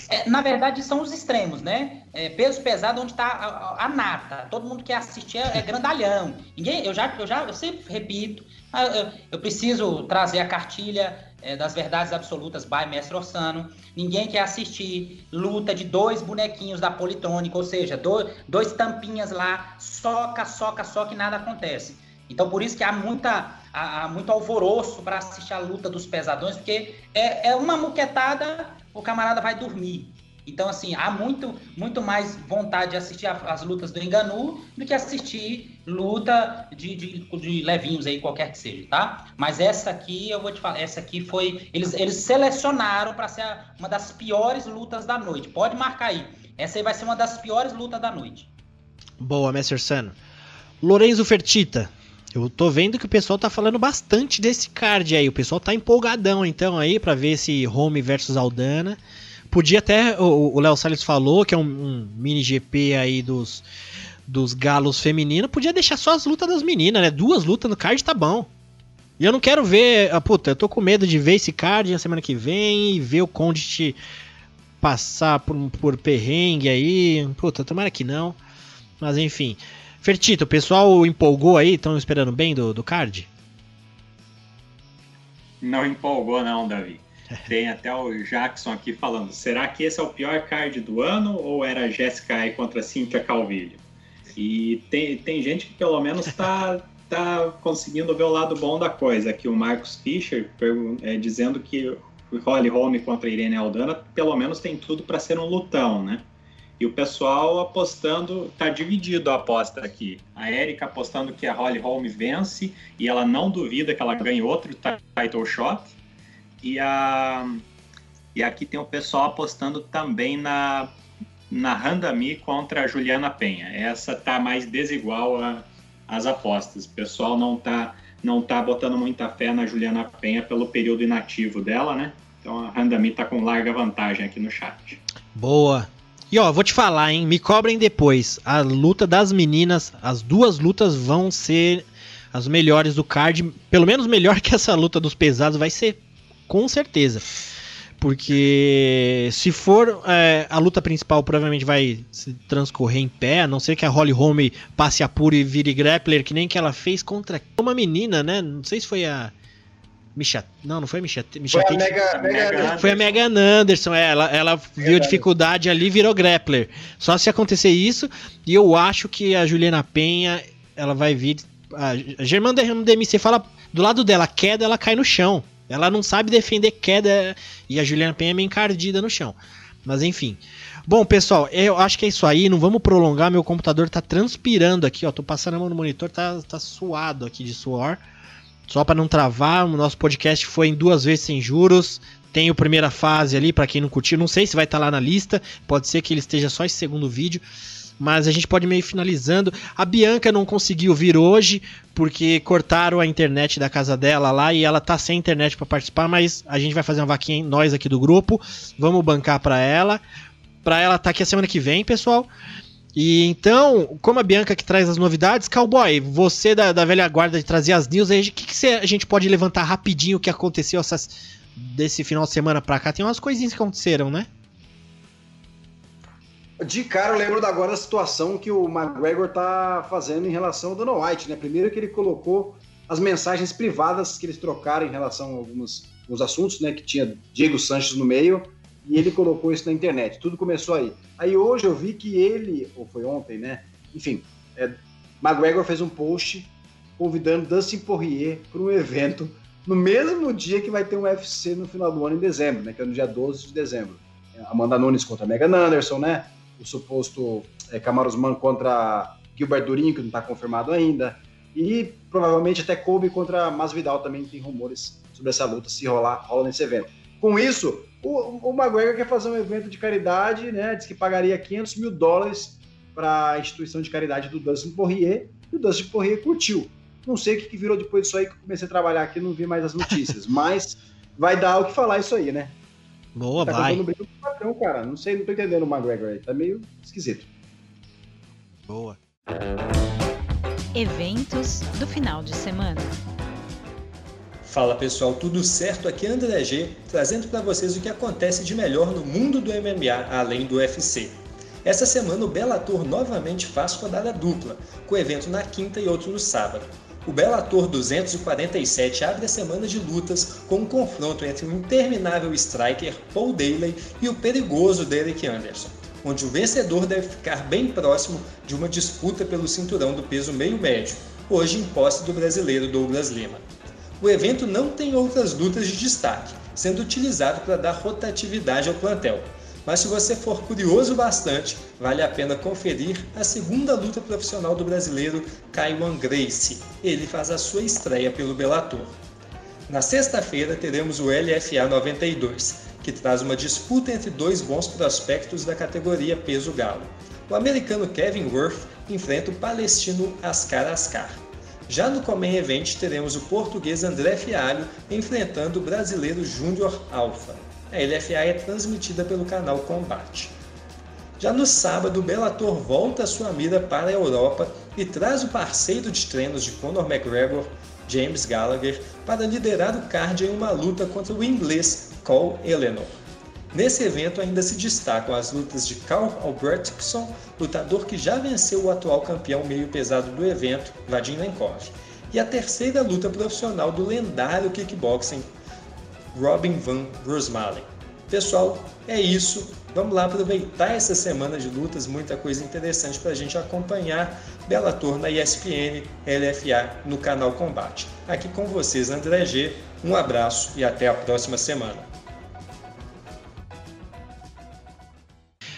É, na verdade, são os extremos, né? É, peso pesado onde está a, a, nata. Todo mundo que assistir é, é grandalhão. Ninguém, eu já, eu já, eu sempre repito, ah, eu, eu preciso trazer a cartilha é, das verdades absolutas by Mestre Orsano. Ninguém quer assistir luta de dois bonequinhos da Politrônica, ou seja, dois, dois tampinhas lá, soca, soca, soca e nada acontece. Então, por isso que há, muita, há, há muito alvoroço para assistir a luta dos pesadões, porque é, é uma muquetada o camarada vai dormir. Então, assim, há muito, muito mais vontade de assistir as lutas do Enganu do que assistir luta de, de, de, levinhos aí, qualquer que seja, tá? Mas essa aqui, eu vou te falar, essa aqui foi. Eles, eles selecionaram para ser uma das piores lutas da noite. Pode marcar aí. Essa aí vai ser uma das piores lutas da noite. Boa, Messer Sano. Lorenzo Fertita. Eu tô vendo que o pessoal tá falando bastante desse card aí. O pessoal tá empolgadão então aí para ver esse Home versus Aldana. Podia até, o Léo Salles falou que é um, um, mini GP aí dos, dos galos femininos. Podia deixar só as lutas das meninas, né? Duas lutas no card tá bom. E eu não quero ver. Ah, puta, eu tô com medo de ver esse card na semana que vem e ver o Condit passar por, por perrengue aí. Puta, tomara que não. Mas enfim. Fertito, o pessoal empolgou aí? Estão esperando bem do, do card? Não empolgou não, Davi. Tem até o Jackson aqui falando, será que esse é o pior card do ano ou era Jessica aí contra Cynthia Calvillo? E tem, tem gente que pelo menos está tá conseguindo ver o lado bom da coisa. Aqui o Marcos Fischer é, dizendo que o Holly Holm contra Irene Aldana pelo menos tem tudo para ser um lutão, né? E o pessoal apostando, tá dividido a aposta aqui. A Erika apostando que a Holly Holm vence e ela não duvida que ela ganhe outro title shot. E, a, e aqui tem o pessoal apostando também na, na Randami contra a Juliana Penha. Essa tá mais desigual a, as apostas. O pessoal não tá, não tá botando muita fé na Juliana Penha pelo período inativo dela, né? Então a Randami tá com larga vantagem aqui no chat. Boa. E ó, vou te falar, hein? Me cobrem depois. A luta das meninas, as duas lutas vão ser as melhores do card. Pelo menos melhor que essa luta dos pesados vai ser, com certeza. Porque se for é, a luta principal, provavelmente vai se transcorrer em pé, a não ser que a Holly Holm passe apuro e vire grappler, que nem que ela fez contra uma menina, né? Não sei se foi a. Misha... Não, não foi a Misha... Misha Foi a Mega, Mega, foi a Megan Anderson, é, ela, ela viu dificuldade ali e virou grappler. Só se acontecer isso, e eu acho que a Juliana Penha, ela vai vir. A Germana Demi, você fala do lado dela, queda, ela cai no chão. Ela não sabe defender queda e a Juliana Penha é meio encardida no chão. Mas enfim. Bom, pessoal, eu acho que é isso aí. Não vamos prolongar. Meu computador tá transpirando aqui, ó. Tô passando a mão no monitor, tá, tá suado aqui de suor. Só para não travar, o nosso podcast foi em duas vezes sem juros. Tem o primeira fase ali, para quem não curtiu. Não sei se vai estar lá na lista. Pode ser que ele esteja só esse segundo vídeo. Mas a gente pode meio finalizando. A Bianca não conseguiu vir hoje, porque cortaram a internet da casa dela lá e ela tá sem internet para participar. Mas a gente vai fazer uma vaquinha, nós aqui do grupo. Vamos bancar para ela. Para ela tá aqui a semana que vem, pessoal. E então, como a Bianca que traz as novidades, Cowboy, você da, da velha guarda de trazer as news, o que, que a gente pode levantar rapidinho o que aconteceu essas, desse final de semana pra cá? Tem umas coisinhas que aconteceram, né? De cara, eu lembro agora da situação que o McGregor tá fazendo em relação ao Dana White, né? Primeiro que ele colocou as mensagens privadas que eles trocaram em relação a alguns, alguns assuntos, né? Que tinha Diego Sanches no meio, e ele colocou isso na internet. Tudo começou aí. Aí hoje eu vi que ele, ou foi ontem, né? Enfim, é, McGregor fez um post convidando Dustin Poirier para um evento no mesmo dia que vai ter um UFC no final do ano, em dezembro, né? Que é no dia 12 de dezembro. Amanda Nunes contra Megan Anderson, né? O suposto é, Camaro Usman contra Gilbert Durinho, que não está confirmado ainda. E provavelmente até Kobe contra Masvidal também tem rumores sobre essa luta, se rolar, rola nesse evento. Com isso, o, o McGregor quer fazer um evento de caridade, né? Diz que pagaria 500 mil dólares para a instituição de caridade do Dustin Poirier, e o Dustin Poirier curtiu. Não sei o que, que virou depois disso aí que eu comecei a trabalhar aqui, não vi mais as notícias, mas vai dar o que falar isso aí, né? Boa, tá vai. o patrão, cara. Não sei, não tô entendendo o McGregor aí. Tá meio esquisito. Boa. Eventos do final de semana. Fala pessoal, tudo certo? Aqui é André G, trazendo para vocês o que acontece de melhor no mundo do MMA, além do UFC. Essa semana o Bellator novamente faz rodada dupla, com evento na quinta e outro no sábado. O Bellator 247 abre a semana de lutas com um confronto entre o interminável striker Paul Daley e o perigoso Derek Anderson, onde o vencedor deve ficar bem próximo de uma disputa pelo cinturão do peso meio-médio, hoje em posse do brasileiro Douglas Lima. O evento não tem outras lutas de destaque, sendo utilizado para dar rotatividade ao plantel. Mas se você for curioso bastante, vale a pena conferir a segunda luta profissional do brasileiro Kaiwan Gracie. Ele faz a sua estreia pelo Bellator. Na sexta-feira teremos o LFA 92, que traz uma disputa entre dois bons prospectos da categoria peso galo. O americano Kevin Worth enfrenta o palestino Askar Askar. Já no Comen Event teremos o português André Fialho enfrentando o brasileiro Júnior Alfa. A LFA é transmitida pelo canal Combate. Já no sábado, o Bellator volta sua mira para a Europa e traz o parceiro de treinos de Conor McGregor, James Gallagher, para liderar o card em uma luta contra o inglês Cole Eleanor. Nesse evento ainda se destacam as lutas de Carl Albertson, lutador que já venceu o atual campeão meio pesado do evento, Vadim Lenkov, e a terceira luta profissional do lendário kickboxing, Robin Van Roosmalen. Pessoal, é isso. Vamos lá aproveitar essa semana de lutas, muita coisa interessante para a gente acompanhar Bellator na ESPN, LFA no canal Combate. Aqui com vocês, André G. Um abraço e até a próxima semana.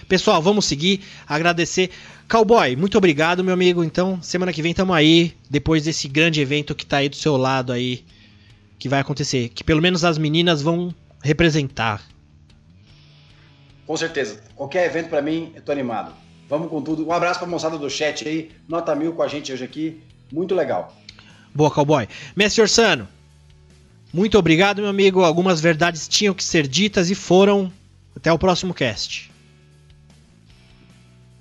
Pessoal, vamos seguir. Agradecer. Cowboy, muito obrigado, meu amigo. Então, semana que vem tamo aí. Depois desse grande evento que tá aí do seu lado aí. Que vai acontecer. Que pelo menos as meninas vão representar. Com certeza. Qualquer evento pra mim, eu tô animado. Vamos com tudo. Um abraço pra moçada do chat aí. Nota mil com a gente hoje aqui. Muito legal. Boa, cowboy. Mestre Orsano, muito obrigado, meu amigo. Algumas verdades tinham que ser ditas e foram. Até o próximo cast.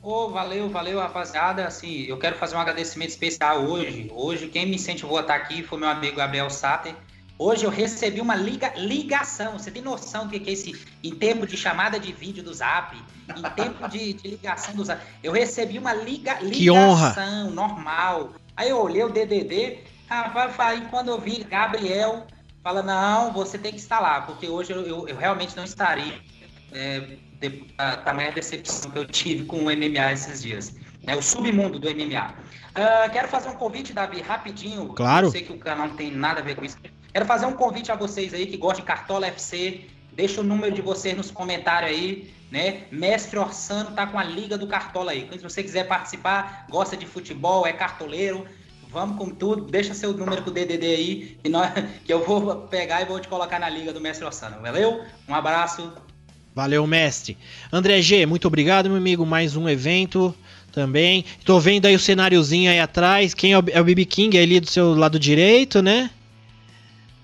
Ô, valeu, valeu, rapaziada. Assim, eu quero fazer um agradecimento especial hoje. Hoje, quem me incentivou a estar aqui foi meu amigo Gabriel Sater. Hoje eu recebi uma liga, ligação. Você tem noção do que é esse em tempo de chamada de vídeo do Zap? Em tempo de, de ligação do Zap. Eu recebi uma liga, ligação Que honra. normal. Aí eu olhei o DDD, rapaz, falei, quando eu vi Gabriel, fala, não, você tem que estar lá, porque hoje eu, eu, eu realmente não estaria. É, de, a tamanha decepção que eu tive com o MMA esses dias. Né, o submundo do MMA. Ah, quero fazer um convite, Davi, rapidinho. Claro. Eu sei que o canal não tem nada a ver com isso. Quero fazer um convite a vocês aí que gostam de Cartola FC. Deixa o número de vocês nos comentários aí, né? Mestre Orsano tá com a Liga do Cartola aí. Então, se você quiser participar, gosta de futebol, é cartoleiro, vamos com tudo. Deixa seu número com o DDD aí que, nós, que eu vou pegar e vou te colocar na Liga do Mestre Orsano. Valeu? Um abraço. Valeu, mestre. André G, muito obrigado, meu amigo. Mais um evento também. Tô vendo aí o cenáriozinho aí atrás. Quem é o, é o BB King é ali do seu lado direito, né?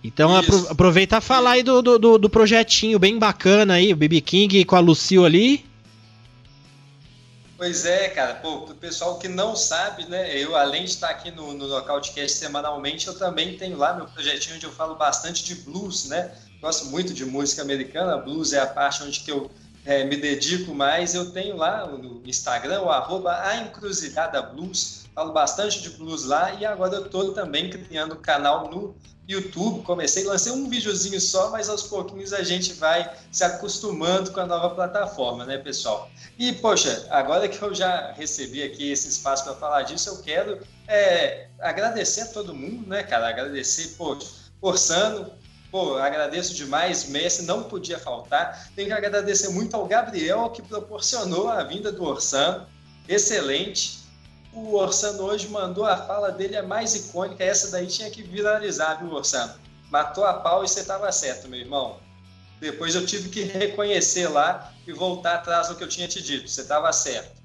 Então Isso. apro aproveita a falar aí do, do, do- projetinho bem bacana aí, o BB King com a Lucil ali. Pois é, cara. Pô, pro pessoal que não sabe, né? Eu, além de estar aqui no, no Nocautecast semanalmente, eu também tenho lá meu projetinho onde eu falo bastante de blues, né? Gosto muito de música americana. Blues é a parte onde que eu é, me dedico mais. Eu tenho lá no Instagram, o arroba a Encruzilhada Blues. Falo bastante de blues lá e agora eu estou também criando canal no YouTube. Comecei, lancei um videozinho só, mas aos pouquinhos a gente vai se acostumando com a nova plataforma, né, pessoal? E, poxa, agora que eu já recebi aqui esse espaço para falar disso, eu quero é, agradecer a todo mundo, né, cara? Agradecer, poxa, Orsano, pô, agradeço demais, Messi não podia faltar. Tenho que agradecer muito ao Gabriel, que proporcionou a vinda do Orsano, excelente. O Orsano hoje mandou a fala dele, a mais icônica, essa daí tinha que viralizar, viu, Orsano? Matou a pau e você estava certo, meu irmão. Depois eu tive que reconhecer lá e voltar atrás do que eu tinha te dito. Você estava certo.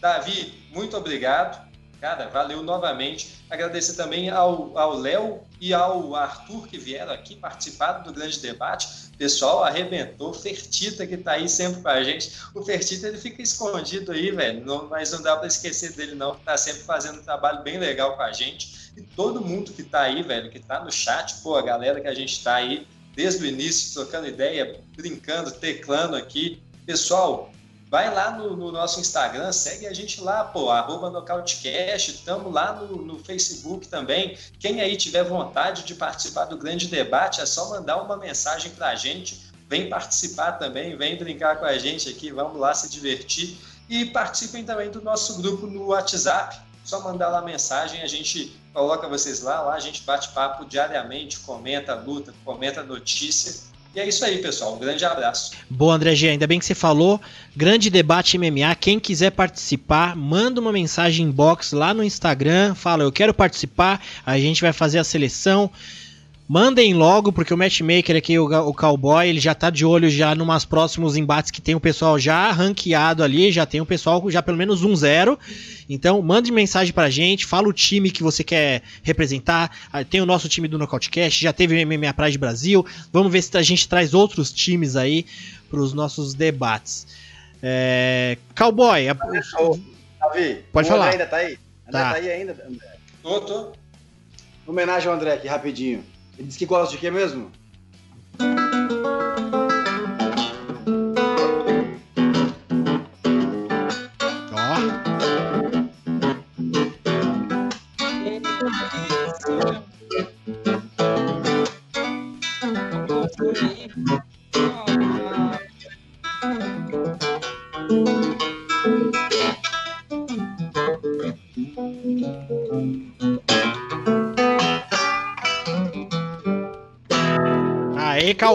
Davi, muito obrigado. Cara, valeu novamente. Agradecer também ao Léo e ao Arthur que vieram aqui participar do grande debate. Pessoal, arrebentou. Fertita que tá aí sempre com a gente. O Fertita ele fica escondido aí, velho. Mas não dá para esquecer dele, não. que Tá sempre fazendo um trabalho bem legal com a gente. E todo mundo que tá aí, velho, que tá no chat, pô, a galera que a gente tá aí desde o início, trocando ideia, brincando, teclando aqui. Pessoal, vai lá no, no nosso Instagram, segue a gente lá, pô, arroba Nocautecast, estamos lá no, no Facebook também. Quem aí tiver vontade de participar do grande debate, é só mandar uma mensagem para a gente. Vem participar também, vem brincar com a gente aqui, vamos lá se divertir. E participem também do nosso grupo no WhatsApp. Só mandar lá mensagem, a gente coloca vocês lá, lá a gente bate papo diariamente, comenta luta, comenta notícia. E é isso aí, pessoal. Um grande abraço. Boa, André G, ainda bem que você falou. Grande debate MMA. Quem quiser participar, manda uma mensagem inbox lá no Instagram. Fala, eu quero participar. A gente vai fazer a seleção. Mandem logo, porque o matchmaker aqui, o, o cowboy, ele já tá de olho já numas próximos embates que tem o pessoal já ranqueado ali, já tem o pessoal já pelo menos um zero. Então, mande mensagem pra gente, fala o time que você quer representar. Ah, Tem o nosso time do Nocautecast, já teve o MMA Pride Brasil. Vamos ver se a gente traz outros times aí pros nossos debates. É... Cowboy, a- Davi, Pode falar. Ainda tá aí? André Tá. tá, aí ainda, André? Tô, tô. Homenagem ao André aqui, rapidinho. Ele disse que gosta de quê mesmo?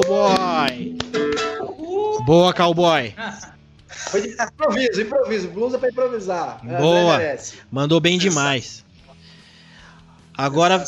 Cowboy! Boa, cowboy! Improviso, improviso. Blues é pra improvisar. André Boa. Mandou bem demais. Agora,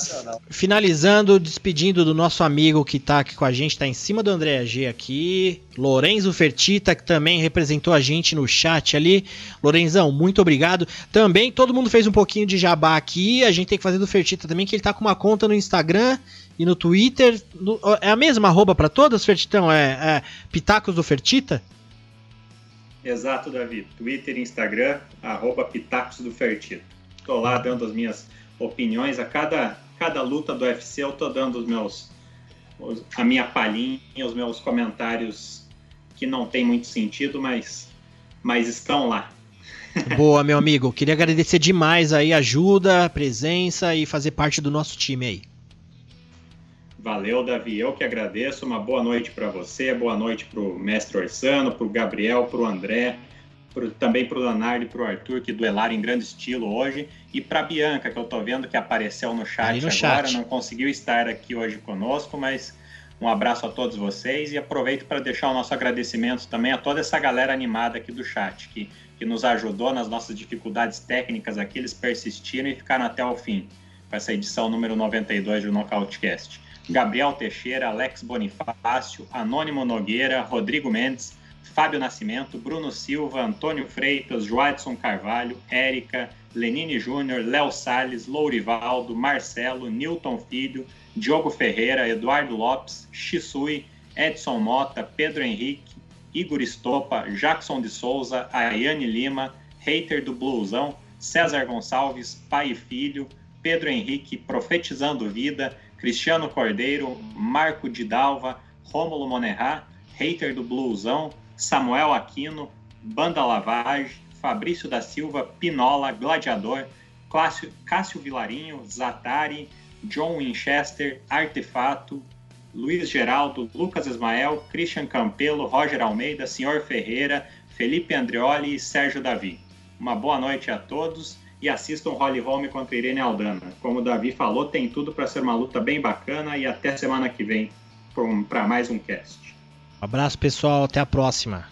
finalizando, despedindo do nosso amigo que tá aqui com a gente, tá em cima do André G aqui, Lorenzo Fertita, que também representou a gente no chat ali. Lorenzão, muito obrigado. Também todo mundo fez um pouquinho de jabá aqui, a gente tem que fazer do Fertita também, que ele tá com uma conta no Instagram e no Twitter. No- é a mesma arroba pra todas, Fertitão? É, é Pitacos do Fertita? Exato, Davi. Twitter e Instagram, arroba Pitacos do Fertito. Tô lá dando as minhas opiniões. A cada, cada luta do UFC eu tô dando os meus, a minha palhinha, os meus comentários que não tem muito sentido, mas, mas estão lá. Boa, meu amigo. Queria agradecer demais aí a ajuda, a presença e fazer parte do nosso time aí. Valeu, Davi. Eu que agradeço. Uma boa noite para você, boa noite para o mestre Orsano, para o Gabriel, para o André, pro, também para o Leonardo e para o Arthur, que duelaram em grande estilo hoje, e para a Bianca, que eu estou vendo que apareceu no chat no agora, chat. não conseguiu estar aqui hoje conosco, mas um abraço a todos vocês e aproveito para deixar o nosso agradecimento também a toda essa galera animada aqui do chat, que, que nos ajudou nas nossas dificuldades técnicas aqui, eles persistiram e ficaram até o fim, com essa edição número 92 do Nocautecast. Gabriel Teixeira, Alex Bonifácio, Anônimo Nogueira, Rodrigo Mendes, Fábio Nascimento, Bruno Silva, Antônio Freitas, Joadson Carvalho, Érica, Lenine Júnior, Léo Salles, Lourivaldo, Marcelo, Newton Filho, Diogo Ferreira, Eduardo Lopes, Chisui, Edson Mota, Pedro Henrique, Igor Estopa, Jackson de Souza, Ayane Lima, Hater do Bluesão, César Gonçalves, pai e filho, Pedro Henrique, Profetizando Vida, Cristiano Cordeiro, Marco de Dalva, Rômulo Monerá, Hater do Bluesão, Samuel Aquino, Banda Lavage, Fabrício da Silva, Pinola, Gladiador, Cássio, Cássio Vilarinho, Zatari, John Winchester, Artefato, Luiz Geraldo, Lucas Ismael, Christian Campelo, Roger Almeida, Senhor Ferreira, Felipe Andreoli e Sérgio Davi. Uma boa noite a todos e assistam Holly Holm contra Irene Aldana. Como o Davi falou, tem tudo para ser uma luta bem bacana e até semana que vem para mais um cast. Um abraço, pessoal. Até a próxima.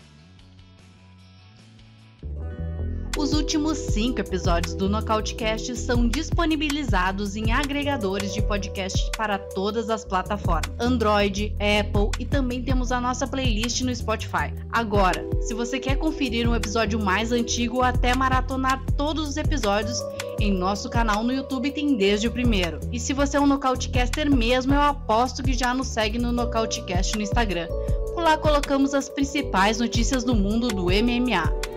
Os últimos cinco episódios do Nocautecast são disponibilizados em agregadores de podcast para todas as plataformas: Android, Apple e também temos a nossa playlist no Spotify. Agora, se você quer conferir um episódio mais antigo ou até maratonar todos os episódios, em nosso canal no YouTube tem desde o primeiro. E se você é um Nocautecaster mesmo, eu aposto que já nos segue no Nocautecast no Instagram. Por lá colocamos as principais notícias do mundo do MMA.